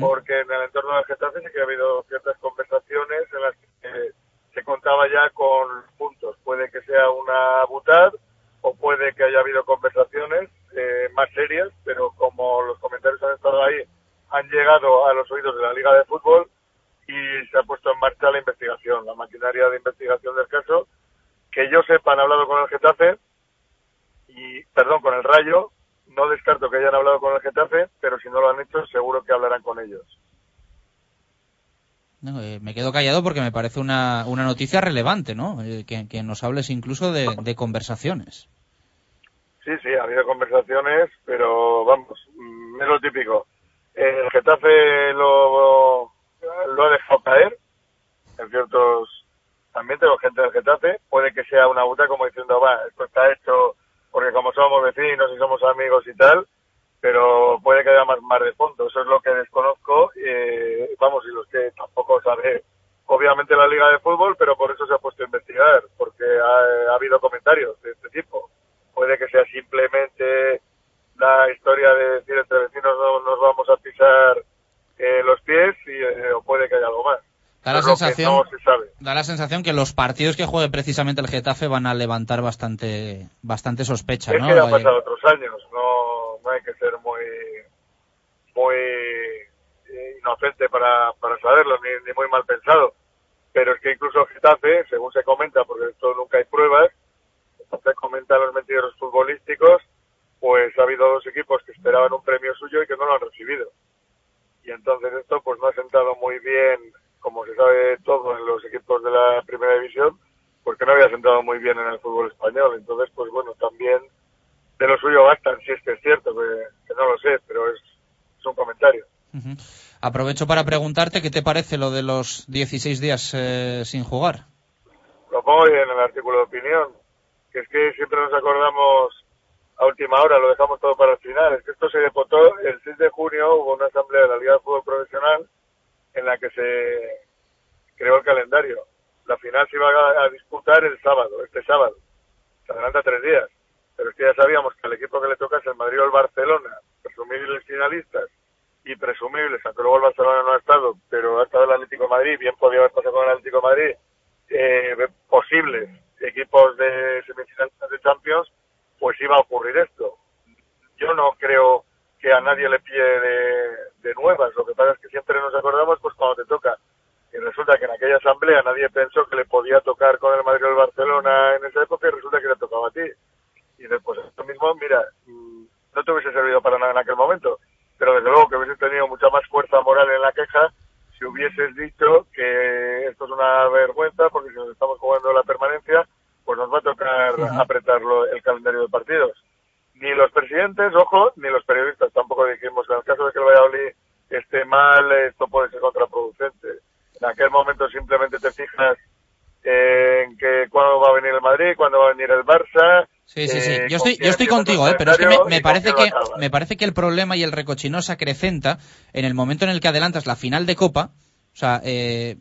Speaker 37: Porque en el entorno del Getafe sí que ha habido ciertas conversaciones en las que se contaba ya con puntos. Puede que sea una butad o puede que haya habido conversaciones eh, más serias, pero como los comentarios han estado ahí, han llegado a los oídos de la Liga de Fútbol y se ha puesto en marcha la investigación, la maquinaria de investigación del caso. Que yo sepa, han hablado con el Getafe y, perdón, con el Rayo. No descarto que hayan hablado con el Getafe, pero si no lo han hecho, seguro que hablarán con ellos.
Speaker 2: No, eh, me quedo callado porque me parece una, una noticia relevante, ¿no? Eh, que, que nos hables incluso de, de conversaciones.
Speaker 37: Sí, sí, ha habido conversaciones, pero vamos, mm, es lo típico. El Getafe lo, lo ha dejado caer en ciertos también tengo gente del Getafe, puede que sea una buta como diciendo, va, esto está hecho porque como somos vecinos y somos amigos y tal, pero puede que haya más, más de fondo. Eso es lo que desconozco. Eh, vamos, y los que tampoco sabe, obviamente, la Liga de Fútbol, pero por eso se ha puesto a investigar, porque ha, ha habido comentarios de este tipo. Puede que sea simplemente la historia de decir entre vecinos no nos vamos a pisar eh, los pies y, eh, o puede que haya algo más.
Speaker 2: Da la, sensación,
Speaker 37: no se sabe.
Speaker 2: da la sensación que los partidos que juegue precisamente el Getafe van a levantar bastante bastante sospecha,
Speaker 37: Es
Speaker 2: ¿no?
Speaker 37: que ha
Speaker 2: Eh,
Speaker 37: pasado otros años, no, no hay que ser muy muy eh, inocente para, para saberlo, ni, ni muy mal pensado. Pero es que incluso Getafe, según se comenta, porque esto nunca hay pruebas, se comentan los mentiros futbolísticos, pues ha habido dos equipos que esperaban un premio suyo y que no lo han recibido. Y entonces esto pues no ha sentado muy bien, como se sabe todo en los equipos de la primera división, porque no había sentado muy bien en el fútbol español. Entonces, pues bueno, también de lo suyo bastan, si es que es cierto, que, que no lo sé, pero es, es un comentario.
Speaker 2: Ujú. Aprovecho para preguntarte qué te parece lo de los 16 días eh, sin jugar.
Speaker 37: Lo pongo en el artículo de opinión, que es que siempre nos acordamos a última hora, lo dejamos todo para el final. Es que esto se depotó el 6 de junio, hubo una asamblea de la Liga de Fútbol Profesional en la que se creó el calendario. La final se iba a, disputar el sábado, este sábado. Se adelanta tres días. Pero es que ya sabíamos que el equipo que le toca es el Madrid o el Barcelona, presumibles finalistas y presumibles, aunque luego el Barcelona no ha estado, pero ha estado el Atlético Madrid, bien podía haber pasado con el Atlético Madrid, eh, posibles equipos de semifinalistas de Champions, pues iba a ocurrir esto. Yo no creo que a nadie le pille de, de nuevas, lo que pasa es que siempre nos acordamos pues cuando te toca. Y resulta que en aquella asamblea nadie pensó que le podía tocar con el Madrid o el Barcelona en esa época y resulta que le tocaba a ti. Y después esto mismo, mira, mm, no te hubiese servido para nada en aquel momento, pero desde luego que hubieses tenido mucha más fuerza moral en la queja si hubieses dicho que esto es una vergüenza porque si nos estamos jugando la permanencia, pues nos va a tocar apretarlo el calendario de partidos. Ni los presidentes, ojo, ni los periodistas tampoco dijimos que en el caso de que el Valladolid esté mal, esto puede ser contraproducente. En aquel momento simplemente te fijas en que cuándo va a venir el Madrid, cuándo va a venir el Barça.
Speaker 2: Sí, sí, sí.
Speaker 37: eh,
Speaker 2: Yo estoy, yo estoy contigo, ¿eh? pero es que me, parece que me parece que el problema y el recochino se acrecenta en el momento en el que adelantas la final de Copa, o sea, eh,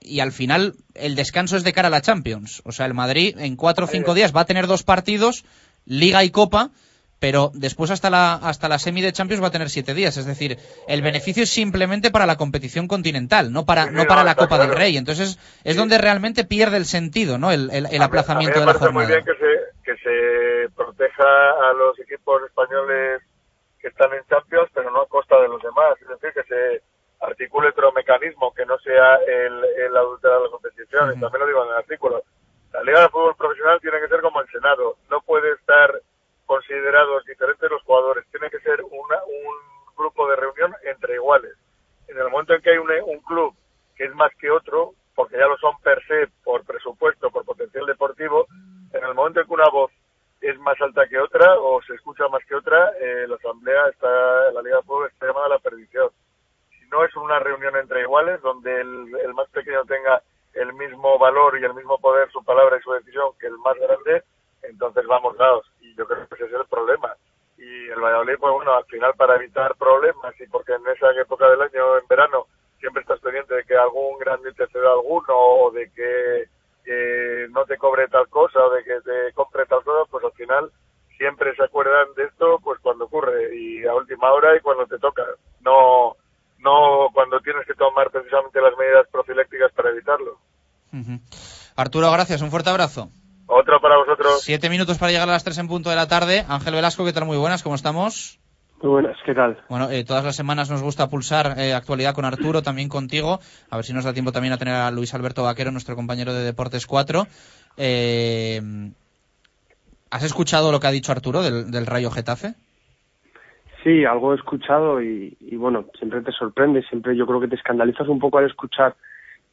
Speaker 2: y al final el descanso es de cara a la Champions. O sea, el Madrid en cuatro o cinco días va a tener dos partidos, Liga y Copa, pero después hasta la hasta la semi de Champions va a tener siete días. Es decir, el beneficio es simplemente para la competición continental, no para
Speaker 37: Sí,
Speaker 2: no
Speaker 37: no,
Speaker 2: para la Copa del. Rey. Entonces es donde realmente pierde el sentido, ¿no? El, el- el aplazamiento
Speaker 37: a
Speaker 2: de
Speaker 37: mí me
Speaker 2: la
Speaker 37: parece muy
Speaker 2: jornada.
Speaker 37: bien que se, que se proteja a los equipos españoles que están en Champions, pero no a costa de los demás. Es decir, que se articule otro mecanismo que no sea el, el adulterar la competición. Y también lo digo en el artículo. La Liga de Fútbol Profesional tiene que ser como el Senado. No puede estar considerados diferentes los jugadores. Tiene que ser una- un grupo de reunión entre iguales. En el momento en que hay un, un club que es más que otro, porque ya lo son per se, por presupuesto, por potencial deportivo, en el momento en que una voz es más alta que otra o se escucha más que otra, eh, la asamblea está, la Liga de Fútbol está llamada a la perdición. Si no es una reunión entre iguales, donde el, el más pequeño tenga el mismo valor y el mismo poder, su palabra y su decisión que el más grande, entonces vamos dados. Y yo creo que ese es el problema. Y el Valladolid, pues bueno, al final para evitar problemas y porque en esa época del año, en verano, siempre estás pendiente de que algún grande te ceda alguno o de que eh, no te cobre tal cosa o de que te compre tal cosa, pues al final siempre se acuerdan de esto pues cuando ocurre y a última hora y cuando te toca. No, no cuando tienes que tomar precisamente las medidas profilácticas para evitarlo.
Speaker 2: Arturo, gracias. Un fuerte abrazo.
Speaker 37: Otro para vosotros.
Speaker 2: Siete minutos para llegar a las tres en punto de la tarde. Ángel Velasco, ¿qué tal? Muy buenas, ¿cómo estamos?
Speaker 38: Muy buenas, ¿qué tal?
Speaker 2: Bueno, eh, todas las semanas nos gusta pulsar eh, actualidad con Arturo, también contigo. A ver si nos da tiempo también a tener a Luis Alberto Vaquero, nuestro compañero de Deportes 4. Eh, ¿Has escuchado lo que ha dicho Arturo del, del Rayo Getafe?
Speaker 38: Sí, algo he escuchado y, y, bueno, siempre te sorprende, siempre yo creo que te escandalizas un poco al escuchar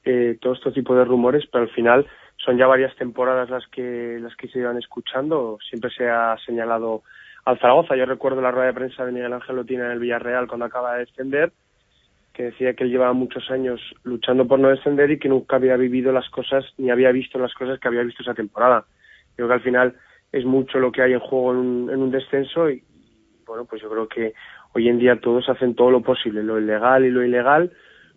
Speaker 38: eh, todo este tipo de rumores, pero al final son ya varias temporadas las que las que se iban escuchando, siempre se ha señalado al Zaragoza. Yo recuerdo la rueda de prensa de Miguel Ángel Lotina en el Villarreal cuando acaba de descender, que decía que él llevaba muchos años luchando por no descender y que nunca había vivido las cosas ni había visto las cosas que había visto esa temporada. Creo que al final es mucho lo que hay en juego en un, en un descenso y bueno, pues yo creo que hoy en día todos hacen todo lo posible, lo ilegal y lo ilegal,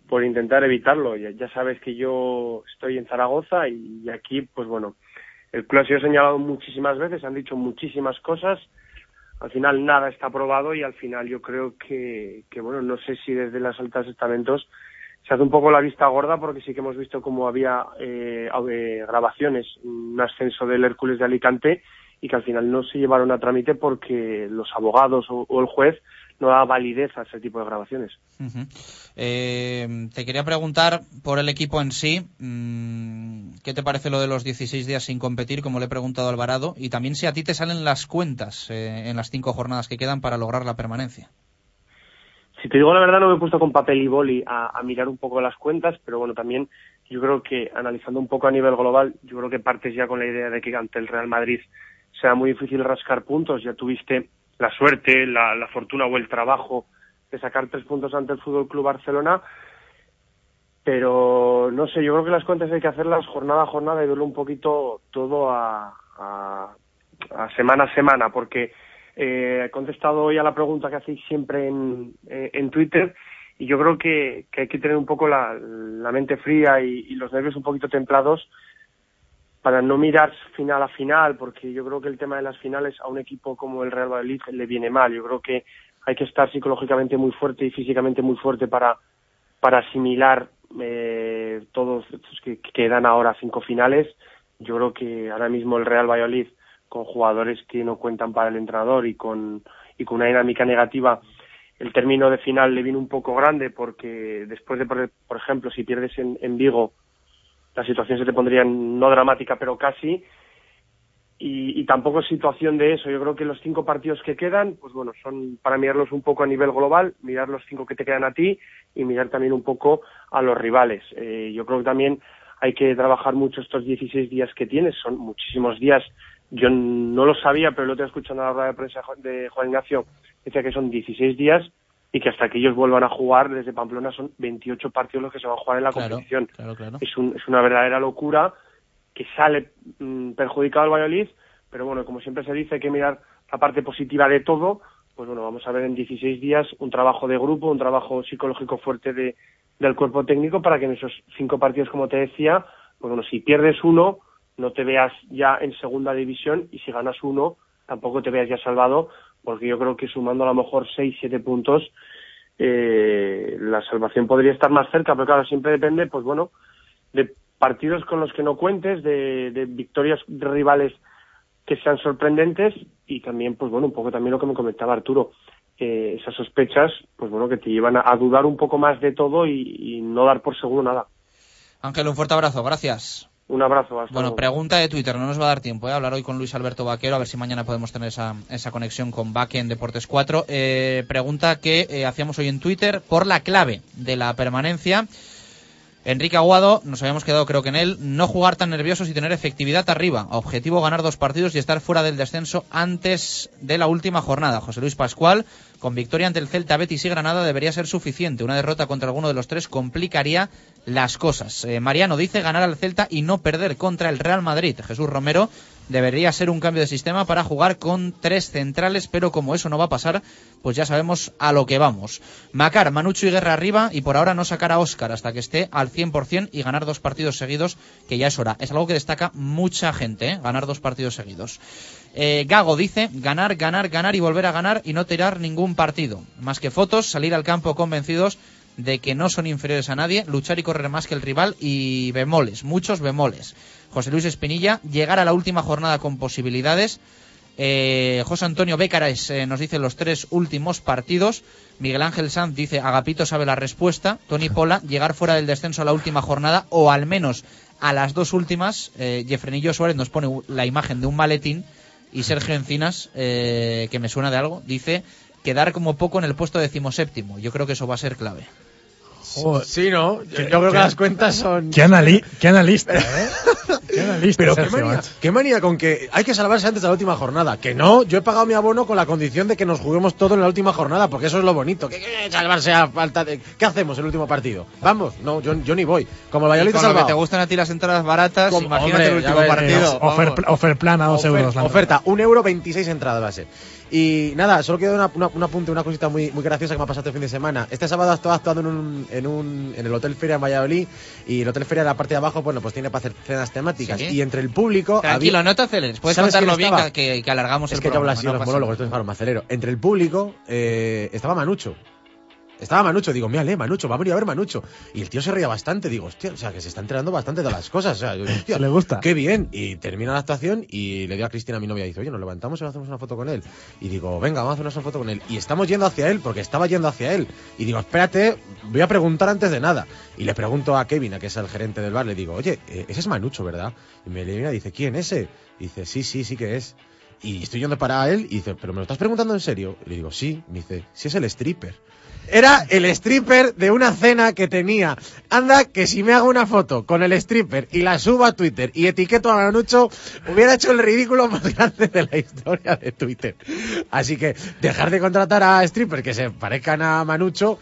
Speaker 38: por intentar evitarlo. Ya, sabes que yo estoy en Zaragoza y, aquí, pues bueno, el club ha sido señalado muchísimas veces, han dicho muchísimas cosas, al final nada está aprobado y al final yo creo que, que bueno, no sé si desde las altas estamentos se hace un poco la vista gorda porque sí que hemos visto como había eh, eh, grabaciones, un ascenso del Hércules de Alicante y que al final no se llevaron a trámite porque los abogados o, o el juez no da validez a ese tipo de grabaciones.
Speaker 2: Eh, te quería preguntar por el equipo en sí, mm, ¿qué te parece lo de los 16 días sin competir, como le he preguntado a Alvarado? Y también si a ti te salen las cuentas eh, en las cinco jornadas que quedan para lograr la permanencia.
Speaker 38: Si te digo la verdad, no me he puesto con papel y boli a, a mirar un poco las cuentas, pero bueno, también yo creo que analizando un poco a nivel global, yo creo que partes ya con la idea de que ante el Real Madrid sea muy difícil rascar puntos. Ya tuviste la suerte, la, fortuna o el trabajo de sacar tres puntos ante el Fútbol Club Barcelona. Pero no sé, yo creo que las cuentas hay que hacerlas jornada a jornada y verlo un poquito todo a, a, a semana a semana, porque eh, he contestado hoy a la pregunta que hacéis siempre en, eh, en Twitter y yo creo que, que hay que tener un poco la, mente fría y los nervios un poquito templados para no mirar final a final, porque yo creo que el tema de las finales a un equipo como el Real Madrid le viene mal. Yo creo que hay que estar psicológicamente muy fuerte y físicamente muy fuerte para, para asimilar eh, todos estos que que quedan ahora cinco finales. Yo creo que ahora mismo el Real Valladolid, con jugadores que no cuentan para el entrenador y con, y con una dinámica negativa, el término de final le viene un poco grande porque después de, por ejemplo, si pierdes en, en Vigo, la situación se te pondría no dramática, pero casi. Y, y, tampoco es situación de eso. Yo creo que los cinco partidos que quedan, pues bueno, son para mirarlos un poco a nivel global, mirar los cinco que te quedan a ti y mirar también un poco a los rivales. Eh, yo creo que también hay que trabajar mucho estos 16 días que tienes, son muchísimos días. Yo no lo sabía, pero lo estoy escuchando en la rueda de prensa de Juan Ignacio, decía que son 16 días y que hasta que ellos vuelvan a jugar desde Pamplona son 28 partidos los que se van a jugar en la
Speaker 2: Claro,
Speaker 38: competición.
Speaker 2: claro, claro.
Speaker 38: Es, un- es una verdadera locura que sale mm, perjudicado el Valladolid, pero bueno, como siempre se dice, hay que mirar la parte positiva de todo. Pues bueno, vamos a ver en 16 días un trabajo de grupo, un trabajo psicológico fuerte de, del cuerpo técnico para que en esos cinco partidos, como te decía, pues bueno, si pierdes uno, no te veas ya en segunda división y si ganas uno, tampoco te veas ya salvado, porque yo creo que sumando a lo mejor seis, siete puntos, eh, la salvación podría estar más cerca, pero claro, siempre depende, pues bueno, de partidos con los que no cuentes, de, de victorias de rivales que sean sorprendentes y también, pues bueno, un poco también lo que me comentaba Arturo, eh, esas sospechas, pues bueno, que te llevan a, a dudar un poco más de todo y, y no dar por seguro nada.
Speaker 2: Ángel, un fuerte abrazo, gracias.
Speaker 38: Un abrazo. Hasta
Speaker 2: Bueno,
Speaker 38: luego.
Speaker 2: pregunta de Twitter, no nos va a dar tiempo, ¿eh? hablar hoy con Luis Alberto Vaquero, a ver si mañana podemos tener esa, esa conexión con Vaque en Deportes 4. Eh, pregunta que eh, hacíamos hoy en Twitter por la clave de la permanencia. Enrique Aguado, nos habíamos quedado creo que en él, no jugar tan nerviosos y tener efectividad arriba. Objetivo ganar dos partidos y estar fuera del descenso antes de la última jornada. José Luis Pascual, con victoria ante el Celta, Betis y Granada debería ser suficiente. Una derrota contra alguno de los tres complicaría las cosas. Eh, Mariano dice ganar al Celta y no perder contra el Real Madrid. Jesús Romero debería ser un cambio de sistema para jugar con tres centrales, pero como eso no va a pasar, pues ya sabemos a lo que vamos. Macar, Manucho y Guerra arriba y por ahora no sacar a Óscar hasta que esté al 100% y ganar dos partidos seguidos, que ya es hora. Es algo que destaca mucha gente, ¿eh? ganar dos partidos seguidos. Eh, Gago dice ganar, ganar, ganar y volver a ganar y no tirar ningún partido. Más que fotos, salir al campo convencidos de que no son inferiores a nadie, luchar y correr más que el rival y bemoles, muchos bemoles. José Luis Espinilla, llegar a la última jornada con posibilidades. Eh, José Antonio Bécares eh, nos dice los tres últimos partidos. Miguel Ángel Sanz dice Agapito sabe la respuesta. Tony Pola, llegar fuera del descenso a la última jornada o al menos a las dos últimas. Eh, Jefrenillo Suárez nos pone la imagen de un maletín y Sergio Encinas, eh, que me suena de algo, dice quedar como poco en el puesto decimoséptimo. Yo creo que eso va a ser clave.
Speaker 31: Sí, ¿no? Yo, yo creo que las cuentas son...
Speaker 8: Qué, anali- qué analista, ¿eh?
Speaker 31: Pero qué manía,
Speaker 8: macho.
Speaker 31: qué manía con que hay que salvarse antes de la última jornada. Que no, yo he pagado mi abono con la condición de que nos juguemos todo en la última jornada, porque eso es lo bonito. Que, que salvarse a falta de. ¿Qué hacemos el último partido? Vamos, no, yo, yo ni voy. Como el Valladolid
Speaker 2: con lo que te gustan a ti las entradas baratas,
Speaker 31: Como-
Speaker 2: imagínate
Speaker 31: hombre,
Speaker 2: el último
Speaker 31: ves,
Speaker 2: partido.
Speaker 8: Offer,
Speaker 2: vamos.
Speaker 8: offer plan a 2
Speaker 31: Ofer-
Speaker 8: euros. la
Speaker 31: Oferta, un euro 26 entradas va a ser. Y nada, solo quiero dar una, una- un apunte, una cosita muy, muy graciosa que me ha pasado este fin de semana. Este sábado estaba actuando en, un, en, un, en el Hotel Feria en Valladolid y el Hotel Feria, la parte de abajo, bueno, pues tiene para hacer cenas temáticas.
Speaker 2: Sí.
Speaker 31: Y entre el público.
Speaker 2: Tranquilo,
Speaker 31: había-
Speaker 2: no te aceleres. Puedes
Speaker 31: ¿Sabes quién
Speaker 2: contarlo bien que, que- que alargamos
Speaker 31: Es
Speaker 2: el
Speaker 31: que yo hablo
Speaker 2: programa.
Speaker 31: así
Speaker 2: no
Speaker 31: los monólogos, claro, me acelero. Entre el público eh, estaba Manucho. Estaba Manucho, digo, mírale, Manucho, va a venir a ver Manucho. Y el tío se reía bastante, digo, hostia, o sea, que se está enterando bastante de las cosas. O sea, yo, hostia,
Speaker 8: le gusta.
Speaker 31: Qué bien. Y termina la actuación y le dio a Cristina, mi novia, y dice, oye, nos levantamos y hacemos una foto con él. Y digo, venga, vamos a hacer una foto con él. Y estamos yendo hacia él, porque estaba yendo hacia él. Y digo, espérate, voy a preguntar antes de nada. Y le pregunto a Kevin, a que es el gerente del bar, le digo, oye, eh, ese es Manucho, ¿verdad? Y me y dice, ¿quién ese? Y dice, sí, sí, sí que es. Y estoy yendo para él y dice, ¿pero me lo estás preguntando en serio? Y le digo, sí. Me dice, sí es el stripper. Era el stripper de una cena que tenía. Anda, que si me hago una foto con el stripper y la subo a Twitter y etiqueto a Manucho, hubiera hecho el ridículo más grande de la historia de Twitter. Así que dejar de contratar a strippers que se parezcan a Manucho.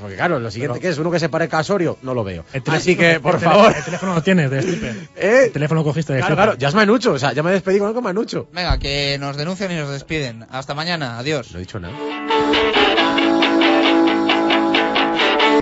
Speaker 31: Porque claro, lo siguiente
Speaker 8: Pero-
Speaker 31: que es uno que se parezca a Osorio, no lo veo. Así que, por
Speaker 8: el
Speaker 31: favor.
Speaker 8: El teléfono lo tienes de stripper.
Speaker 31: ¿Eh?
Speaker 8: El teléfono cogiste de
Speaker 31: Claro,
Speaker 8: stripper.
Speaker 31: claro, ya es Manucho, o sea, ya me despedí con él con Manucho.
Speaker 2: Venga, que nos denuncian y nos despiden. Hasta mañana. Adiós.
Speaker 31: No he dicho nada.